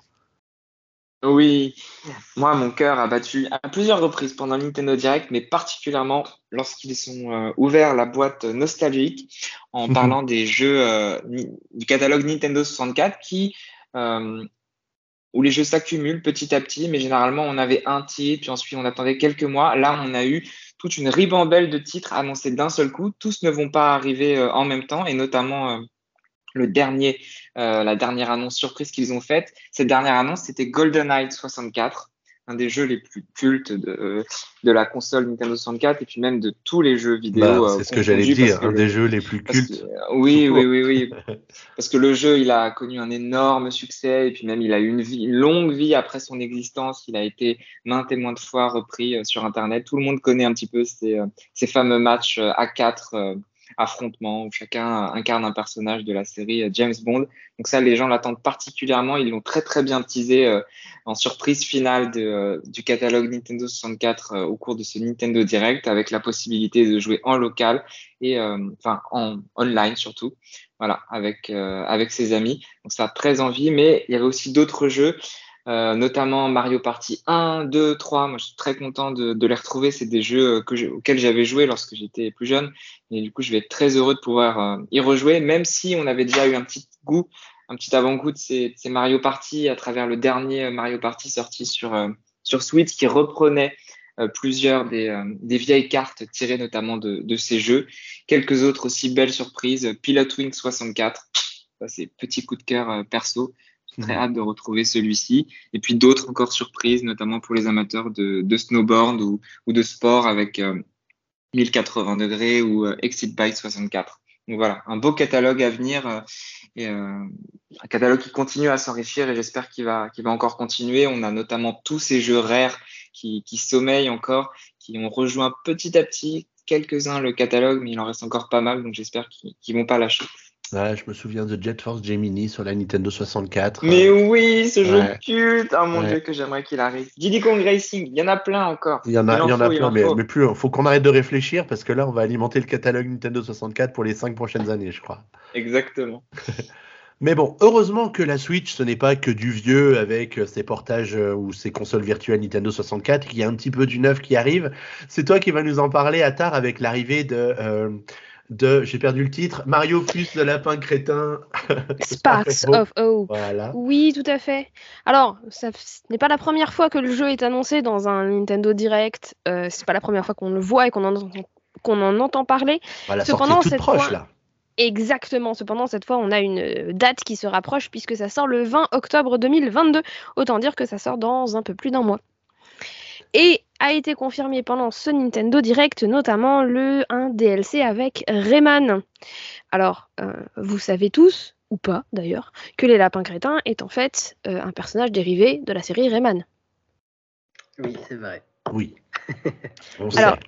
Oui, moi, mon cœur a battu à plusieurs reprises pendant le Nintendo Direct, mais particulièrement lorsqu'ils sont euh, ouverts la boîte nostalgique en parlant des jeux euh, du catalogue Nintendo 64 qui, euh, où les jeux s'accumulent petit à petit, mais généralement on avait un titre, puis ensuite on attendait quelques mois. Là, on a eu toute une ribambelle de titres annoncés d'un seul coup. Tous ne vont pas arriver euh, en même temps, et notamment euh, euh, la dernière annonce surprise qu'ils ont faite. Cette dernière annonce, c'était GoldenEye 64, un des jeux les plus cultes de, euh, de la console Nintendo 64 et puis même de tous les jeux vidéo. Bah, euh, c'est ce que j'allais dire, un des jeux les plus cultes. Euh, oui, oui, oui, oui, parce que le jeu, il a connu un énorme succès et puis même il a eu une, longue vie après son existence. Il a été maintes et maintes fois repris sur Internet. Tout le monde connaît un petit peu ces, ces fameux matchs à 4 affrontement où chacun incarne un personnage de la série euh, James Bond. Donc ça, les gens l'attendent particulièrement. Ils l'ont très très bien teasé euh, en surprise finale de, euh, du catalogue Nintendo 64 euh, au cours de ce Nintendo Direct avec la possibilité de jouer en local et euh, enfin en online surtout. Voilà, avec euh, avec ses amis. Donc ça a très envie, mais il y avait aussi d'autres jeux euh, notamment Mario Party 1, 2, 3. Moi, je suis très content de, les retrouver. C'est des jeux j'ai- auxquels j'avais joué lorsque j'étais plus jeune. Et du coup, je vais être très heureux de pouvoir euh, y rejouer, même si on avait déjà eu un petit goût, un petit avant-goût de ces, Mario Party à travers le dernier euh, Mario Party sorti sur, euh, sur Switch qui reprenait euh, plusieurs des, euh, vieilles cartes tirées notamment de, ces jeux. Quelques autres aussi belles surprises. Pilot Wing 64. Ça, c'est petit coup de cœur euh, perso. Très hâte de retrouver celui-ci. Et puis d'autres encore surprises, notamment pour les amateurs de, snowboard ou, de sport avec euh, 1080 degrés ou euh, Exit Bike 64. Donc voilà, un beau catalogue à venir euh, euh, un catalogue qui continue à s'enrichir et j'espère qu'il va, qu'il va encore continuer. On a notamment tous ces jeux rares qui, qui sommeillent encore, qui ont rejoint petit à petit quelques-uns le catalogue, mais il en reste encore pas mal, donc j'espère qu'ils qu'ils vont pas lâcher. Ouais, je me souviens de Jet Force Gemini sur la Nintendo 64. Mais Euh, oui, ce jeu Ouais. oh mon Ouais. dieu que j'aimerais qu'il arrive. Diddy Kong Racing, il y en a plein encore. Il y en a, Il il y en a il plein, mais, faut. mais plus, faut qu'on arrête de réfléchir parce que là, on va alimenter le catalogue Nintendo 64 pour les cinq prochaines années, je crois. Exactement. Mais bon, heureusement que la Switch, ce n'est pas que du vieux avec euh, ses portages euh, ou ses consoles virtuelles Nintendo 64, qu'il y a un petit peu du neuf qui arrive. C'est toi qui vas nous en parler à tard avec l'arrivée de, euh, de j'ai perdu le titre, Mario plus le lapin crétin. Sparks of Hope. Voilà. Oui, tout à fait. Alors, ça, ce n'est pas la première fois que le jeu est annoncé dans un Nintendo Direct. Euh, c'est pas la première fois qu'on le voit et qu'on en, en entend parler. Voilà, Cependant, cette proche fois- là. Exactement. Cependant, cette fois, on a une date qui se rapproche puisque ça sort le 20 octobre 2022. Autant dire que ça sort dans un peu plus d'un mois. Et a été confirmé pendant ce Nintendo Direct, notamment le un DLC avec Rayman. Alors, euh, vous savez tous, ou pas d'ailleurs, que les lapins crétins est en fait euh, un personnage dérivé de la série Rayman. Oui, c'est vrai. Oui. On Alors, sait.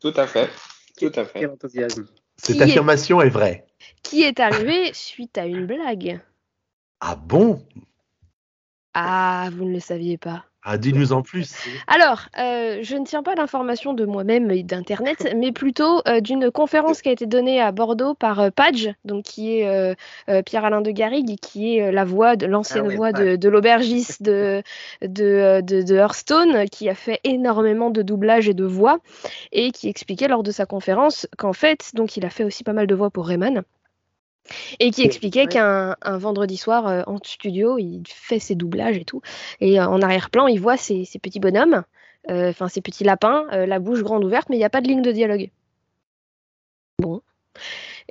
Tout à fait. Tout à fait. Quel enthousiasme. Cette qui est- affirmation est vraie. Qui est arrivé suite à une blague. Ah bon? Ah, vous ne le saviez pas. Ah, dis-nous en plus. Alors, euh, je ne tiens pas l'information de moi-même et d'Internet, mais plutôt euh, d'une conférence qui a été donnée à Bordeaux par euh, Page, donc qui est euh, Pierre-Alain de Garrigue, qui est la voix de l'ancienne Ah ouais, voix de, l'aubergiste de, de, de, de Hearthstone, qui a fait énormément de doublage et de voix, et qui expliquait lors de sa conférence qu'en fait, donc il a fait aussi pas mal de voix pour Rayman. Et qui expliquait Ouais. qu'un un vendredi soir euh, en studio, il fait ses doublages et tout. Et euh, en arrière-plan, il voit ces, ces petits bonhommes, euh, enfin ces petits lapins, la bouche grande ouverte, mais il n'y a pas de ligne de dialogue. Bon.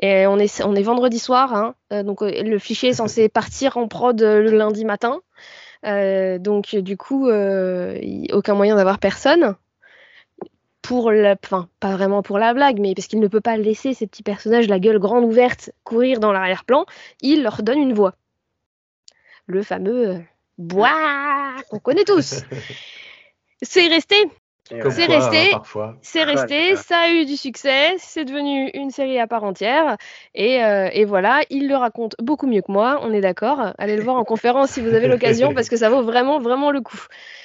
Et on est, on est vendredi soir, hein, donc le fichier est censé partir en prod le lundi matin. Donc du coup, aucun moyen d'avoir personne. Pour la, enfin pas vraiment pour la blague, mais parce qu'il ne peut pas laisser ces petits personnages la gueule grande ouverte courir dans l'arrière-plan, il leur donne une voix. Le fameux euh, bois qu'on connaît tous. C'est resté C'est resté. c'est resté, ça a eu du succès, c'est devenu une série à part entière. Et, euh, et voilà, il le raconte beaucoup mieux que moi, on est d'accord. Allez le voir en conférence si vous avez l'occasion, parce que ça vaut vraiment, vraiment le coup.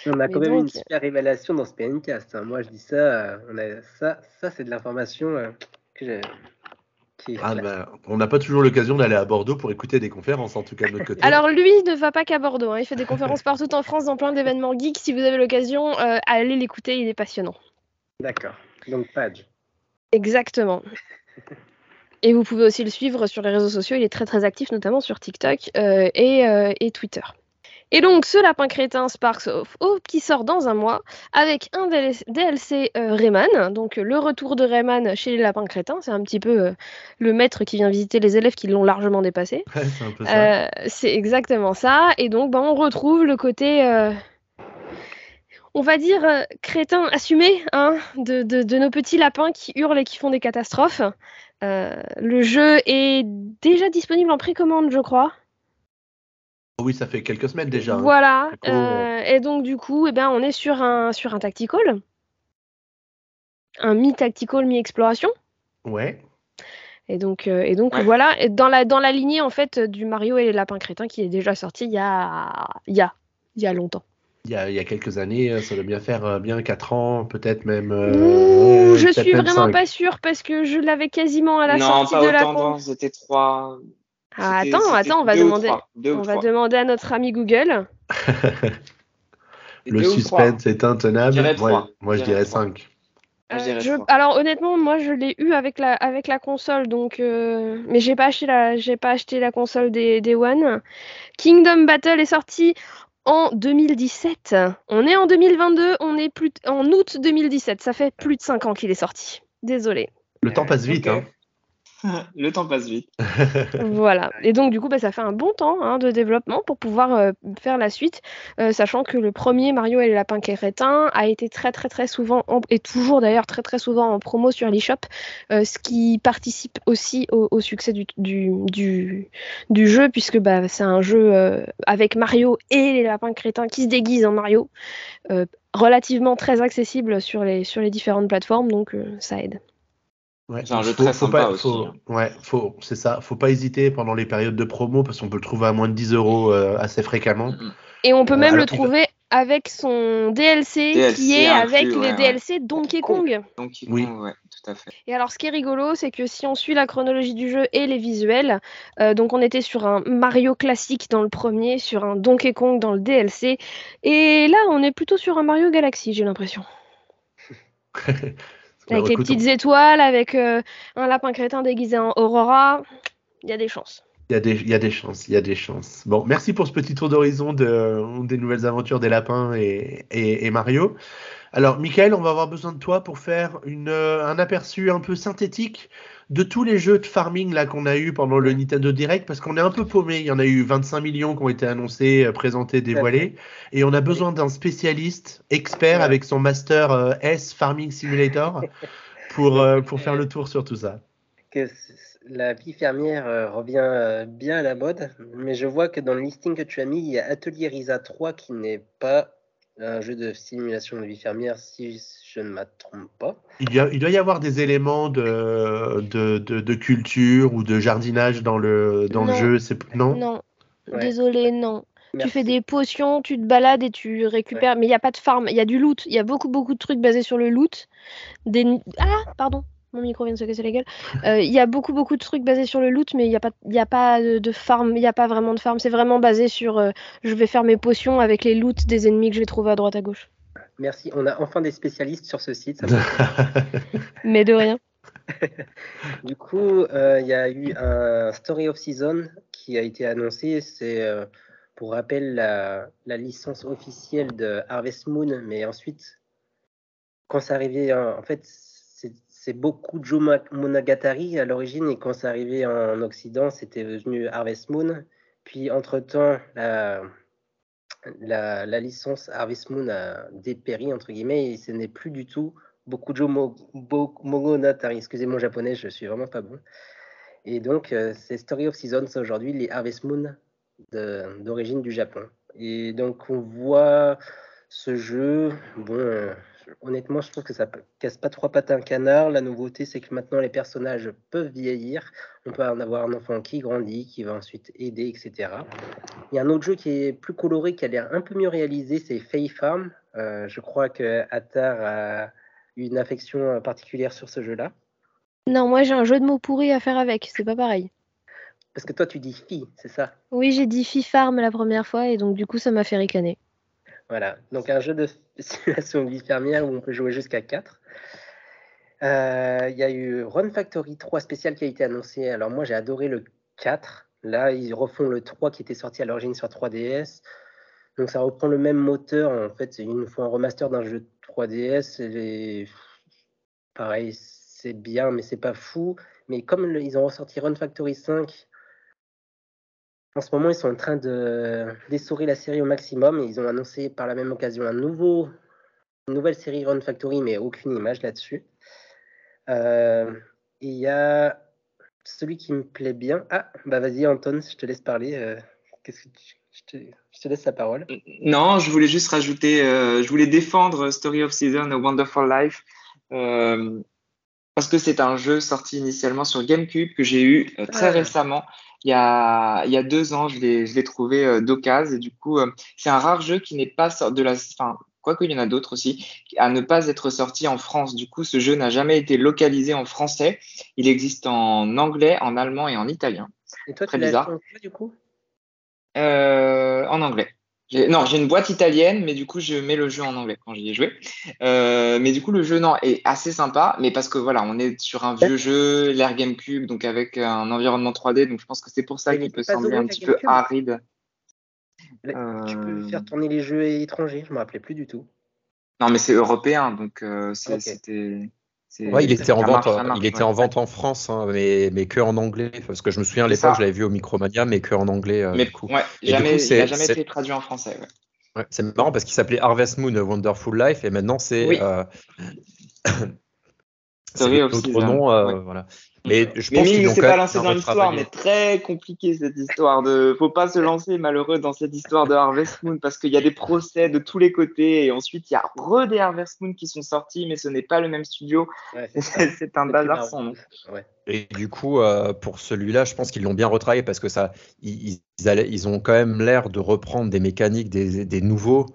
On a Mais quand même une super révélation dans ce PNcast. hein. Moi, je dis ça, euh, on a ça, ça c'est de l'information euh, que j'ai. Ah, bah, on n'a pas toujours l'occasion d'aller à Bordeaux pour écouter des conférences, en tout cas de notre côté. Alors lui ne va pas qu'à Bordeaux, hein, il fait des conférences partout en France dans plein d'événements geeks. Si vous avez l'occasion, euh, allez l'écouter, il est passionnant. D'accord. Donc, Page. Exactement. Et vous pouvez aussi le suivre sur les réseaux sociaux, il est très très actif, notamment sur TikTok euh, et, euh, et Twitter. Et donc ce lapin crétin Sparks of Hope qui sort dans un mois avec un DLC euh, Rayman, donc le retour de Rayman chez les lapins crétins, c'est un petit peu euh, le maître qui vient visiter les élèves qui l'ont largement dépassé. Ouais, c'est. Euh, c'est exactement ça. Et donc, ben, on retrouve le côté, on va dire, euh, crétin assumé hein, de, de- de nos petits lapins qui hurlent et qui font des catastrophes. Euh, le jeu est déjà disponible en précommande, je crois. Oui, ça fait quelques semaines déjà. hein. Voilà. Coup, euh, et donc, du coup, eh ben, on est sur un, sur un tactical. Un mi-tactical, mi-exploration. Ouais. Et donc, euh, et donc Ouais. voilà, et dans la, dans la lignée en fait du Mario et les lapins crétins qui est déjà sorti il y a, il y a, il y a longtemps. Il y, a, il y a quelques années, euh, ça doit bien faire euh, bien 4 ans, peut-être même. euh, Ouh, je suis vraiment pas sûre parce que je l'avais quasiment à la non, sortie pas de la autant, con. non, c'était trois. Ah, attends, attends, on va demander, trois, on va trois. demander à notre ami Google. Le suspense est intenable. Je trois. moi, je dirais dirais trois. 5. Moi, je Euh, dirais je- trois. alors honnêtement, moi je l'ai eu avec la avec la console, donc euh, mais j'ai pas acheté la j'ai pas acheté la console des, des One. Kingdom Battle est sorti en 2017. On est en 2022, on est plus en août 2017. Ça fait plus de 5 ans qu'il est sorti. Désolé. Le temps passe vite. Ok. Hein. Le temps passe vite. Voilà. Et donc, du coup, bah, ça fait un bon temps hein, de développement pour pouvoir euh, faire la suite, euh, sachant que le premier Mario et les lapins crétins a été très, très, très souvent, en- et toujours d'ailleurs très, très souvent en promo sur l'eShop, euh, ce qui participe aussi au, succès du, jeu, puisque bah, c'est un jeu avec Mario et les lapins crétins qui se déguisent en Mario, relativement très accessible sur les, sur les différentes plateformes, donc ça aide. Ouais, C'est un il jeu très sympa pas, aussi, faut- ouais, faut, c'est ça. Faut pas hésiter pendant les périodes de promo parce qu'on peut le trouver à moins de 10 euros euh, assez fréquemment. Mm, mm. Et on peut Euh, même alors, le trouver avec son DLC, DLC qui est inclus, avec ouais, les ouais. DLC Donkey Kong. Donc, il- Oui. ouais, tout à fait. Et alors ce qui est rigolo, c'est que si on suit la chronologie du jeu et les visuels, euh, donc on était sur un Mario classique dans le premier, sur un Donkey Kong dans le DLC, et là on est plutôt sur un Mario Galaxy, j'ai l'impression. Avec les petites étoiles, avec euh, un lapin crétin déguisé en Aurora, il y a des chances. Il y, a des, il y a des chances, il y a des chances. Bon, merci pour ce petit tour d'horizon de, des nouvelles aventures des lapins et, et, et Mario. Alors, Michael, on va avoir besoin de toi pour faire une, euh, un aperçu un peu synthétique de tous les jeux de farming là qu'on a eu pendant le Nintendo Direct, parce qu'on est un peu paumé. Il y en a eu 25 millions qui ont été annoncés, euh, présentés, dévoilés, et on a besoin d'un spécialiste expert Ouais. avec son master euh, S Farming Simulator pour, euh, pour faire le tour sur tout ça. que la vie fermière revient bien à la mode, mais je vois que dans le listing que tu as mis, il y a Atelier Risa 3 qui n'est pas un jeu de simulation de vie fermière, si je ne me trompe pas. Il, y a- il doit y avoir des éléments de, de, de, de culture ou de jardinage dans le, dans le Non. jeu. C'est, non, Non, Ouais. désolé, non. Tu fais des potions, tu te balades et tu récupères. Mais il n'y a pas de farm, il y a du loot. Il y a beaucoup, beaucoup de trucs basés sur le loot. Des... Ah, pardon, mon micro vient de se casser la gueule. Euh, Il y a beaucoup, beaucoup de trucs basés sur le loot, mais il n'y a pas, y a pas de, de farm. Il n'y a pas vraiment de farm. C'est vraiment basé sur euh, je vais faire mes potions avec les loots des ennemis que je vais trouver à droite à gauche. Merci, on a enfin des spécialistes sur ce site. ça Mais de rien. du coup, euh, il y a eu un Story of Season qui a été annoncé. C'est, euh, pour rappel, la, la licence officielle de Harvest Moon, mais ensuite, quand c'est arrivé, en, en fait, c'est c'est beaucoup Joe Monogatari à l'origine, et quand c'est arrivé en Occident, c'était devenu Harvest Moon. Puis, entre-temps, la, la, licence Harvest Moon a dépéri, entre guillemets, et ce n'est plus du tout Bokujo Monogatari. Excusez mon japonais, je suis vraiment pas bon. Et donc, euh, c'est Story of Seasons aujourd'hui, les Harvest Moon d'origine du Japon. Et donc, on voit ce jeu, bon, euh, honnêtement, je trouve que ça casse pas trois pattes à un canard. La nouveauté, c'est que maintenant, les personnages peuvent vieillir. On peut en avoir un enfant qui grandit, qui va ensuite aider, etc. Il y a un autre jeu qui est plus coloré, qui a l'air un peu mieux réalisé, c'est Fae Farm. Euh, je crois que Attar a une affection particulière sur ce jeu-là. Non, moi j'ai un jeu de mots pourri à faire avec, c'est pas pareil. Parce que toi tu dis fille, c'est ça? Oui, j'ai dit fille farm la première fois et donc du coup ça m'a fait ricaner. Voilà, donc un jeu de simulation de vie où on peut jouer jusqu'à 4. Euh, il y a eu Run Factory 3 spécial qui a été annoncé. Alors moi j'ai adoré le 4. Là ils refont le 3 qui était sorti à l'origine sur 3DS. Donc ça reprend le même moteur. En fait, c'est une fois un remaster d'un jeu 3DS. Et pareil, c'est bien, mais c'est pas fou. Mais comme ils ont ressorti Run Factory 5, en ce moment, ils sont en train de d'essorer la série au maximum. Ils ont annoncé par la même occasion une nouvelle série Run Factory, mais aucune image là-dessus. Euh, il y a celui qui me plaît bien. Ah, bah vas-y, Anton, je te laisse parler. Euh, qu'est-ce que je, te, je, te, laisse la parole. Non, je voulais juste rajouter, euh, je voulais défendre Story of Season, A Wonderful Life parce que c'est un jeu sorti initialement sur GameCube que j'ai eu euh, très récemment. Il y, a, il y a deux ans, je l'ai trouvé euh, d'occasion et du coup, euh, c'est un rare jeu qui n'est pas de la, enfin, quoique il y en a d'autres aussi, à ne pas être sorti en France. Du coup, ce jeu n'a jamais été localisé en français. Il existe en anglais, en allemand et en italien. Et toi, Très tu bizarre. du coup? En anglais. Non, j'ai une boîte italienne, mais du coup, je mets le jeu en anglais quand j'y ai joué. Euh, mais du coup, le jeu, non, est assez sympa, mais parce que voilà, on est sur un vieux jeu, l'Air GameCube, donc avec un environnement 3D, donc je pense que c'est pour ça qu'il peut sembler un petit peu aride. Tu peux euh, faire tourner les jeux étrangers, je me rappelais plus du tout. Non, mais c'est européen, donc euh, c'était. Ouais, il était, en vente, il était en vente en France, hein, mais, mais que en anglais. Parce que je me souviens à l'époque, je l'avais vu au Micromania, mais que en anglais. Euh, mais, coup. Ouais, jamais, il n'a jamais été traduit en français. Ouais. c'est marrant parce qu'il s'appelait Harvest Moon Wonderful Life et maintenant c'est. Oui. Euh... c'est autre nom. Euh, voilà. Mais je pense qu'il s'est pas lancé dans l'histoire, mais très compliqué cette histoire de. Faut pas se lancer malheureux dans cette histoire de Harvest Moon parce qu'il y a des procès de tous les côtés et ensuite il y a re des Harvest Moon qui sont sortis, mais ce n'est pas le même studio. c'est un bazar sans nom. Et du coup, euh, pour celui-là, je pense qu'ils l'ont bien retravaillé parce que ça, ils, ils, ont quand même l'air de reprendre des mécaniques des, des nouveaux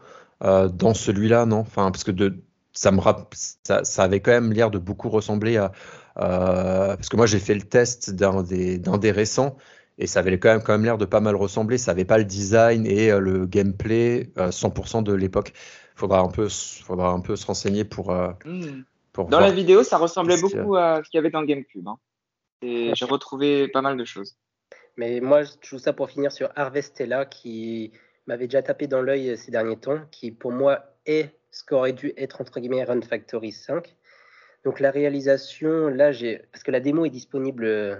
euh, dans celui-là, non? Enfin, parce que de, ça me ça, ça avait quand même l'air de beaucoup ressembler à euh, parce que moi, j'ai fait le test d'un des, des récents et ça avait quand même, quand même l'air de pas mal ressembler. Ça n'avait pas le design et euh, le gameplay 100% euh, de l'époque. Il faudra, un peu, faudra un peu se renseigner pour. Hmm. pour dans la vidéo, ça ressemblait beaucoup à ce qu'il y avait dans GameCube. Hein. Et j'ai retrouvé pas mal de choses. Mais moi, je trouve ça pour finir sur Harvestella qui m'avait déjà tapé dans l'œil ces derniers temps, qui pour moi est ce qu'aurait dû être entre guillemets Run Factory 5. Donc la réalisation, là, j'ai parce que la démo est disponible euh,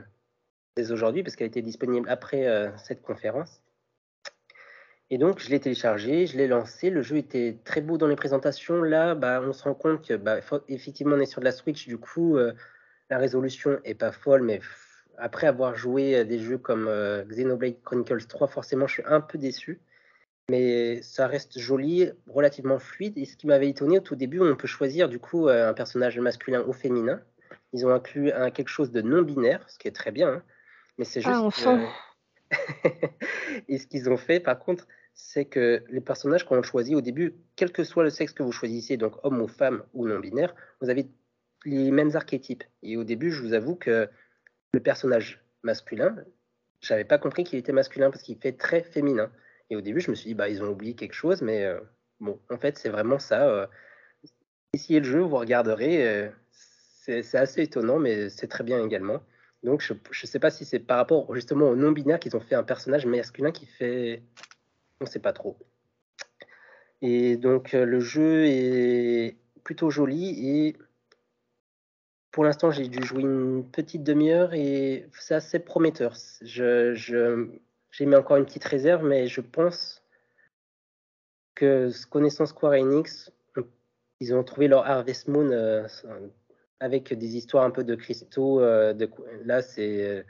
dès aujourd'hui, parce qu'elle été disponible après euh, cette conférence. Et donc je l'ai téléchargé, je l'ai lancé. Le jeu était très beau dans les présentations. Là, bah, on se rend compte que bah, on est sur de la Switch, du coup euh, la résolution est pas folle, mais après avoir joué à des jeux comme Xenoblade Chronicles 3, forcément je suis un peu déçu mais ça reste joli, relativement fluide. Et ce qui m'avait étonné au tout début, on peut choisir du coup euh, un personnage masculin ou féminin. Ils ont inclus un, quelque chose de non binaire, ce qui est très bien. Hein. Mais c'est ah, juste. Ah, et ce qu'ils ont fait, par contre, c'est que les personnages qu'on choisit au début, quel que soit le sexe que vous choisissez, donc homme ou femme ou non binaire, vous avez les mêmes archétypes. Et au début, je vous avoue que le personnage masculin, j'avais pas compris qu'il était masculin parce qu'il fait très féminin. Et au début, je me suis dit, bah, ils ont oublié quelque chose, mais euh, bon, en fait, c'est vraiment ça. Euh, essayez le jeu, vous regarderez. Euh, c'est assez étonnant, mais c'est très bien également. Donc, je ne sais pas si c'est par rapport justement au non-binaire qu'ils ont fait un personnage masculin qui fait. On ne sait pas trop. Et donc, le jeu est plutôt joli et pour l'instant, j'ai dû jouer une petite demi-heure et c'est assez prometteur. Je, j'ai mis encore une petite réserve, mais je pense que connaissant Square Enix, ils ont trouvé leur Harvest Moon euh, avec des histoires un peu de cristaux. euh, là, c'est euh,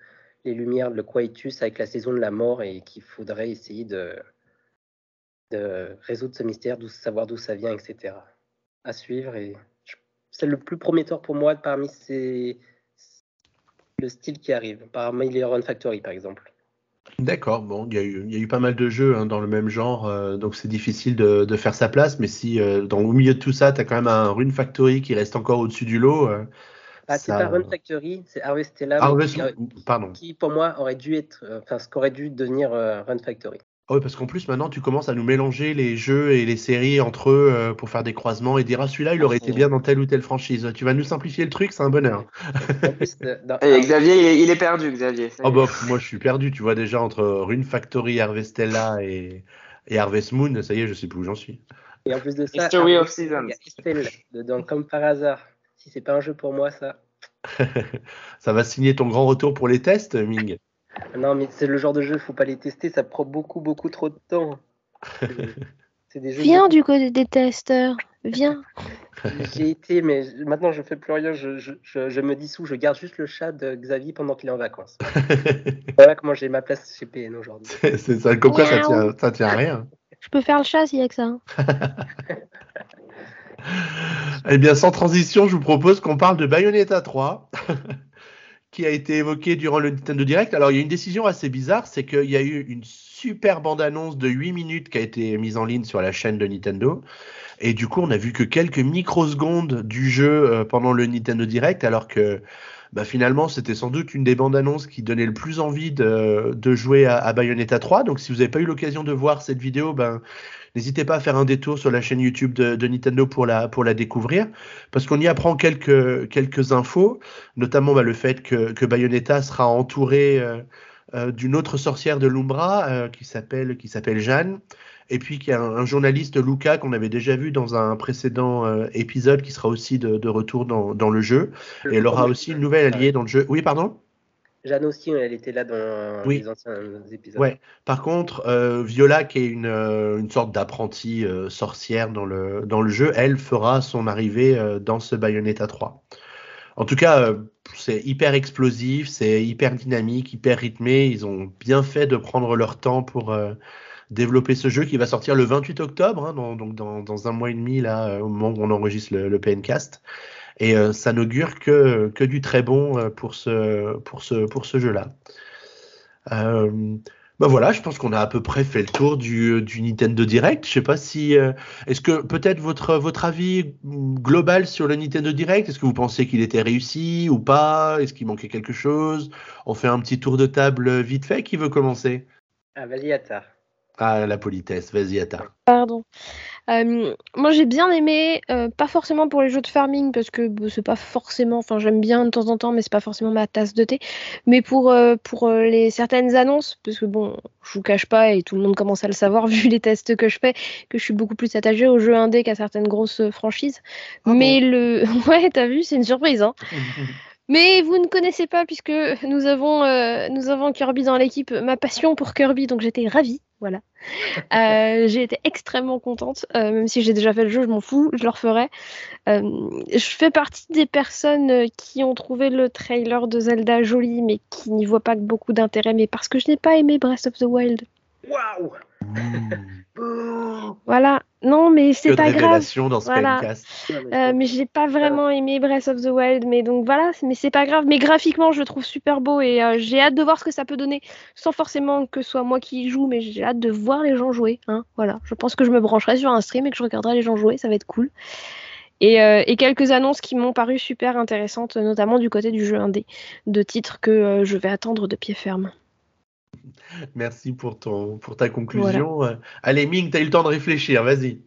les lumières, le Quietus avec la saison de la mort et qu'il faudrait essayer de, résoudre ce mystère, savoir d'où ça vient, etc. À suivre. C'est le plus prometteur pour moi parmi le style qui arrive, parmi les Run Factory par exemple. D'accord, bon, il y, a eu- il y a eu pas mal de jeux hein, dans le même genre, euh, donc c'est difficile de, de faire sa place, mais si euh, dans, au milieu de tout ça, tu as quand même un Rune Factory qui reste encore au-dessus du lot. euh, Ah, c'est ça- pas Run Factory, c'est Harvestella, Harvest qui, pardon. qui, pour moi aurait dû être, euh, enfin ce qu'aurait dû devenir euh, Run Factory. Ah oui, parce qu'en plus, maintenant, tu commences à nous mélanger les jeux et les séries entre eux euh, pour faire des croisements et dire ah, celui-là, il aurait été bien dans telle ou telle franchise. Tu vas nous simplifier le truc, c'est un bonheur. Euh, Et Xavier, il est, perdu, Xavier. Oh bah, moi, je suis perdu, tu vois, déjà entre Rune Factory, Harvestella et, et Harvest Moon, ça y est, je sais plus où j'en suis. Et en plus de ça, History of Seasons. il y a Estelle dedans, comme par hasard. Si c'est pas un jeu pour moi, ça. Ça va signer ton grand retour pour les tests, Ming? Non, mais c'est le genre de jeu, faut pas les tester, ça prend beaucoup, beaucoup trop de temps. C'est- C'est des jeux. Viens du côté des testeurs. Viens. J'ai été, mais maintenant je fais plus rien. Je, je, je, je me dissous. Je garde juste le chat de Xavier pendant qu'il est en vacances. voilà comment j'ai ma place chez PN aujourd'hui. c'est ça, comme quoi ça tient, ça tient à rien. Je peux faire le chat s'il y a que ça. hein. Eh bien, sans transition, je vous propose qu'on parle de Bayonetta 3, qui a été évoqué durant le Nintendo Direct. Alors, il y a une décision assez bizarre, c'est qu'il y a eu une super bande-annonce de 8 minutes qui a été mise en ligne sur la chaîne de Nintendo. Et du coup, on a vu que quelques microsecondes du jeu euh, pendant le Nintendo Direct, alors que bah, finalement, c'était sans doute une des bandes annonces qui donnait le plus envie de, jouer à, Bayonetta 3. Donc, si vous n'avez pas eu l'occasion de voir cette vidéo, ben, n'hésitez pas à faire un détour sur la chaîne YouTube de, Nintendo pour la, pour la découvrir, parce qu'on y apprend quelques, quelques infos, notamment bah, le fait que, que Bayonetta sera entouré euh, euh, d'une autre sorcière de l'Umbra euh, qui s'appelle Jeanne. Et puis qu'il y a un, un journaliste, Luca, qu'on avait déjà vu dans un précédent euh, épisode, qui sera aussi de, de retour dans, dans le jeu. Et elle aura aussi une nouvelle alliée dans le jeu. Oui, pardon? Jeanne aussi, elle était là dans Oui. les anciens épisodes. Ouais. Par contre, euh, Viola, qui est une, euh, une sorte d'apprentie euh, sorcière dans le, dans le jeu, elle fera son arrivée dans ce Bayonetta 3. En tout cas, c'est hyper explosif, c'est hyper dynamique, hyper rythmé. Ils ont bien fait de prendre leur temps pour développer ce jeu qui va sortir le 28 octobre, hein, donc dans, un mois et demi, là, euh, au moment où on enregistre le, le PNcast. Et euh, ça n'augure que, que du très bon euh, pour ce, pour ce, pour ce jeu-là. Euh, ben voilà, je pense qu'on a à peu près fait le tour du, Nintendo Direct. Je sais pas si. Est-ce que peut-être votre, votre avis global sur le Nintendo Direct Est-ce que vous pensez qu'il était réussi ou pas Est-ce qu'il manquait quelque chose? On fait un petit tour de table vite fait. Qui veut commencer? Ah. Ah, la politesse. Vas-y, Atta. Pardon. Euh, moi j'ai bien aimé, euh, pas forcément pour les jeux de farming parce que bah, c'est pas forcément, enfin j'aime bien de temps en temps, mais c'est pas forcément ma tasse de thé. Mais pour euh, pour les certaines annonces, parce que bon, je vous cache pas et tout le monde commence à le savoir vu les tests que je fais, que je suis beaucoup plus attachée aux jeux indés qu'à certaines grosses franchises. Ah mais le, ouais, t'as vu, c'est une surprise, hein. Mais vous ne connaissez pas puisque nous avons, euh, nous avons Kirby dans l'équipe, ma passion pour Kirby, donc j'étais ravie, voilà. Euh, j'ai été extrêmement contente, euh, même si j'ai déjà fait le jeu, je m'en fous, je le referai. Euh, je fais partie des personnes qui ont trouvé le trailer de Zelda joli, mais qui n'y voient pas beaucoup d'intérêt, mais parce que je n'ai pas aimé Breath of the Wild. Waouh. Bouh Voilà, non, mais c'est pas grave. dans ce Voilà. Euh, mais j'ai pas vraiment aimé Breath of the Wild, mais donc voilà, mais c'est pas grave. Mais graphiquement, je le trouve super beau et euh, j'ai hâte de voir ce que ça peut donner, sans forcément que ce soit moi qui y joue, mais j'ai hâte de voir les gens jouer. Hein, voilà, je pense que je me brancherai sur un stream et que je regarderai les gens jouer, ça va être cool. Et, euh, et quelques annonces qui m'ont paru super intéressantes, notamment du côté du jeu indé, de titres que euh, je vais attendre de pied ferme. Merci pour, ton, pour ta conclusion. Euh, Allez, Ming, tu as eu le temps de réfléchir. Vas-y.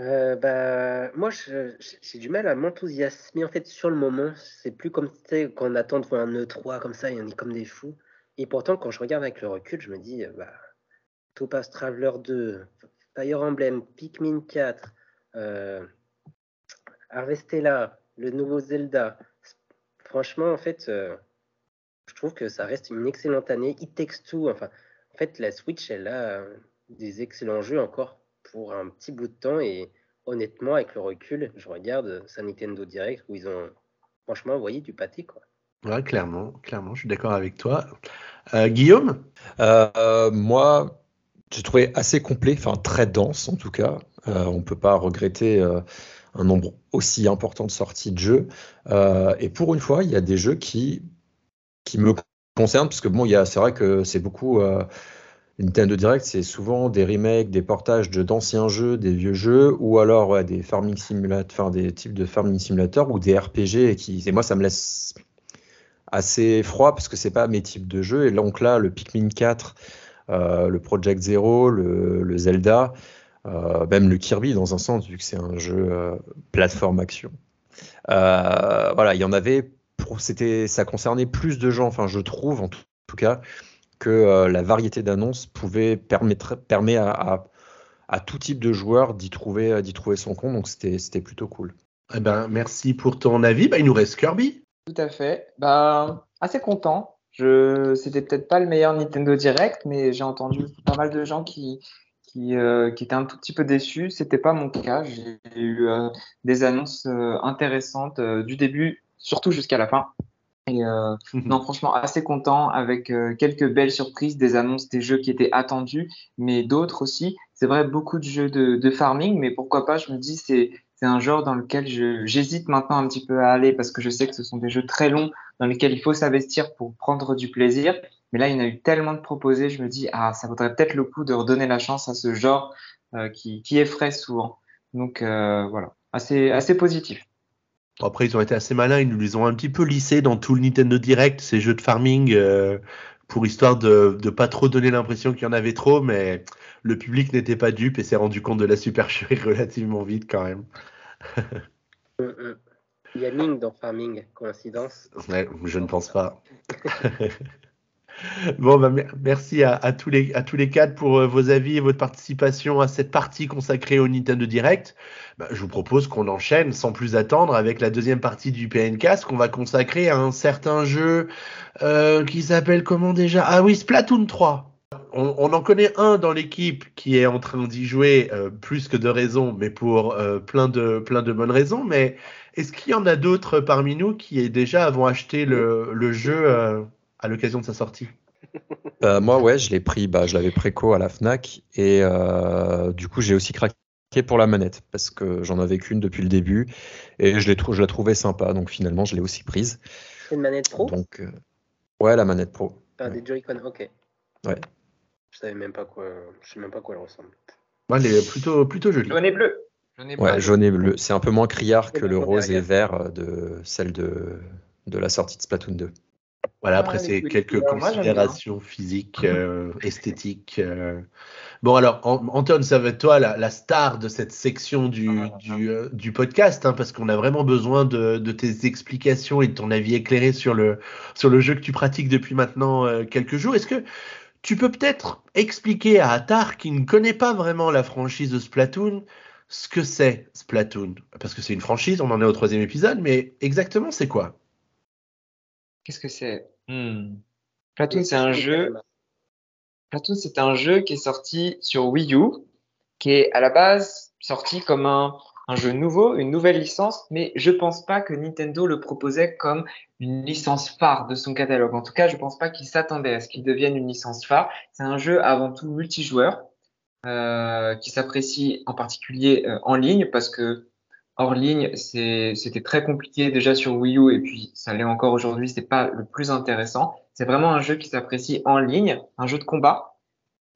Euh, bah, moi, j'ai du mal à m'enthousiasmer en fait sur le moment. C'est plus comme quand on attend de voir un E3 comme ça et on est comme des fous. Et pourtant, quand je regarde avec le recul, je me dis, euh, bah, Topaz Traveler 2, Fire Emblem, Pikmin 4, euh, Harvestella, le nouveau Zelda. Franchement, en fait, euh, je trouve que ça reste une excellente année. It Takes Two, enfin, en fait, la Switch, elle a euh, des excellents jeux encore pour un petit bout de temps et honnêtement, avec le recul, je regarde sa Nintendo Direct où ils ont franchement envoyé du pâté. Quoi. Ouais, clairement, clairement, je suis d'accord avec toi. Euh, Guillaume? Euh, Moi, j'ai trouvé assez complet, enfin très dense en tout cas. Euh, on ne peut pas regretter un nombre aussi important de sorties de jeux. et pour une fois, il y a des jeux qui, qui me concernent, parce que bon, c'est vrai que c'est beaucoup Nintendo Direct, c'est souvent des remakes, des portages d'anciens jeux, des vieux jeux, ou alors des farming simulateurs, des types de farming simulateurs ou des RPG. Et, qui, et moi, ça me laisse assez froid parce que c'est pas mes types de jeux. Et donc là, le Pikmin 4, euh, le Project Zero, le, Zelda, euh, même le Kirby dans un sens, vu que c'est un jeu euh, plateforme action. voilà, il y en avait. C'était, ça concernait plus de gens, enfin, je trouve en tout cas que euh, la variété d'annonces pouvait permettre, permet à, à, tout type de joueur d'y trouver, d'y trouver son compte. Donc c'était plutôt cool. Eh ben, merci pour ton avis. Bah, il nous reste Kirby. Tout à fait. Bah, assez content. Je, c'était peut-être pas le meilleur Nintendo Direct, mais j'ai entendu pas mal de gens qui, qui, euh, qui étaient un tout petit peu déçus. C'était pas mon cas. J'ai eu euh, des annonces intéressantes du début, surtout jusqu'à la fin. Et euh, non, franchement, assez content avec euh, quelques belles surprises, des annonces des jeux qui étaient attendus, mais d'autres aussi. C'est vrai, beaucoup de jeux de, de, farming, mais pourquoi pas, je me dis, c'est, un genre dans lequel j'hésite maintenant un petit peu à aller parce que je sais que ce sont des jeux très longs dans lesquels il faut s'investir pour prendre du plaisir. Mais là, il y en a eu tellement de proposés, je me dis, ah, ça vaudrait peut-être le coup de redonner la chance à ce genre euh, qui, qui effraie souvent. Donc voilà, assez, assez positif. Après, ils ont été assez malins, ils nous les ont un petit peu lissés dans tout le Nintendo Direct, ces jeux de farming, euh, pour histoire de ne pas trop donner l'impression qu'il y en avait trop, mais le public n'était pas dupe et s'est rendu compte de la supercherie relativement vite quand même. Mm, mm. Il y a Ming dans Farming, coïncidence Je ne pense pas. Bon, bah, merci à, tous les, à tous les quatre pour euh, vos avis et votre participation à cette partie consacrée au Nintendo Direct. Bah, je vous propose qu'on enchaîne sans plus attendre avec la deuxième partie du PNcast qu'on va consacrer à un certain jeu euh, qui s'appelle comment déjà? Ah oui, Splatoon 3. On, en connaît un dans l'équipe qui est en train d'y jouer euh, plus que de raisons, mais pour plein, de, plein de bonnes raisons. Mais est-ce qu'il y en a d'autres parmi nous qui déjà avons acheté le, le jeu à l'occasion de sa sortie euh, Moi, ouais, je l'ai pris, bah, je l'avais préco à la Fnac et euh, du coup, j'ai aussi craqué pour la manette parce que j'en avais qu'une depuis le début et je, je la trouvais sympa, donc finalement, je l'ai aussi prise. C'est une manette pro? Donc, euh, ouais, la manette pro. Ah, des Joy-Con, ok. Ouais. Je savais même pas quoi, je sais même pas quoi elle ressemble. Moi, elle est plutôt, plutôt jolie. Jaune et bleu. Jaune et bleu. Ouais, jaune et bleu. C'est un peu moins criard que le rose et vert de celle de, de la sortie de Splatoon 2. Voilà, après, c'est quelques considérations physiques, euh, esthétiques. Euh. Bon, alors, Anton, ça va être toi la, star de cette section du, ah, du, euh, du podcast, hein, parce qu'on a vraiment besoin de, de, tes explications et de ton avis éclairé sur le, sur le jeu que tu pratiques depuis maintenant quelques jours. Est-ce que tu peux peut-être expliquer à Attar, qui ne connaît pas vraiment la franchise de Splatoon, ce que c'est Splatoon? Parce que c'est une franchise, on en est au troisième épisode, mais exactement, c'est quoi? Qu'est-ce que c'est? Hmm. Platoon, c'est un jeu. Platoon, c'est un jeu qui est sorti sur Wii U, qui est à la base sorti comme un, un jeu nouveau, une nouvelle licence, mais je pense pas que Nintendo le proposait comme une licence phare de son catalogue. En tout cas, je pense pas qu'il s'attendait à ce qu'il devienne une licence phare. C'est un jeu avant tout multijoueur, euh, qui s'apprécie en particulier euh, en ligne parce que hors ligne, c'était très compliqué déjà sur Wii U et puis ça l'est encore aujourd'hui, c'est pas le plus intéressant. C'est vraiment un jeu qui s'apprécie en ligne, un jeu de combat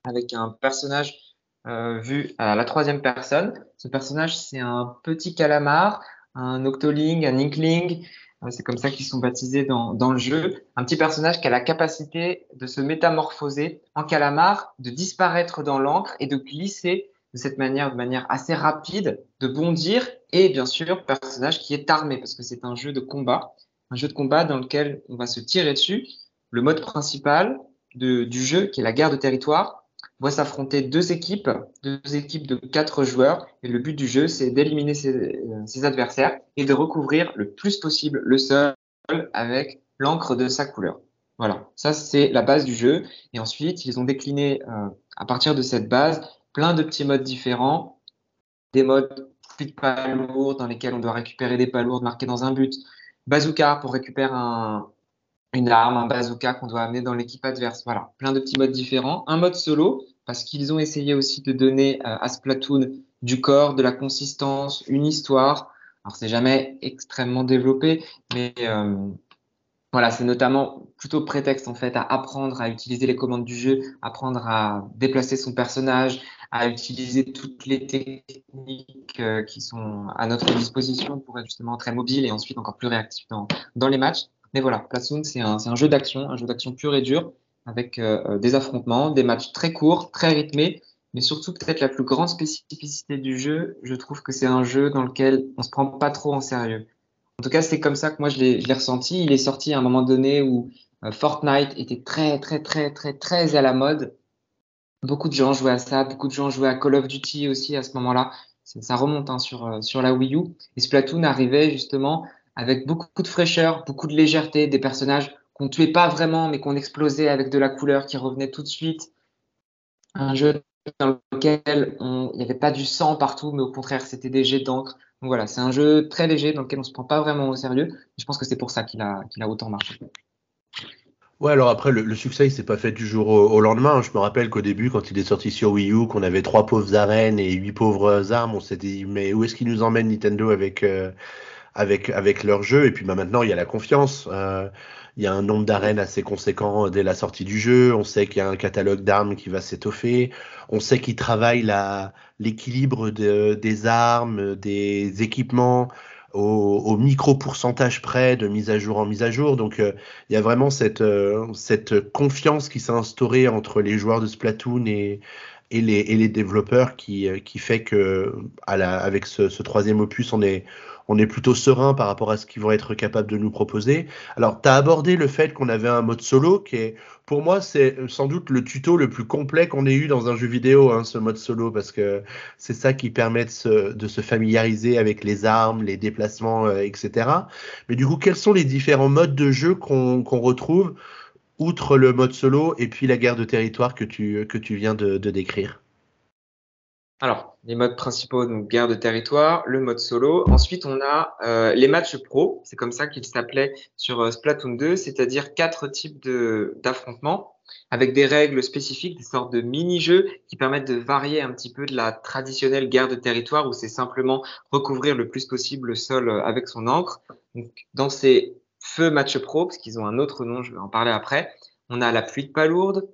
avec un personnage euh, vu à la troisième personne. Ce personnage, c'est un petit calamar, un octoling, un inkling. Euh, c'est comme ça qu'ils sont baptisés dans, dans le jeu. Un petit personnage qui a la capacité de se métamorphoser en calamar, de disparaître dans l'encre et de glisser de cette manière, de manière assez rapide, de bondir, et bien sûr, personnage qui est armé, parce que c'est un jeu de combat, un jeu de combat dans lequel on va se tirer dessus. Le mode principal de, du jeu, qui est la guerre de territoire, voit s'affronter deux équipes, deux équipes de quatre joueurs, et le but du jeu, c'est d'éliminer ses, ses, adversaires et de recouvrir le plus possible le sol avec l'encre de sa couleur. Voilà, ça c'est la base du jeu. Et ensuite, ils ont décliné euh, à partir de cette base plein de petits modes différents, des modes fluides pas lourds dans lesquels on doit récupérer des pas lourds marqués dans un but. Bazooka pour récupérer un, une arme, un bazooka qu'on doit amener dans l'équipe adverse. Voilà, plein de petits modes différents. Un mode solo, parce qu'ils ont essayé aussi de donner euh, à Splatoon du corps, de la consistance, une histoire. Alors, c'est jamais extrêmement développé, mais euh, voilà, c'est notamment plutôt prétexte en fait à apprendre à utiliser les commandes du jeu, apprendre à déplacer son personnage, à utiliser toutes les techniques euh, qui sont à notre disposition pour être justement très mobile et ensuite encore plus réactif dans, les matchs. Mais voilà, Splatoon, c'est un, jeu d'action, un jeu d'action pur et dur, avec euh, des affrontements, des matchs très courts, très rythmés, mais surtout peut-être la plus grande spécificité du jeu, je trouve que c'est un jeu dans lequel on se prend pas trop en sérieux. En tout cas, c'est comme ça que moi je l'ai ressenti. Il est sorti à un moment donné où euh, Fortnite était très très très très très à la mode. Beaucoup de gens jouaient à ça, beaucoup de gens jouaient à Call of Duty aussi à ce moment-là. Ça remonte hein, sur, euh, sur la Wii U. Et Splatoon arrivait justement avec beaucoup de fraîcheur, beaucoup de légèreté, des personnages qu'on tuait pas vraiment, mais qu'on explosait avec de la couleur qui revenait tout de suite. Un jeu dans lequel il n'y avait pas du sang partout, mais au contraire, c'était des jets d'encre. Donc voilà, c'est un jeu très léger dans lequel on se prend pas vraiment au sérieux. Je pense que c'est pour ça qu'il a, qu'il a autant marché. Ouais, alors après, le, succès, il s'est pas fait du jour au, lendemain. Je me rappelle qu'au début, quand il est sorti sur Wii U, qu'on avait trois pauvres arènes et huit pauvres armes, on s'est dit, mais où est-ce qu'il nous emmène Nintendo avec, euh, avec, avec leur jeu? Et puis bah, maintenant, il y a la confiance. Euh, il y a un nombre d'arènes assez conséquent dès la sortie du jeu. On sait qu'il y a un catalogue d'armes qui va s'étoffer. On sait qu'ils travaillent l'équilibre de, des armes, des équipements au, micro pourcentage près de mise à jour en mise à jour. Donc euh, il y a vraiment cette, euh, cette confiance qui s'est instaurée entre les joueurs de Splatoon et, les, développeurs qui, qui fait que avec ce troisième opus, on est, on est plutôt serein par rapport à ce qu'ils vont être capables de nous proposer. Alors, tu as abordé le fait qu'on avait un mode solo qui est, pour moi, c'est sans doute le tuto le plus complet qu'on ait eu dans un jeu vidéo, hein, ce mode solo, parce que c'est ça qui permet de se, familiariser avec les armes, les déplacements, euh, etc. Mais du coup, quels sont les différents modes de jeu qu'on retrouve outre le mode solo et puis la guerre de territoire que tu, que tu viens de décrire? Alors, les modes principaux, donc guerre de territoire, le mode solo. Ensuite, on a euh, les matchs pro, c'est comme ça qu'ils s'appelaient sur euh, Splatoon 2, c'est-à-dire quatre types d'affrontements avec des règles spécifiques, des sortes de mini-jeux qui permettent de varier un petit peu de la traditionnelle guerre de territoire où c'est simplement recouvrir le plus possible le sol euh, avec son encre. Donc, dans ces feux matchs pro, parce qu'ils ont un autre nom, je vais en parler après, on a la pluie de palourde,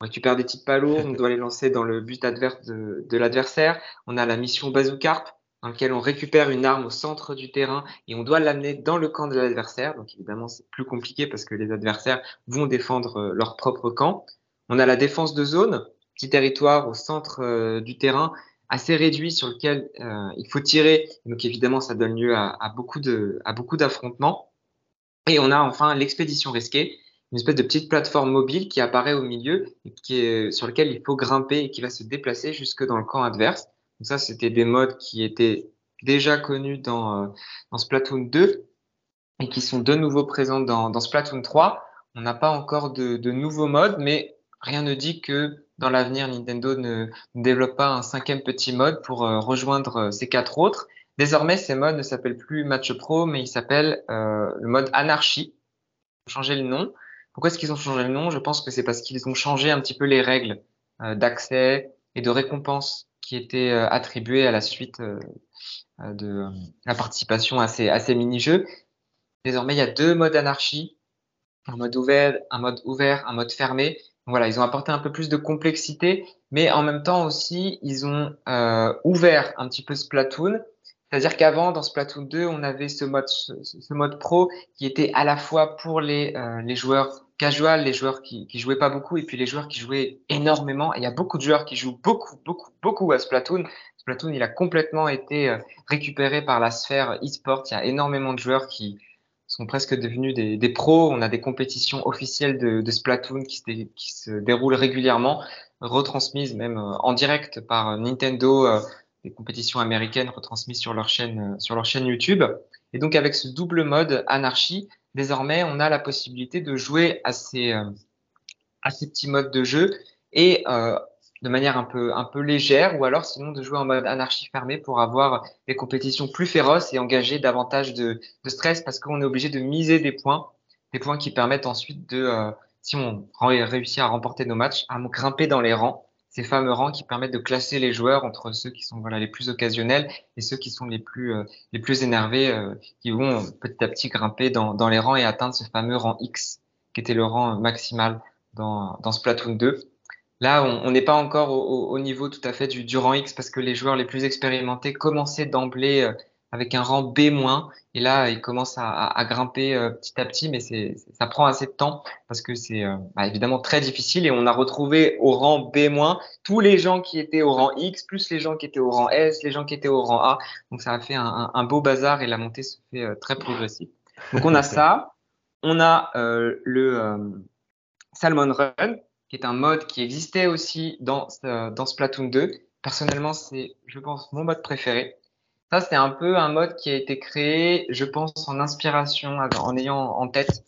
on récupère des petites palourdes, on doit les lancer dans le but adverse de, l'adversaire. On a la mission Bazookarp, dans laquelle on récupère une arme au centre du terrain et on doit l'amener dans le camp de l'adversaire. Donc évidemment, c'est plus compliqué parce que les adversaires vont défendre euh, leur propre camp. On a la défense de zone, petit territoire au centre euh, du terrain, assez réduit sur lequel euh, il faut tirer. Donc évidemment, ça donne lieu à, beaucoup à beaucoup d'affrontements. Et on a enfin l'expédition risquée, une espèce de petite plateforme mobile qui apparaît au milieu et qui est, sur lequel il faut grimper et qui va se déplacer jusque dans le camp adverse. Donc ça, c'était des modes qui étaient déjà connus dans, euh, dans Splatoon 2 et qui sont de nouveau présents dans, dans Splatoon 3. On n'a pas encore de, de, nouveaux modes, mais rien ne dit que dans l'avenir, Nintendo ne, ne, développe pas un cinquième petit mode pour euh, rejoindre euh, ces quatre autres. Désormais, ces modes ne s'appellent plus Match Pro, mais ils s'appellent le mode Anarchy. Changer le nom. Pourquoi est-ce qu'ils ont changé le nom? Je pense que c'est parce qu'ils ont changé un petit peu les règles euh, d'accès et de récompense qui étaient euh, attribuées à la suite euh, de la participation à ces, mini-jeux. Désormais, il y a deux modes anarchie, un mode ouvert, un mode fermé. voilà, ils ont apporté un peu plus de complexité, mais en même temps aussi, ils ont ouvert un petit peu Splatoon c'est-à-dire qu'avant, dans Splatoon 2, on avait ce mode, pro qui était à la fois pour les joueurs casual, les joueurs qui, qui jouaient pas beaucoup, et puis les joueurs qui jouaient énormément. Il y a beaucoup de joueurs qui jouent beaucoup, beaucoup, beaucoup à Splatoon. Splatoon, il a complètement été euh, récupéré par la sphère e-sport. Il y a énormément de joueurs qui sont presque devenus des, des pros. On a des compétitions officielles de, de Splatoon qui se, qui se déroulent régulièrement, retransmises même euh, en direct par Nintendo des compétitions américaines retransmises sur leur chaîne, euh, sur leur chaîne YouTube. Et donc avec ce double mode anarchie, désormais on a la possibilité de jouer à ces, euh, petits modes de jeu et euh, de manière un peu, légère, ou alors sinon de jouer en mode anarchie fermée pour avoir des compétitions plus féroces et engager davantage de, de stress parce qu'on est obligé de miser des points, des points qui permettent ensuite de, euh, si on réussit à remporter nos matchs, à grimper dans les rangs, ces fameux rangs qui permettent de classer les joueurs entre ceux qui sont voilà les plus occasionnels et ceux qui sont les plus euh, les plus énervés, euh, qui vont petit à petit grimper dans, les rangs et atteindre ce fameux rang X qui était le rang maximal dans, dans Splatoon 2. Là, on n'est pas encore au, au, niveau tout à fait du, du, rang X parce que les joueurs les plus expérimentés commençaient d'emblée euh, avec un rang B-, et là, ils commencent à, à, grimper euh, petit à petit, mais c'est, ça prend assez de temps parce que c'est euh, bah, évidemment très difficile et on a retrouvé au rang B- tous les gens qui étaient au rang X, plus les gens qui étaient au rang S, les gens qui étaient au rang A. Donc ça a fait un, un beau bazar et la montée se fait très progressive. Donc on a ça, on a le Salmon Run, qui est un mode qui existait aussi dans, euh, dans Splatoon 2. Personnellement, c'est, je pense, mon mode préféré. Ça, c'est un peu un mode qui a été créé, je pense, en inspiration, en ayant en tête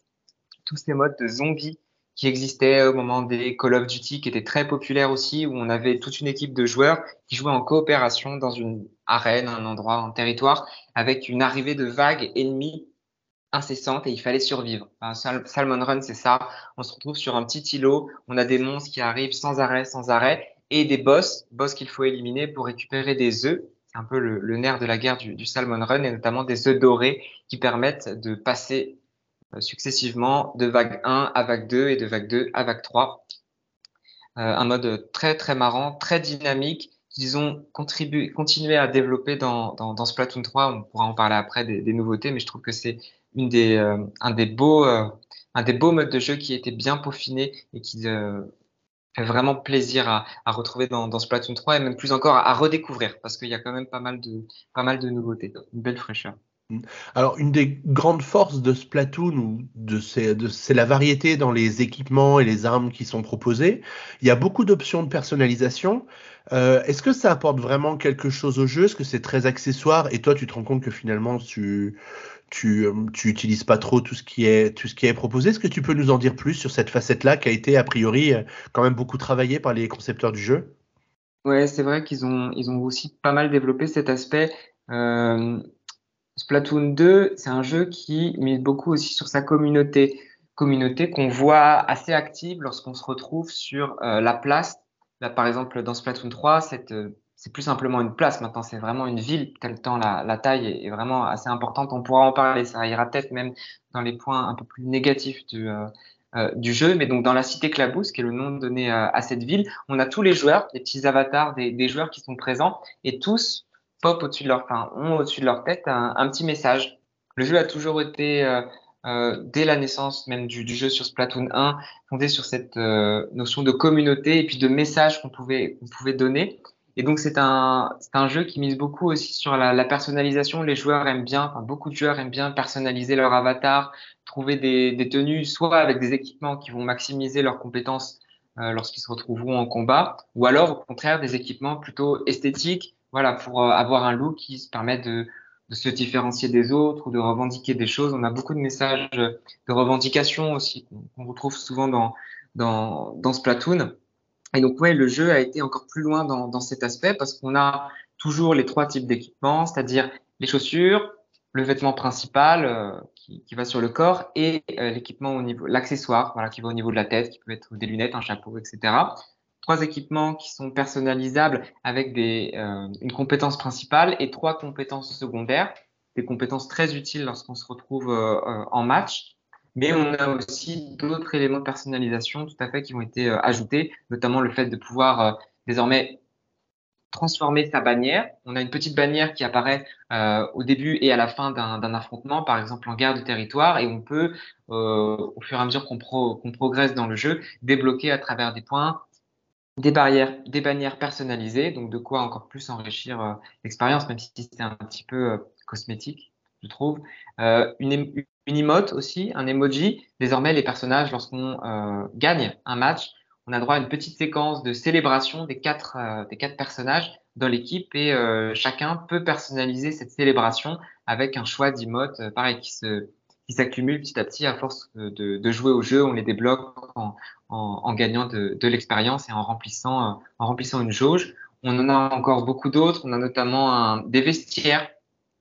tous ces modes de zombies qui existaient au moment des Call of Duty, qui étaient très populaires aussi, où on avait toute une équipe de joueurs qui jouaient en coopération dans une arène, un endroit, un territoire, avec une arrivée de vagues ennemies incessante et il fallait survivre. Salmon Run, c'est ça. On se retrouve sur un petit îlot, on a des monstres qui arrivent sans arrêt, sans arrêt, et des boss, boss qu'il faut éliminer pour récupérer des œufs. Un peu le, nerf de la guerre du, Salmon Run, et notamment des œufs dorés qui permettent de passer euh, successivement de vague 1 à vague 2 et de vague 2 à vague 3. Euh, un mode très très marrant, très dynamique, qu'ils ont contribué, continué à développer dans, dans, Splatoon 3. On pourra en parler après des, nouveautés, mais je trouve que c'est une des, euh, un, des beaux, un des beaux modes de jeu qui était bien peaufiné et qui fait vraiment plaisir à, retrouver dans, dans Splatoon 3 et même plus encore à, redécouvrir parce qu'il y a quand même pas mal de, pas mal de nouveautés, une belle fraîcheur. Alors, une des grandes forces de Splatoon, c'est la variété dans les équipements et les armes qui sont proposées. Il y a beaucoup d'options de personnalisation. Euh, est-ce que ça apporte vraiment quelque chose au jeu? Est-ce que c'est très accessoire? Et toi, tu te rends compte que finalement, tu, tu, tu utilises pas trop tout ce qui est, tout ce qui est proposé. Est-ce que tu peux nous en dire plus sur cette facette-là qui a été, a priori, quand même beaucoup travaillée par les concepteurs du jeu? Ouais, c'est vrai qu'ils ont, ils ont aussi pas mal développé cet aspect. Euh, Splatoon 2, c'est un jeu qui mise beaucoup aussi sur sa communauté, communauté qu'on voit assez active lorsqu'on se retrouve sur euh, la place. Là, par exemple, dans Splatoon 3, cette, c'est plus simplement une place. Maintenant, c'est vraiment une ville, tel temps la, taille est, vraiment assez importante. On pourra en parler. Ça ira peut-être même dans les points un peu plus négatifs du, euh, euh, jeu. Mais donc, dans la cité Clabousse, qui est le nom donné euh, à cette ville, on a tous les joueurs, les petits avatars des, joueurs qui sont présents et tous pop au-dessus de leur, enfin, ont au-dessus de leur tête un, petit message. Le jeu a toujours été, dès la naissance même du, jeu sur Splatoon 1, fondé sur cette notion de communauté et puis de message qu'on pouvait, qu'on pouvait donner. Et donc c'est un, un jeu qui mise beaucoup aussi sur la, la, personnalisation. Les joueurs aiment bien, enfin beaucoup de joueurs aiment bien personnaliser leur avatar, trouver des, des tenues, soit avec des équipements qui vont maximiser leurs compétences euh, lorsqu'ils se retrouveront en combat, ou alors au contraire des équipements plutôt esthétiques voilà, pour euh, avoir un look qui se permet de, de, se différencier des autres ou de revendiquer des choses. On a beaucoup de messages de revendication aussi qu'on retrouve souvent dans, dans, dans Splatoon. Et donc, ouais, le jeu a été encore plus loin dans, dans cet aspect parce qu'on a toujours les trois types d'équipements, c'est-à-dire les chaussures, le vêtement principal euh, qui, qui, va sur le corps et euh, l'équipement au niveau, l'accessoire, voilà, qui va au niveau de la tête, qui peut être des lunettes, un chapeau, etc trois équipements qui sont personnalisables avec des, euh, une compétence principale et trois compétences secondaires, des compétences très utiles lorsqu'on se retrouve euh, euh, en match. Mais on a aussi d'autres éléments de personnalisation tout à fait qui ont été euh, ajoutés, notamment le fait de pouvoir euh, désormais transformer sa bannière. On a une petite bannière qui apparaît euh, au début et à la fin d'un affrontement, par exemple en guerre de territoire, et on peut, au fur et à mesure qu'on pro qu progresse dans le jeu, débloquer à travers des points des barrières, des bannières personnalisées, donc de quoi encore plus enrichir l'expérience, même si c'est un petit peu cosmétique, je trouve. Une, une emote aussi, un emoji. Désormais, les personnages, lorsqu'on euh, gagne un match, on a droit à une petite séquence de célébration des quatre, euh, personnages dans l'équipe et chacun peut personnaliser cette célébration avec un choix d'emote, pareil, qui se, qui s'accumulent petit à petit à force de, jouer au jeu. On les débloque en, gagnant de, l'expérience et en remplissant, une jauge. On en a encore beaucoup d'autres. On a notamment des vestiaires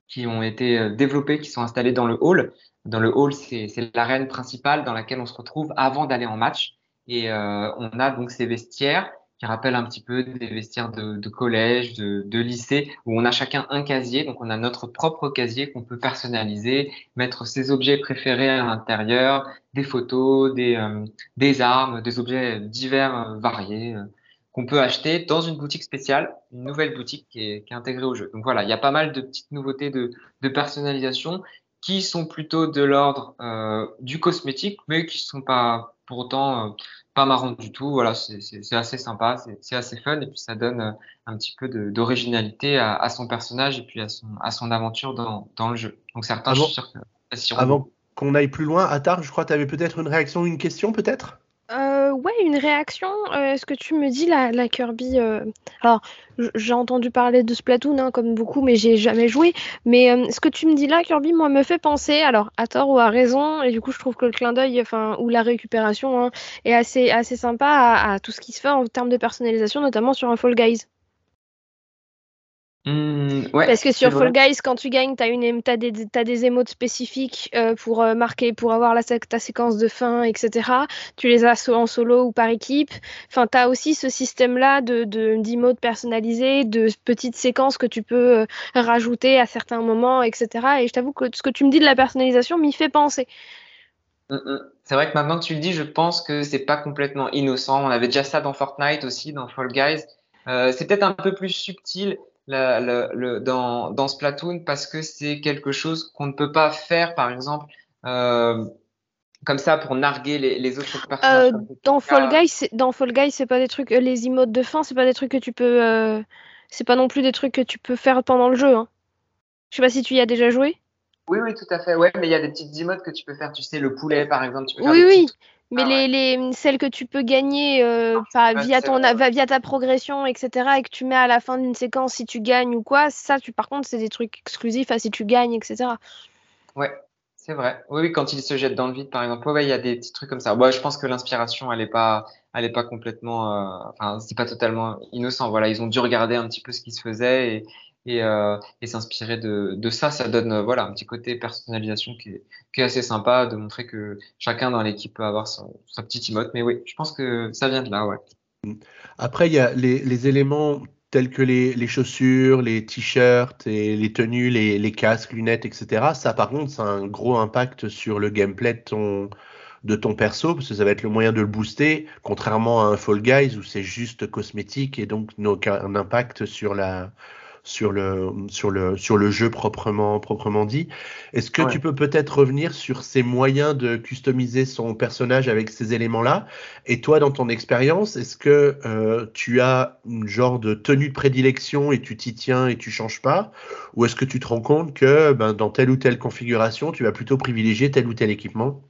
qui ont été euh, développés, qui sont installés dans le hall. Dans le hall, c'est l'arène principale dans laquelle on se retrouve avant d'aller en match. Et euh, on a donc ces vestiaires qui rappellent un petit peu des vestiaires de, de collège, de, de, lycée, où on a chacun un casier. Donc on a notre propre casier qu'on peut personnaliser, mettre ses objets préférés à l'intérieur, des photos, des, euh, des armes, des objets divers euh, variés qu'on peut acheter dans une boutique spéciale, une nouvelle boutique qui est, qui est, intégrée au jeu. Donc voilà, il y a pas mal de petites nouveautés de, de personnalisation qui sont plutôt de l'ordre euh, du cosmétique, mais qui sont pas pour autant euh, pas marrants du tout. Voilà, c'est assez sympa, c'est assez fun, et puis ça donne euh, un petit peu d'originalité à, à, son personnage et puis à son, à son aventure dans, dans le jeu. Donc certains, avant, je suis sûr que... Avant qu'on aille plus loin, Attar, je crois que tu avais peut-être une réaction, une question peut-être? Euh, ouais, une réaction. Euh, ce que tu me dis, la, Kirby. Euh... Alors, j'ai entendu parler de Splatoon, hein, comme beaucoup, mais j'ai jamais joué. Mais euh, ce que tu me dis là, Kirby, moi, me fait penser, alors à tort ou à raison, et du coup, je trouve que le clin d'œil, enfin, ou la récupération, hein, est assez, assez sympa à, à, tout ce qui se fait en termes de personnalisation, notamment sur un Fall Guys. Mmh, ouais, Parce que sur Fall Guys, quand tu gagnes, tu as, as, des, as des émotes spécifiques euh, pour euh, marquer, pour avoir la, ta séquence de fin, etc. Tu les as en solo ou par équipe. Enfin, tu as aussi ce système-là d'émotes de, personnalisés, de petites séquences que tu peux euh, rajouter à certains moments, etc. Et je t'avoue que ce que tu me dis de la personnalisation m'y fait penser. Mmh, c'est vrai que maintenant que tu le dis, je pense que c'est pas complètement innocent. On avait déjà ça dans Fortnite aussi, dans Fall Guys. Euh, c'est peut-être un peu plus subtil, le, dans, dans Splatoon parce que c'est quelque chose qu'on ne peut pas faire, par exemple, euh, comme ça pour narguer les, les autres personnages. Euh, dans, Fall Guys, dans Fall Guys, c'est pas des trucs, les emotes de fin, c'est pas des trucs que tu peux, euh, c'est pas non plus des trucs que tu peux faire pendant le jeu. Hein. Je sais pas si tu y as déjà joué. Oui, oui, tout à fait. Ouais, mais il y a des petites emotes que tu peux faire. Tu sais, le poulet, par exemple. Tu peux oui, oui. Petites... Mais ah ouais. les, les, celles que tu peux gagner euh, ah, via, ton, via ta progression, etc., et que tu mets à la fin d'une séquence si tu gagnes ou quoi, ça, tu, par contre, c'est des trucs exclusifs à si tu gagnes, etc. Ouais, c'est vrai. Oui, oui, quand il se jette dans le vide, par exemple, ouais, il y a des petits trucs comme ça. Bon, je pense que l'inspiration, elle n'est pas, elle est pas complètement, euh, enfin, c'est pas totalement innocent. Voilà, ils ont dû regarder un petit peu ce qui se faisait et, et, euh, et s'inspirer de, ça, ça donne euh, voilà un petit côté personnalisation qui est, assez sympa, de montrer que chacun dans l'équipe peut avoir sa petite emote. Mais oui, je pense que ça vient de là, ouais. Après, il y a les, éléments tels que les, chaussures, les t-shirts les tenues, les, les, casques, lunettes, etc. Ça, par contre, ça a un gros impact sur le gameplay de ton, de ton perso, parce que ça va être le moyen de le booster, contrairement à un Fall Guys où c'est juste cosmétique et donc n'a aucun impact sur la, sur le, sur le, sur le jeu proprement, proprement dit. Est-ce que ouais. tu peux peut-être revenir sur ces moyens de customiser son personnage avec ces éléments-là? Et toi, dans ton expérience, est-ce que euh, tu as une genre de tenue de prédilection et tu t'y tiens et tu changes pas? Ou est-ce que tu te rends compte que ben, dans telle ou telle configuration, tu vas plutôt privilégier tel ou tel équipement?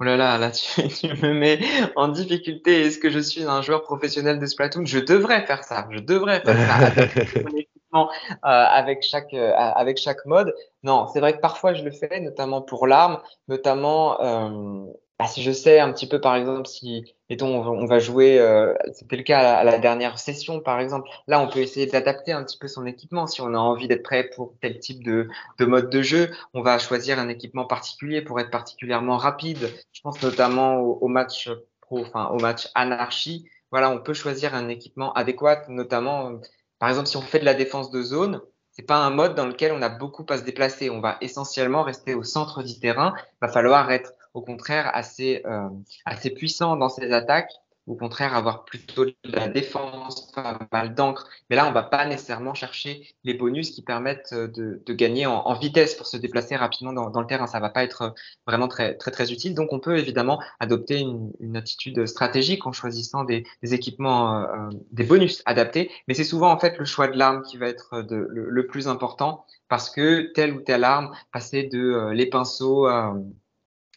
Oh là là, là tu, tu, me mets en difficulté. Est-ce que je suis un joueur professionnel de Splatoon? Je devrais faire ça. Je devrais faire ça. Euh, avec chaque euh, avec chaque mode. Non, c'est vrai que parfois je le fais, notamment pour l'arme, notamment euh, bah, si je sais un petit peu, par exemple, si mettons on va jouer, euh, c'était le cas à la, dernière session, par exemple. Là, on peut essayer d'adapter un petit peu son équipement. Si on a envie d'être prêt pour tel type de, de mode de jeu, on va choisir un équipement particulier pour être particulièrement rapide. Je pense notamment au match pro, enfin au match anarchie. Voilà, on peut choisir un équipement adéquat, notamment par exemple, si on fait de la défense de zone, c'est pas un mode dans lequel on a beaucoup à se déplacer. On va essentiellement rester au centre du terrain. Il va falloir être au contraire assez, euh, assez puissant dans ses attaques au contraire avoir plutôt de la défense, pas mal d'encre. Mais là, on va pas nécessairement chercher les bonus qui permettent de, de gagner en, vitesse pour se déplacer rapidement dans, le terrain. Ça va pas être vraiment très utile. Donc, on peut évidemment adopter une, attitude stratégique en choisissant des, équipements, euh, des bonus adaptés. Mais c'est souvent en fait le choix de l'arme qui va être le, plus important parce que telle ou telle arme, passer de euh, les pinceaux euh,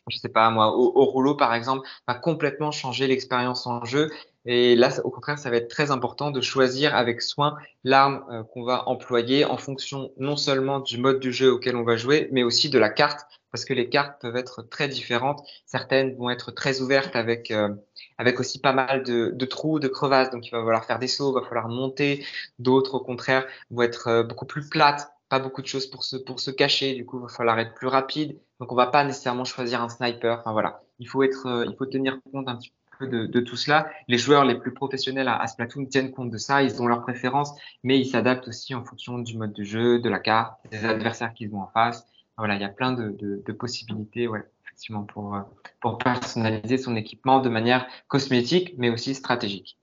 je sais pas moi, au, au, rouleau par exemple, va complètement changer l'expérience en jeu. Et là, au contraire, ça va être très important de choisir avec soin l'arme euh, qu'on va employer en fonction non seulement du mode du jeu auquel on va jouer, mais aussi de la carte parce que les cartes peuvent être très différentes. Certaines vont être très ouvertes avec, euh, avec aussi pas mal de, de, trous, de crevasses, donc il va falloir faire des sauts, il va falloir monter. D'autres, au contraire, vont être euh, beaucoup plus plates, pas beaucoup de choses pour se, pour se cacher, du coup, il va falloir être plus rapide. Donc on va pas nécessairement choisir un sniper. Enfin voilà, il faut, être, euh, il faut tenir compte un petit peu de, de, tout cela. Les joueurs les plus professionnels à, à Splatoon tiennent compte de ça, ils ont leurs préférences, mais ils s'adaptent aussi en fonction du mode de jeu, de la carte, des adversaires qu'ils ont en face voilà, il y a plein de, de, de possibilités, ouais, effectivement, pour, euh, pour personnaliser son équipement de manière cosmétique, mais aussi stratégique.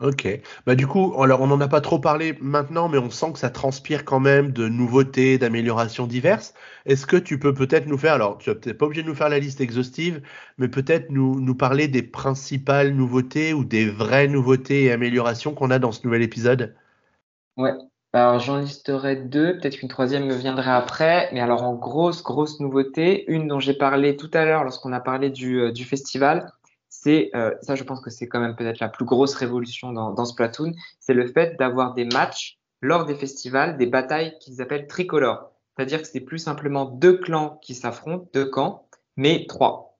Ok. Bah du coup, alors on n'en a pas trop parlé maintenant, mais on sent que ça transpire quand même de nouveautés, d'améliorations diverses. Est-ce que tu peux peut-être nous faire, alors tu n'es peut-être pas obligé de nous faire la liste exhaustive, mais peut-être nous, nous parler des principales nouveautés ou des vraies nouveautés et améliorations qu'on a dans ce nouvel épisode? Ouais, alors j'en listerai deux, peut-être qu'une troisième me viendrait après, mais alors en grosse, grosse nouveauté, une dont j'ai parlé tout à l'heure lorsqu'on a parlé du, euh, du festival, c'est, euh, ça je pense que c'est quand même peut-être la plus grosse révolution dans, dans Splatoon, c'est le fait d'avoir des matchs lors des festivals, des batailles qu'ils appellent tricolores. C'est-à-dire que c'est plus simplement deux clans qui s'affrontent, deux camps, mais trois.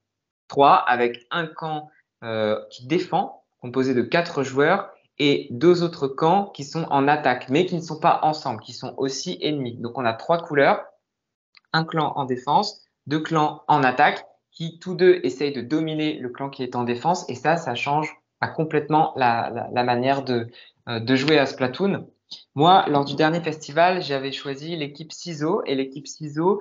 Trois avec un camp euh, qui défend, composé de quatre joueurs, et deux autres camps qui sont en attaque, mais qui ne sont pas ensemble, qui sont aussi ennemis. Donc on a trois couleurs, un clan en défense, deux clans en attaque, qui tous deux essayent de dominer le clan qui est en défense, et ça, ça change pas complètement la, la, la manière de, euh, de jouer à Splatoon. Moi, lors du dernier festival, j'avais choisi l'équipe CISO, et l'équipe CISO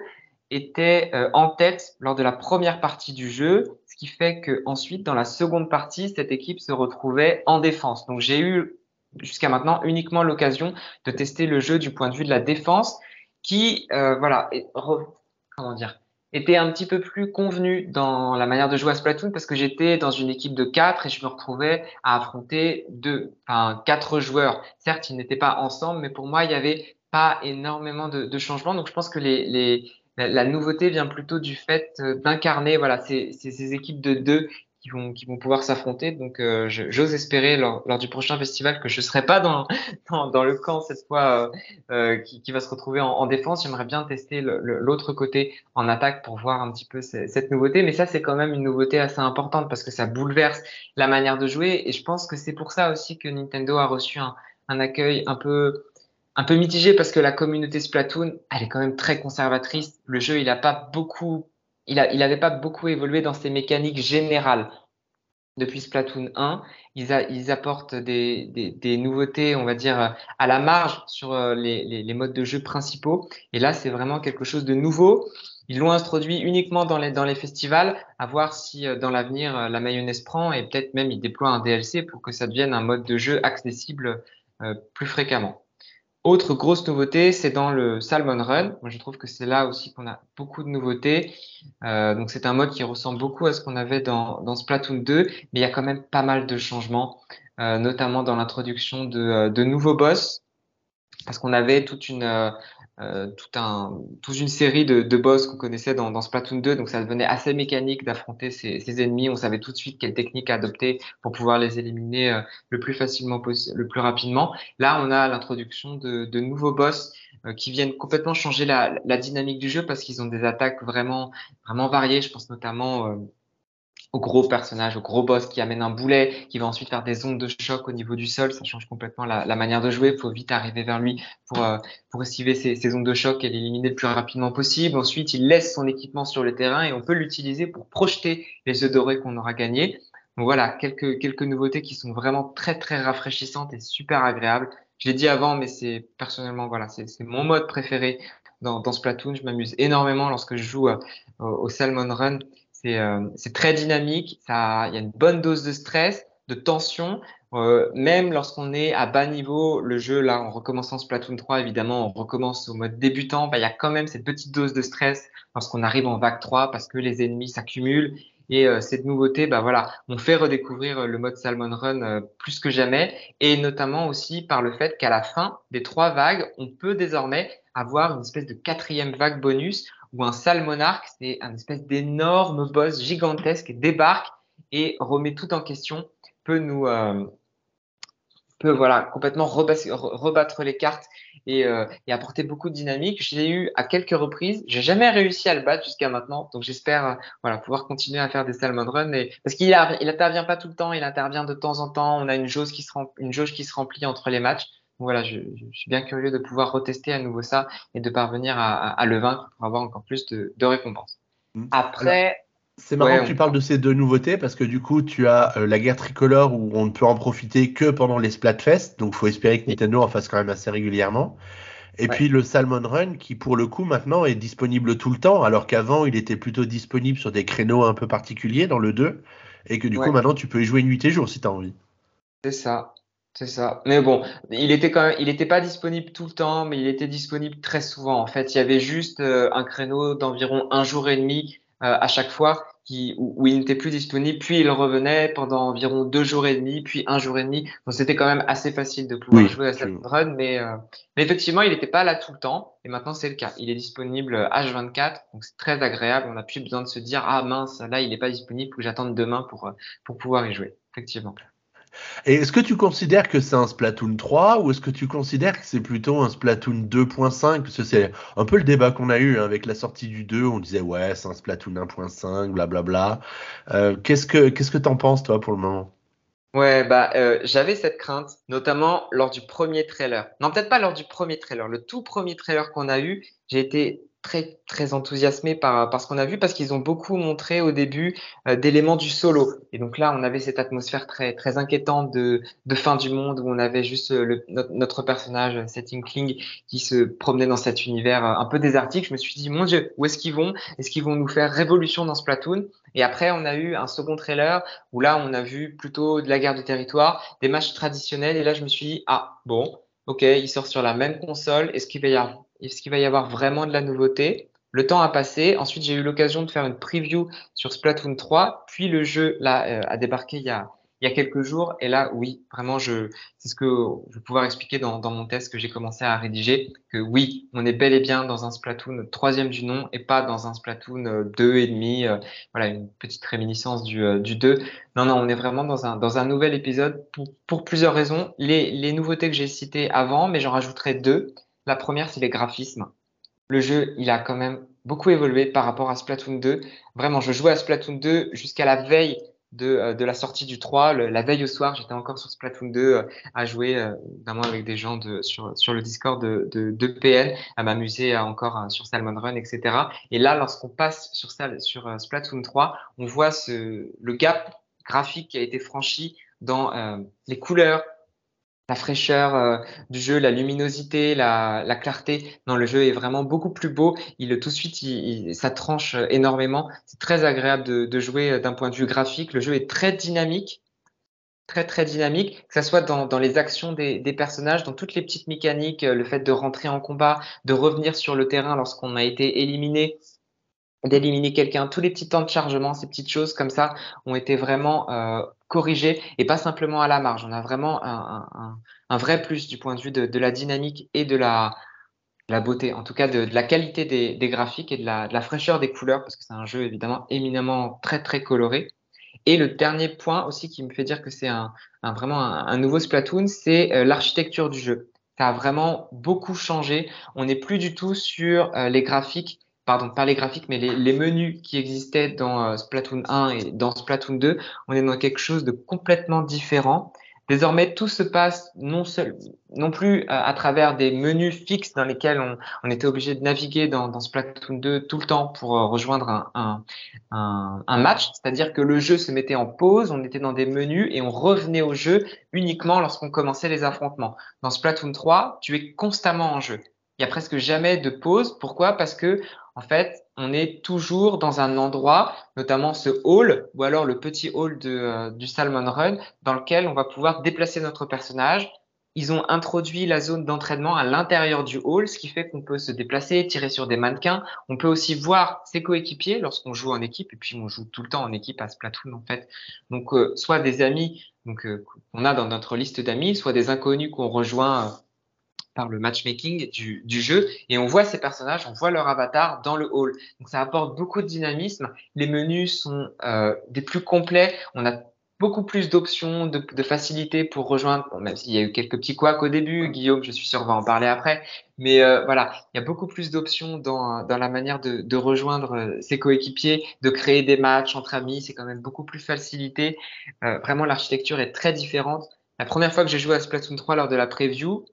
était euh, en tête lors de la première partie du jeu, ce qui fait que ensuite dans la seconde partie, cette équipe se retrouvait en défense. Donc j'ai eu jusqu'à maintenant uniquement l'occasion de tester le jeu du point de vue de la défense, qui euh, voilà, est, comment dire, était un petit peu plus convenu dans la manière de jouer à Splatoon parce que j'étais dans une équipe de quatre et je me retrouvais à affronter deux, enfin quatre joueurs. Certes, ils n'étaient pas ensemble, mais pour moi, il y avait pas énormément de, de changements. Donc je pense que la, nouveauté vient plutôt du fait euh, d'incarner voilà, ces, équipes de deux qui vont, vont pouvoir s'affronter. Donc, euh, j'ose espérer lors, lors, du prochain festival que je ne serai pas dans, dans, dans, le camp cette fois euh, euh, qui, qui, va se retrouver en, en défense. J'aimerais bien tester l'autre côté en attaque pour voir un petit peu cette nouveauté. Mais ça, c'est quand même une nouveauté assez importante parce que ça bouleverse la manière de jouer. Et je pense que c'est pour ça aussi que Nintendo a reçu un, un accueil un peu un peu mitigé parce que la communauté Splatoon, elle est quand même très conservatrice. Le jeu, il a pas beaucoup, il a, il avait pas beaucoup évolué dans ses mécaniques générales depuis Splatoon 1. Ils, apportent des, nouveautés, on va dire, à la marge sur euh, les, modes de jeu principaux. Et là, c'est vraiment quelque chose de nouveau. Ils l'ont introduit uniquement dans les, festivals, à voir si euh, dans l'avenir euh, la mayonnaise prend et peut-être même ils déploient un DLC pour que ça devienne un mode de jeu accessible plus fréquemment. Autre grosse nouveauté, c'est dans le Salmon Run. Moi, je trouve que c'est là aussi qu'on a beaucoup de nouveautés. Euh, donc, c'est un mode qui ressemble beaucoup à ce qu'on avait dans, dans Splatoon 2, mais il y a quand même pas mal de changements, euh, notamment dans l'introduction de, euh, de, nouveaux boss, parce qu'on avait toute une, euh, tout un, toute une série de, de boss qu'on connaissait dans, dans, Splatoon 2, donc ça devenait assez mécanique d'affronter ces, ennemis. On savait tout de suite quelle technique adopter pour pouvoir les éliminer euh, le plus facilement le plus rapidement. Là, on a l'introduction de, de, nouveaux boss euh, qui viennent complètement changer la, la dynamique du jeu parce qu'ils ont des attaques vraiment, vraiment variées. Je pense notamment euh, au gros personnage, au gros boss qui amène un boulet, qui va ensuite faire des ondes de choc au niveau du sol. Ça change complètement la, la manière de jouer. Il faut vite arriver vers lui pour, euh, pour esquiver ces, ces, ondes de choc et l'éliminer le plus rapidement possible. Ensuite, il laisse son équipement sur le terrain et on peut l'utiliser pour projeter les œufs dorés qu'on aura gagnés. Donc voilà, quelques, quelques nouveautés qui sont vraiment très, très rafraîchissantes et super agréables. Je l'ai dit avant, mais c'est personnellement, voilà, c'est mon mode préféré dans, dans Splatoon. Je m'amuse énormément lorsque je joue euh, au Salmon Run c'est euh, très dynamique, ça, il y a une bonne dose de stress, de tension. Euh, même lorsqu'on est à bas niveau, le jeu, là, en recommençant Splatoon 3, évidemment, on recommence au mode débutant, bah, il y a quand même cette petite dose de stress lorsqu'on arrive en vague 3 parce que les ennemis s'accumulent. Et euh, cette nouveauté, bah voilà, on fait redécouvrir le mode Salmon Run euh, plus que jamais, et notamment aussi par le fait qu'à la fin des trois vagues, on peut désormais avoir une espèce de quatrième vague bonus où un salmonarque, c'est un espèce d'énorme boss gigantesque débarque et remet tout en question, peut nous, euh, peut voilà complètement rebattre les cartes et, euh, et, apporter beaucoup de dynamique. Je l'ai eu à quelques reprises. J'ai jamais réussi à le battre jusqu'à maintenant, donc j'espère euh, voilà pouvoir continuer à faire des salmon runs. Et... parce qu'il il intervient pas tout le temps, il intervient de temps en temps. On a une jauge qui se une jauge qui se remplit entre les matchs. Voilà, je, je, suis bien curieux de pouvoir retester à nouveau ça et de parvenir à, à, le vaincre pour avoir encore plus de, de récompenses. Mmh. Après. C'est marrant que tu parles de ces deux nouveautés parce que du coup, tu as euh, la guerre tricolore où on ne peut en profiter que pendant les Splatfest. Donc, faut espérer que Nintendo en fasse quand même assez régulièrement. Et puis le Salmon Run qui, pour le coup, maintenant est disponible tout le temps, alors qu'avant, il était plutôt disponible sur des créneaux un peu particuliers dans le 2. Et que du coup, maintenant, tu peux y jouer nuit et jour si tu as envie. C'est ça. C'est ça. Mais bon, il était quand même, il n'était pas disponible tout le temps, mais il était disponible très souvent. En fait, il y avait juste euh, un créneau d'environ un jour et demi euh, à chaque fois qui, où, il n'était plus disponible, puis il revenait pendant environ deux jours et demi, puis un jour et demi. Donc c'était quand même assez facile de pouvoir jouer à cette run, mais, euh, mais effectivement, il n'était pas là tout le temps, et maintenant c'est le cas. Il est disponible H24, donc c'est très agréable. On n'a plus besoin de se dire ah mince, là il n'est pas disponible, faut que j'attende demain pour pour pouvoir y jouer. Effectivement. Et est-ce que tu considères que c'est un Splatoon 3 ou est-ce que tu considères que c'est plutôt un Splatoon 2.5 Parce que c'est un peu le débat qu'on a eu hein, avec la sortie du 2. On disait ouais, c'est un Splatoon 1.5, blablabla. Euh, qu'est-ce que qu'est-ce que t'en penses toi pour le moment? Ouais, bah euh, j'avais cette crainte, notamment lors du premier trailer. Non, peut-être pas lors du premier trailer. Le tout premier trailer qu'on a eu, j'ai été très très enthousiasmé par, par ce qu'on a vu parce qu'ils ont beaucoup montré au début euh, d'éléments du solo. Et donc là on avait cette atmosphère très très inquiétante de, de fin du monde où on avait juste euh, le, notre, personnage cet Inkling qui se promenait dans cet univers euh, un peu désertique. Je me suis dit mon dieu où est-ce qu'ils vont? Est-ce qu'ils vont nous faire révolution dans Splatoon? Et après on a eu un second trailer où là on a vu plutôt de la guerre du territoire des matchs traditionnels. Et là je me suis dit ah bon ok il sort sur la même console est-ce qu'il va y avoir vraiment de la nouveauté? Le temps a passé. Ensuite, j'ai eu l'occasion de faire une preview sur Splatoon 3. Puis le jeu là, euh, a débarqué il y a, il y a quelques jours. Et là, oui, vraiment, je, c'est ce que je vais pouvoir expliquer dans, dans mon test que j'ai commencé à rédiger. Que oui, on est bel et bien dans un Splatoon troisième du nom et pas dans un Splatoon 2 et demi. Euh, voilà, une petite réminiscence du, euh, du 2. Non, non, on est vraiment dans un, dans un nouvel épisode pour, pour plusieurs raisons. Les, les nouveautés que j'ai citées avant, mais j'en rajouterai deux. La première, c'est les graphismes. Le jeu, il a quand même beaucoup évolué par rapport à Splatoon 2. Vraiment, je jouais à Splatoon 2 jusqu'à la veille de, euh, de, la sortie du 3. la veille au soir, j'étais encore sur Splatoon 2 euh, à jouer, euh, notamment avec des gens de, sur, sur le Discord de, de, de PN, à m'amuser encore sur Salmon Run, etc. Et là, lorsqu'on passe sur, sur Splatoon 3, on voit ce, le gap graphique qui a été franchi dans les couleurs, la fraîcheur euh, du jeu, la luminosité, la, la, clarté. Non, le jeu est vraiment beaucoup plus beau. Il tout de suite, il, ça tranche énormément. C'est très agréable de, de jouer euh, d'un point de vue graphique. Le jeu est très dynamique, très très dynamique, que ce soit dans, dans les actions des, des, personnages, dans toutes les petites mécaniques, euh, le fait de rentrer en combat, de revenir sur le terrain lorsqu'on a été éliminé, d'éliminer quelqu'un, tous les petits temps de chargement, ces petites choses comme ça ont été vraiment euh, corrigées et pas simplement à la marge. On a vraiment un, un, vrai plus du point de vue de, la dynamique et de la, la beauté, en tout cas de, la qualité des, graphiques et de la, de la, fraîcheur des couleurs, parce que c'est un jeu évidemment éminemment très très coloré. Et le dernier point aussi qui me fait dire que c'est un, un, vraiment un, nouveau Splatoon, c'est euh, l'architecture du jeu. Ça a vraiment beaucoup changé. On n'est plus du tout sur euh, les graphiques pardon, pas les graphiques, mais les, menus qui existaient dans euh, Splatoon 1 et dans Splatoon 2, on est dans quelque chose de complètement différent. Désormais, tout se passe non, plus euh, à travers des menus fixes dans lesquels on, était obligé de naviguer dans, Splatoon 2 tout le temps pour euh, rejoindre un, un, match. C'est-à-dire que le jeu se mettait en pause, on était dans des menus et on revenait au jeu uniquement lorsqu'on commençait les affrontements. Dans Splatoon 3, tu es constamment en jeu. Il y a presque jamais de pause. Pourquoi? Parce que en fait, on est toujours dans un endroit, notamment ce hall, ou alors le petit hall de, euh, du Salmon Run, dans lequel on va pouvoir déplacer notre personnage. Ils ont introduit la zone d'entraînement à l'intérieur du hall, ce qui fait qu'on peut se déplacer, tirer sur des mannequins. On peut aussi voir ses coéquipiers lorsqu'on joue en équipe, et puis on joue tout le temps en équipe à Splatoon en fait. Donc, euh, soit des amis euh, qu'on a dans notre liste d'amis, soit des inconnus qu'on rejoint par le matchmaking du, du, jeu et on voit ces personnages, on voit leur avatar dans le hall. Donc ça apporte beaucoup de dynamisme. Les menus sont euh, des plus complets. On a beaucoup plus d'options, de, de, facilité pour rejoindre, même s'il y a eu quelques petits couacs au début, Guillaume, je suis sûr, va en parler après, mais euh, voilà, il y a beaucoup plus d'options dans, dans la manière de, de rejoindre euh, ses coéquipiers, de créer des matchs entre amis, c'est quand même beaucoup plus facilité. Euh, vraiment, l'architecture est très différente. La première fois que j'ai joué à Splatoon 3 lors de la preview,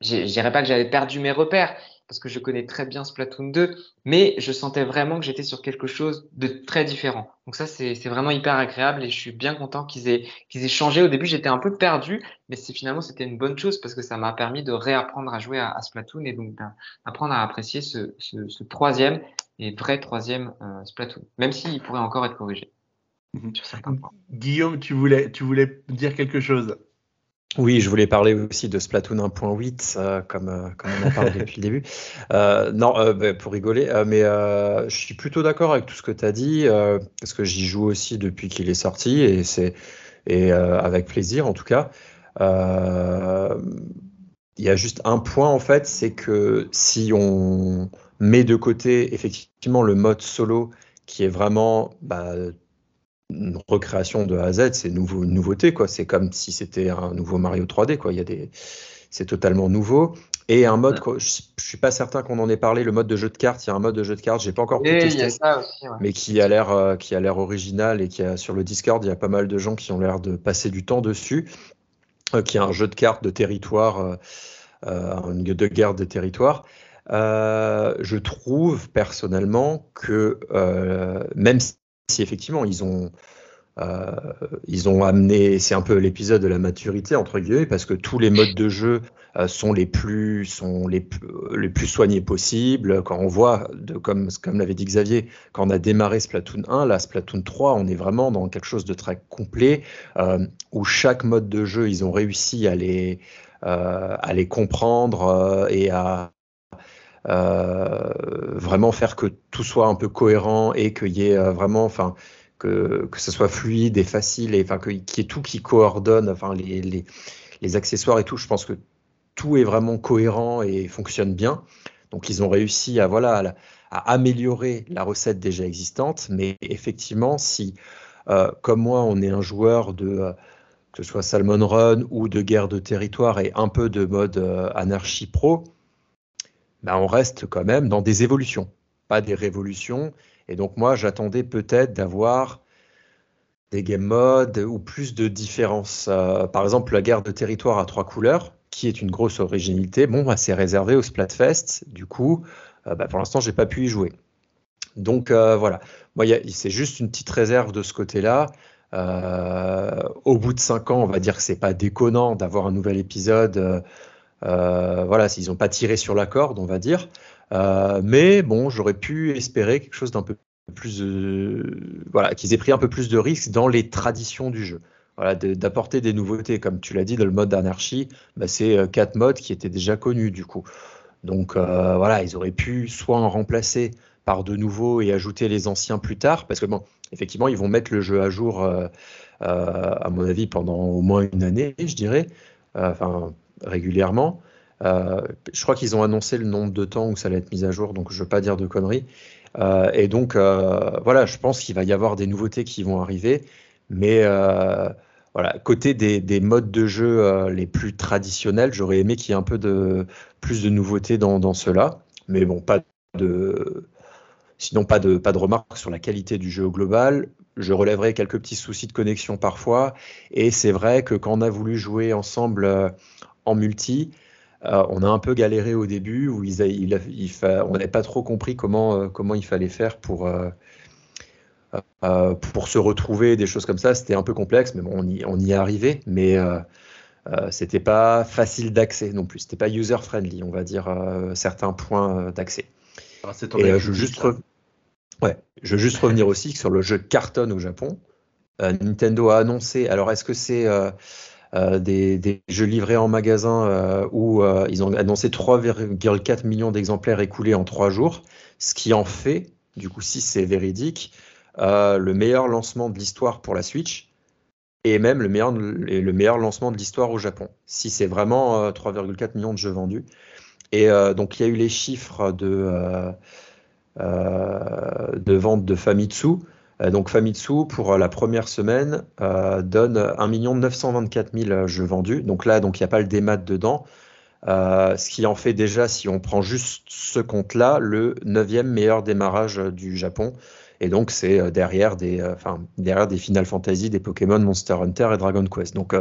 je dirais pas que j'avais perdu mes repères, parce que je connais très bien Splatoon 2, mais je sentais vraiment que j'étais sur quelque chose de très différent. Donc ça, c'est vraiment hyper agréable et je suis bien content qu'ils aient, qu'ils aient changé. Au début, j'étais un peu perdu, mais finalement, c'était une bonne chose parce que ça m'a permis de réapprendre à jouer à, Splatoon et donc d'apprendre à apprécier ce, ce, ce, troisième et vrai troisième euh, Splatoon, même s'il pourrait encore être corrigé. Mhm. Sur certains points. Guillaume, tu voulais, tu voulais dire quelque chose? Oui, je voulais parler aussi de Splatoon 1.8, euh, comme, euh, comme on en parle depuis le début. Euh, non, bah, pour rigoler, mais je suis plutôt d'accord avec tout ce que tu as dit, parce que j'y joue aussi depuis qu'il est sorti, et, c'est, et avec plaisir en tout cas. Il y a juste un point en fait, c'est que si on met de côté effectivement le mode solo, qui est vraiment bah, une recréation de A à Z, c'est nouveau, une nouveauté, quoi. C'est comme si c'était un nouveau Mario 3D, quoi. Il y a des, c'est totalement nouveau. Et un mode, je, ne suis pas certain qu'on en ait parlé, le mode de jeu de cartes. Il y a un mode de jeu de cartes, j'ai pas encore pu tester, mais qui a l'air, euh, qui a l'air original et qui a sur le Discord, il y a pas mal de gens qui ont l'air de passer du temps dessus. Euh, qui est un jeu de cartes de territoire, euh, euh de guerre de territoire. je trouve personnellement que même si si effectivement ils ont euh, ils ont amené, c'est un peu l'épisode de la maturité entre guillemets, parce que tous les modes de jeu euh, sont les plus sont les, les plus soignés possibles. Quand on voit, de, comme comme l'avait dit Xavier, quand on a démarré Splatoon 1, là Splatoon 3, on est vraiment dans quelque chose de très complet euh, où chaque mode de jeu, ils ont réussi à les euh, à les comprendre euh, et à vraiment faire que tout soit un peu cohérent et qu'il y ait euh, vraiment, enfin, que, que ce soit fluide et facile et enfin qu'il y ait tout qui coordonne, enfin les, les, les, accessoires et tout. Je pense que tout est vraiment cohérent et fonctionne bien. Donc ils ont réussi à voilà à, améliorer la recette déjà existante, mais effectivement, si euh, comme moi on est un joueur de euh, que ce soit Salmon Run ou de guerre de territoire et un peu de mode euh, anarchie pro, ben, on reste quand même dans des évolutions, pas des révolutions. Et donc moi, j'attendais peut-être d'avoir des game modes ou plus de différences. Euh, par exemple, la guerre de territoire à trois couleurs, qui est une grosse originalité, bon, bah, c'est réservé au Splatfest. Du coup, euh, bah, pour l'instant, j'ai pas pu y jouer. Donc euh, voilà, moi, c'est juste une petite réserve de ce côté-là. au bout de cinq ans, on va dire que c'est pas déconnant d'avoir un nouvel épisode voilà, s'ils n'ont pas tiré sur la corde, on va dire. Euh, mais bon, j'aurais pu espérer quelque chose d'un peu plus, voilà, qu'ils aient pris un peu plus de risques dans les traditions du jeu. Voilà, d'apporter des nouveautés, comme tu l'as dit, dans le mode d'anarchie, bah, c'est euh, quatre modes qui étaient déjà connus du coup. Donc voilà, ils auraient pu soit en remplacer par de nouveaux et ajouter les anciens plus tard, parce que bon, effectivement, ils vont mettre le jeu à jour, à mon avis, pendant au moins une année, je dirais. Enfin, régulièrement. Euh, je crois qu'ils ont annoncé le nombre de temps où ça allait être mis à jour, donc je ne veux pas dire de conneries. Euh, et donc, euh, voilà, je pense qu'il va y avoir des nouveautés qui vont arriver. Mais voilà, côté des, des, modes de jeu les plus traditionnels, j'aurais aimé qu'il y ait un peu plus de nouveautés dans, cela. Mais bon. Sinon, pas de, pas de remarques sur la qualité du jeu global. Je relèverai quelques petits soucis de connexion parfois. Et c'est vrai que quand on a voulu jouer ensemble en multi. Euh, on a un peu galéré au début où il, il, on n'avait pas trop compris comment, euh, comment il fallait faire pour, euh, pour se retrouver, des choses comme ça. C'était un peu complexe, mais bon, on y, on y est arrivé. Mais c'était pas facile d'accès non plus. C'était pas user friendly, on va dire, certains points d'accès. Ah, Et je veux juste, ouais, je veux juste revenir aussi sur le jeu carton au Japon. Nintendo a annoncé. Alors, est-ce que c'est euh, des, jeux livrés en magasin euh, où euh, ils ont annoncé 3,4 millions d'exemplaires écoulés en trois jours, ce qui en fait, du coup, si c'est véridique, le meilleur lancement de l'histoire pour la Switch et même le meilleur, le meilleur lancement de l'histoire au Japon, si c'est vraiment 3,4 millions de jeux vendus. Et donc, il y a eu les chiffres de, de vente de Famitsu. Donc Famitsu, pour la première semaine, donne 1 924 000 jeux vendus. Donc là, donc il n'y a pas le démat dedans. ce qui en fait déjà, si on prend juste ce compte-là, le neuvième meilleur démarrage du Japon. Et donc, c'est derrière, des, derrière des Final Fantasy, des Pokémon, Monster Hunter et Dragon Quest. Donc,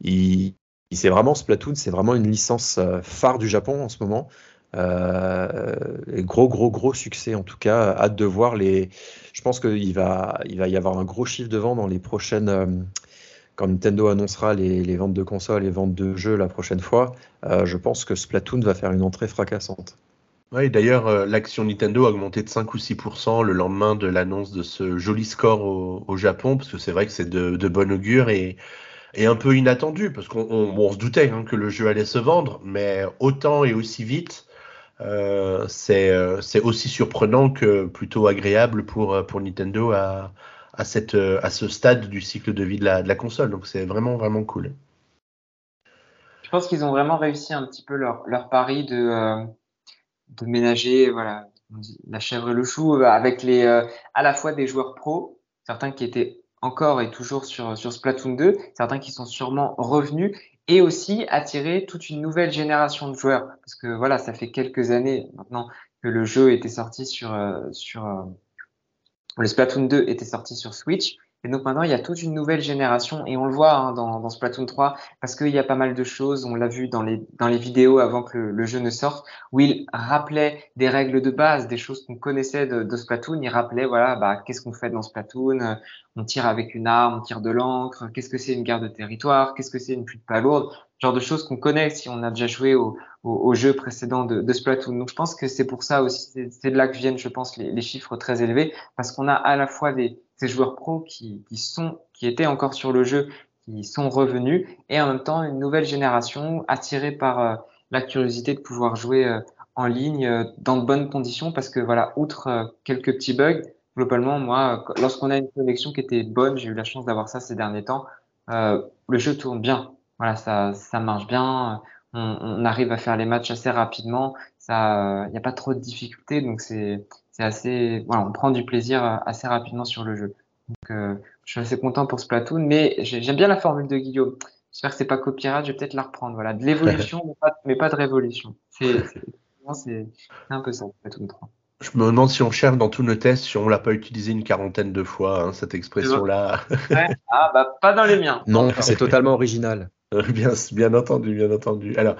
il, c'est vraiment Splatoon, c'est vraiment une licence euh, phare du Japon en ce moment. Euh, gros, gros, gros succès en tout cas. Hâte de voir les. Je pense qu'il va, il va y avoir un gros chiffre de vente dans les prochaines. Euh, quand Nintendo annoncera les, ventes de consoles et ventes de jeux la prochaine fois, je pense que Splatoon va faire une entrée fracassante. Oui, d'ailleurs, l'action Nintendo a augmenté de 5 ou 6% le lendemain de l'annonce de ce joli score au, Japon, parce que c'est vrai que c'est de, bon augure et et un peu inattendu parce qu'on se doutait hein, que le jeu allait se vendre, mais autant et aussi vite, euh, euh, c'est aussi surprenant que plutôt agréable pour, euh, Nintendo à, ce stade du cycle de vie de la, console. Donc c'est vraiment, vraiment cool. Je pense qu'ils ont vraiment réussi un petit peu leur, pari de, ménager la chèvre et le chou avec à la fois des joueurs pros, certains qui étaient encore et toujours sur Splatoon 2, certains qui sont sûrement revenus, et aussi attirer toute une nouvelle génération de joueurs. Parce que voilà, ça fait quelques années maintenant que le jeu était sorti sur, euh, sur euh, le Splatoon 2 était sorti sur Switch. Et donc maintenant, il y a toute une nouvelle génération et on le voit hein, dans, dans Splatoon 3 parce qu'il y a pas mal de choses. On l'a vu dans les, dans les vidéos avant que le, jeu ne sorte où il rappelait des règles de base, des choses qu'on connaissait de, de, Splatoon. Il rappelait, voilà, bah, qu'est-ce qu'on fait dans Splatoon On tire avec une arme, on tire de l'encre. Qu'est-ce que c'est une guerre de territoire Qu'est-ce que c'est une pluie de pas lourde Genre de choses qu'on connaît si on a déjà joué au, au, au jeu précédent de, de, Splatoon. Donc je pense que c'est pour ça aussi, c'est de là que viennent, je pense, les, les chiffres très élevés parce qu'on a à la fois des ces joueurs pros qui, qui, sont, qui étaient encore sur le jeu, qui sont revenus, et en même temps une nouvelle génération attirée par euh, la curiosité de pouvoir jouer euh, en ligne euh, dans de bonnes conditions, parce que voilà, outre quelques petits bugs, globalement, moi, lorsqu'on a une connexion qui était bonne, j'ai eu la chance d'avoir ça ces derniers temps, le jeu tourne bien. Voilà, ça, ça marche bien. On, on, arrive à faire les matchs assez rapidement. Ça, il n'y a pas trop de difficultés, donc c'est c'est assez, voilà, on prend du plaisir euh, assez rapidement sur le jeu. Donc, euh, je suis assez content pour Splatoon, mais j'aime bien la formule de Guillaume. J'espère que c'est pas copyright, je vais peut-être la reprendre. Voilà, de l'évolution, mais, pas, mais, pas, de révolution. C'est un peu ça, Splatoon 3. Je me demande si on cherche dans tous nos tests si on l'a pas utilisé une quarantaine de fois, hein, cette expression-là. Ouais. Ah, bah, pas dans les miens. Non, c'est totalement original. bien, bien entendu, bien entendu. Alors,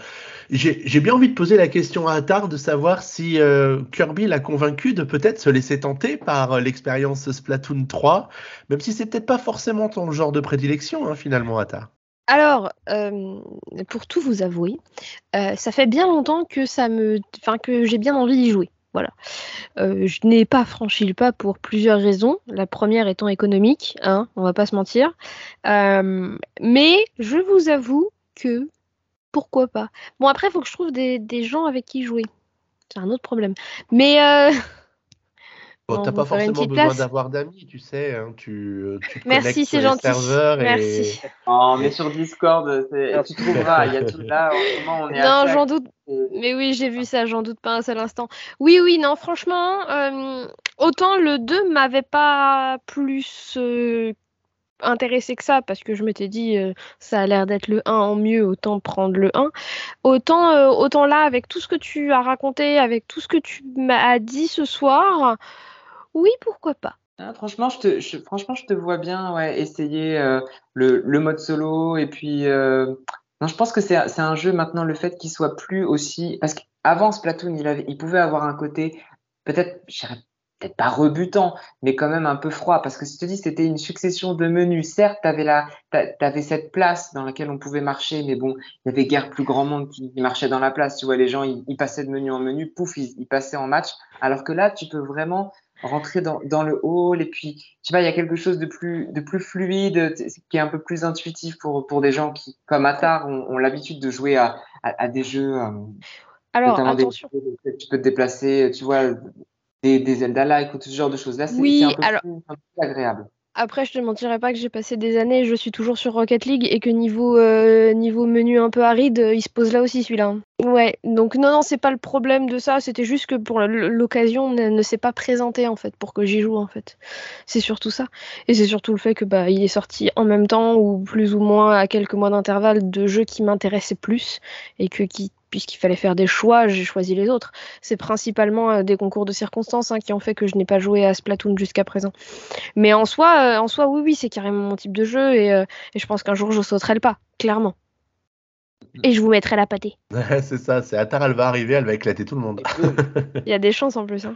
j'ai bien envie de poser la question à Attar de savoir si euh, Kirby l'a convaincu de peut-être se laisser tenter par euh, l'expérience Splatoon 3, même si c'est peut-être pas forcément ton genre de prédilection, hein, finalement, Attar. Alors, euh, pour tout vous avouer, ça fait bien longtemps que ça me, enfin que j'ai bien envie d'y jouer. Voilà. Euh, je n'ai pas franchi le pas pour plusieurs raisons. La première étant économique, hein, on va pas se mentir. Euh, mais je vous avoue que pourquoi pas. Bon après, il faut que je trouve des, gens avec qui jouer. C'est un autre problème. Mais euh, Bon, t'as pas forcément besoin d'avoir d'amis, tu sais. Hein, tu, euh, tu Merci, c'est gentil. Merci. Et... Oh, mais sur Discord, tu trouveras. Il y a tout là. En on est non, j'en doute. Mais oui, j'ai vu ça, j'en doute pas un seul instant. Oui, oui, non, franchement, euh, autant le 2 m'avait pas plus euh, intéressé que ça, parce que je m'étais dit, euh, ça a l'air d'être le 1 en mieux, autant prendre le 1. Autant, euh, autant là, avec tout ce que tu as raconté, avec tout ce que tu m'as dit ce soir, oui, pourquoi pas. Ah, franchement, je te, vois bien essayer euh, le, mode solo. Et puis, euh, je pense que c'est un jeu maintenant, le fait qu'il soit plus aussi. Parce qu'avant Splatoon, il, il pouvait avoir un côté, peut-être, pas rebutant, mais quand même un peu froid. Parce que si tu te dis, c'était une succession de menus. Certes, tu avais, cette place dans laquelle on pouvait marcher, mais bon, il y avait guère plus grand monde qui, marchait dans la place. Tu vois, les gens, ils, passaient de menu en menu, pouf, ils passaient en match. Alors que là, tu peux vraiment rentrer dans, dans, le hall et puis tu vois il y a quelque chose de plus de plus fluide qui est un peu plus intuitif pour pour des gens qui comme Attar ont, ont l'habitude de jouer à, à, des jeux euh, alors attention. tu peux te déplacer tu vois des, des Zelda like ou tout ce genre de choses là c'est oui, un, peu plus, agréable Après, je te mentirais pas que j'ai passé des années, je suis toujours sur Rocket League et que niveau, euh, niveau menu un peu aride, euh, il se pose là aussi celui-là. Ouais, donc non, non, c'est pas le problème de ça, c'était juste que pour l'occasion ne, ne s'est pas présentée en fait, pour que j'y joue en fait. C'est surtout ça. Et c'est surtout le fait que bah, il est sorti en même temps ou plus ou moins à quelques mois d'intervalle de jeux qui m'intéressaient plus et que qui puisqu'il fallait faire des choix, j'ai choisi les autres. C'est principalement euh, des concours de circonstances hein, qui ont fait que je n'ai pas joué à Splatoon jusqu'à présent. Mais en soi, euh, en soi, oui, oui, c'est carrément mon type de jeu et, euh, et je pense qu'un jour je sauterai le pas, clairement. Et je vous mettrai la pâtée. C'est ça, c'est Atar, elle va arriver, elle va éclater tout le monde. Il y a des chances en plus. hein.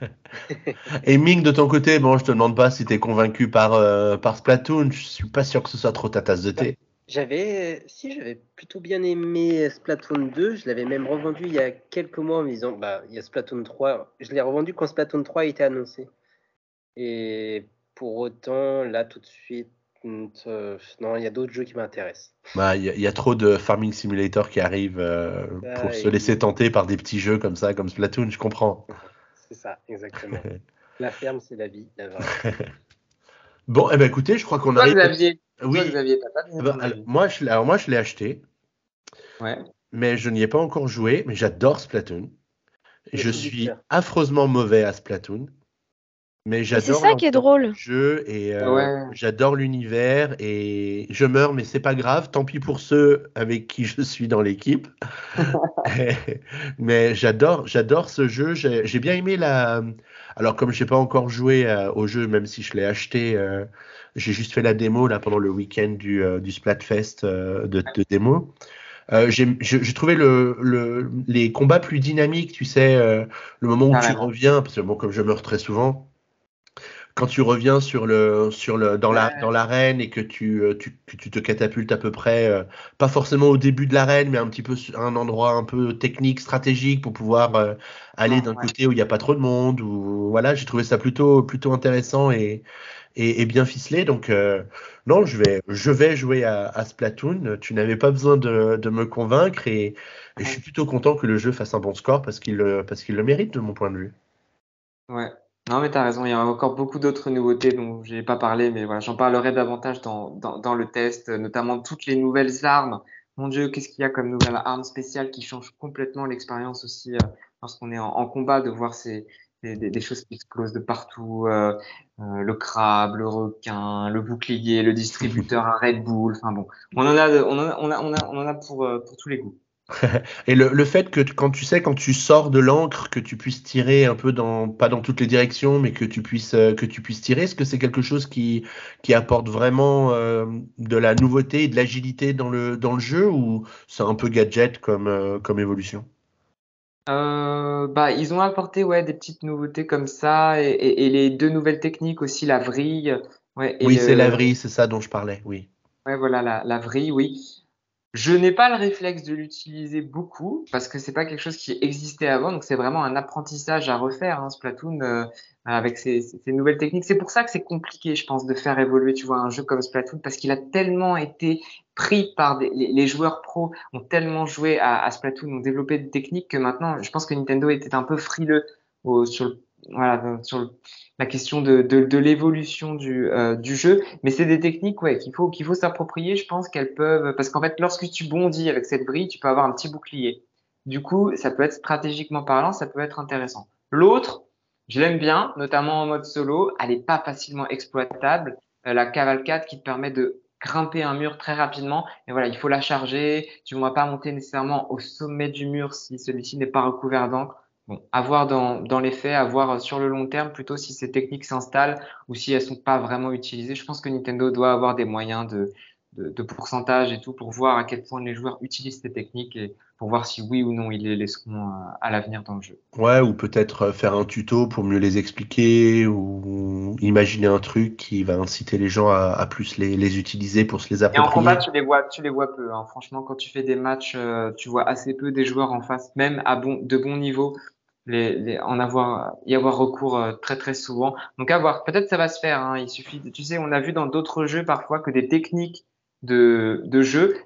Et Ming, de ton côté, bon, je te demande pas si t'es convaincu par, euh, par Splatoon, je suis pas sûr que ce soit trop ta tasse de thé. J'avais, si j'avais plutôt bien aimé Splatoon 2, je l'avais même revendu il y a quelques mois en me disant, bah, il y a Splatoon 3. Je l'ai revendu quand Splatoon 3 a été annoncé. Et pour autant, là, tout de suite, euh, non, il y a d'autres jeux qui m'intéressent. Bah, Il y, a- il y a trop de Farming Simulator qui arrivent euh, Ah, pour se laisser tenter par des petits jeux comme ça, comme Splatoon, je comprends. C'est ça, exactement. la ferme, c'est la vie, la. Bon, eh ben écoutez, je crois qu'on arrive. Oui. toi, Xavier, t'as pas donné ton alors, moi, je, l'ai- alors moi, je l'ai acheté, Ouais. mais je n'y ai pas encore joué, mais j'adore Splatoon. Le Je suis affreusement mauvais à Splatoon, mais Et c'est j'adore ça qui est l'ambiance drôle. du jeu et euh, Ouais. j'adore l'univers et je meurs, mais c'est pas grave. Tant pis pour ceux avec qui je suis dans l'équipe. mais j'adore, j'adore ce jeu. J'ai j'ai bien aimé la. Alors comme j'ai pas encore joué euh, au jeu, même si je l'ai acheté, euh, j'ai juste fait la démo là pendant le week-end du, euh, du Splatfest euh, de, de démo. Euh, j'ai trouvé le, le, les combats plus dynamiques, tu sais, euh, le moment où tu Carrément. reviens, parce que bon, comme je meurs très souvent, quand tu reviens sur le, sur le, dans la, Ouais. dans l'arène et que tu, tu, que tu te catapultes à peu près, euh, pas forcément au début de l'arène, mais un petit peu sur un endroit un peu technique, stratégique pour pouvoir aller Ouais, d'un ouais. côté où il n'y a pas trop de monde. Ou voilà, j'ai trouvé ça plutôt, plutôt intéressant et, et, et bien ficelé. Donc euh, non, je vais, je vais jouer à, à Splatoon. Tu n'avais pas besoin de, de me convaincre et, et je suis plutôt content que le jeu fasse un bon score parce qu'il, qu'il le mérite de mon point de vue. Ouais. Non, mais tu as raison, il y a encore beaucoup d'autres nouveautés dont j'ai pas parlé, mais voilà, j'en parlerai davantage dans, dans, dans le test, notamment toutes les nouvelles armes. Mon Dieu, qu'est-ce qu'il y a comme nouvelle arme spéciale qui change complètement l'expérience aussi euh, lorsqu'on est en, en combat, de voir ces, des, des- des choses qui explosent de partout, euh, euh, le crabe, le requin, le bouclier, le distributeur à Red Bull, enfin bon, on en a, on en a, on a, on a, on en a pour, euh, pour tous les goûts. Et le, le fait que quand tu sais, quand tu sors de l'encre, que tu puisses tirer un peu dans, pas dans toutes les directions, mais que tu puisses, euh, que tu puisses tirer, est-ce que c'est quelque chose qui, qui apporte vraiment euh, de la nouveauté et de l'agilité dans le, dans le jeu ou c'est un peu gadget comme, comme évolution? Euh, bah, ils ont apporté ouais, des petites nouveautés comme ça et, et, et les deux nouvelles techniques aussi, la vrille. Ouais, et Oui, le- c'est la vrille, c'est ça dont je parlais, oui. Ouais, voilà, la, la vrille, oui. Je n'ai pas le réflexe de l'utiliser beaucoup parce que c'est pas quelque chose qui existait avant, donc c'est vraiment un apprentissage à refaire, hein, Splatoon, euh, avec ces- ces nouvelles techniques. C'est pour ça que c'est compliqué, je pense, de faire évoluer, tu vois, un jeu comme Splatoon parce qu'il a tellement été pris par des, les, les joueurs pros, ont tellement joué à, à Splatoon, ont développé des techniques que maintenant, je pense que Nintendo était un peu frileux au- sur le, voilà, sur le- la question de, de, de l'évolution du, euh, du jeu. Mais c'est des techniques ouais, qu'il faut, qu'il faut s'approprier. Je pense qu'elles peuvent. Parce qu'en fait, lorsque tu bondis avec cette brille, tu peux avoir un petit bouclier. Du coup, ça peut être stratégiquement parlant, ça peut être intéressant. L'autre, je l'aime bien, notamment en mode solo. Elle n'est pas facilement exploitable. Euh, la cavalcade qui te permet de grimper un mur très rapidement. Et voilà, il faut la charger. Tu ne vas pas monter nécessairement au sommet du mur si celui-ci n'est pas recouvert d'encre. Bon, à voir dans, dans les faits, à voir sur le long terme plutôt si ces techniques s'installent ou si elles sont pas vraiment utilisées. Je pense que Nintendo doit avoir des moyens de, de, de pourcentage et tout pour voir à quel point les joueurs utilisent ces techniques et pour voir si oui ou non ils les laisseront euh, à l'avenir dans le jeu. Ouais, ou peut-être euh, faire un tuto pour mieux les expliquer ou imaginer un truc qui va inciter les gens à, à plus les, les utiliser pour se les Et en approprier. combat, tu les vois, tu les vois peu. Hein. Franchement, quand tu fais des matchs, euh, tu vois assez peu des joueurs en face, même à bon, de bon niveau, les, les, en avoir, y avoir recours euh, très très souvent. Donc à voir. Peut-être ça va se faire. Hein. Il suffit. De, tu sais, on a vu dans d'autres jeux parfois que des techniques de, de jeu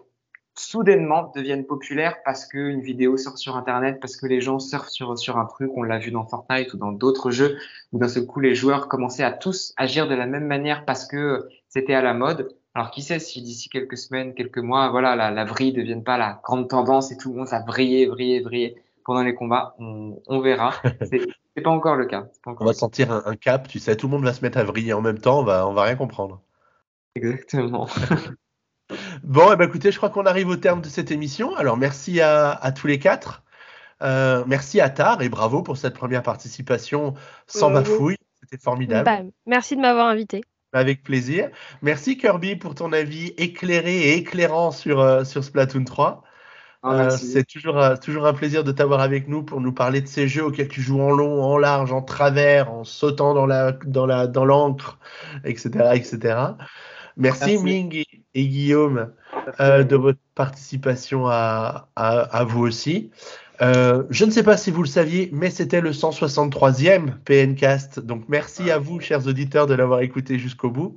soudainement deviennent populaires parce qu'une vidéo sort sur Internet, parce que les gens surfent sur, sur un truc, on l'a vu dans Fortnite ou dans d'autres jeux, où d'un seul coup les joueurs commençaient à tous agir de la même manière parce que c'était à la mode. Alors qui sait si d'ici quelques semaines, quelques mois, voilà, la, la vrille ne devienne pas la grande tendance et tout le monde va vriller, vriller, vriller pendant les combats, on, on verra. C'est pas encore le cas. Pas encore on va sentir un, un, cap, tu sais, tout le monde va se mettre à vriller en même temps, on va, on va rien comprendre. Exactement. Bon, eh ben, écoutez, je crois qu'on arrive au terme de cette émission. Alors, merci à, à tous les quatre. Euh, merci à Tar et bravo pour cette première participation sans bafouille. C'était formidable. Bah, merci de m'avoir invité. Avec plaisir. Merci Kirby pour ton avis éclairé et éclairant sur, euh, sur Splatoon 3. Ah, Euh, c'est toujours, euh, toujours un plaisir de t'avoir avec nous pour nous parler de ces jeux auxquels tu joues en long, en large, en travers, en sautant dans la, dans la, dans l'encre, etc., etc. Merci, Merci. Ming et, et Guillaume euh, de votre participation à, à, à vous aussi. Euh, je ne sais pas si vous le saviez, mais c'était le 163e PNcast. Donc merci à vous, chers auditeurs, de l'avoir écouté jusqu'au bout.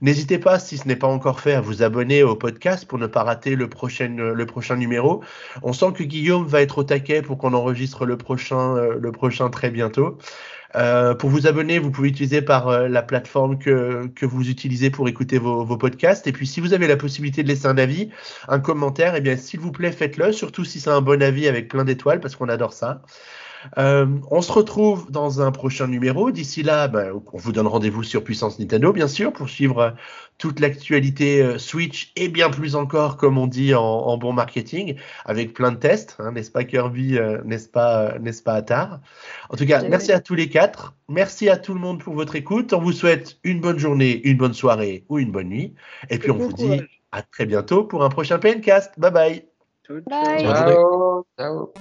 N'hésitez pas, si ce n'est pas encore fait, à vous abonner au podcast pour ne pas rater le prochain, le prochain numéro. On sent que Guillaume va être au taquet pour qu'on enregistre le prochain, euh, le prochain très bientôt. Euh, pour vous abonner, vous pouvez utiliser par euh, la plateforme que, vous utilisez pour écouter vos, vos podcasts. Et puis, si vous avez la possibilité de laisser un avis, un commentaire, eh bien, s'il vous plaît, faites-le. Surtout si c'est un bon avis avec plein d'étoiles, parce qu'on adore ça. Euh, on se retrouve dans un prochain numéro. D'ici là, ben, on vous donne rendez-vous sur Puissance Nintendo, bien sûr, pour suivre euh, toute l'actualité euh, Switch et bien plus encore, comme on dit en, en bon marketing, avec plein de tests, hein, n'est-ce pas Kirby, euh, n'est-ce pas, euh, n'est-ce pas Attar En tout cas, merci à tous les quatre. Merci à tout le monde pour votre écoute. On vous souhaite une bonne journée, une bonne soirée ou une bonne nuit. Et puis on vous dit à très bientôt pour un prochain PNcast. Bye bye. Bye. Ciao.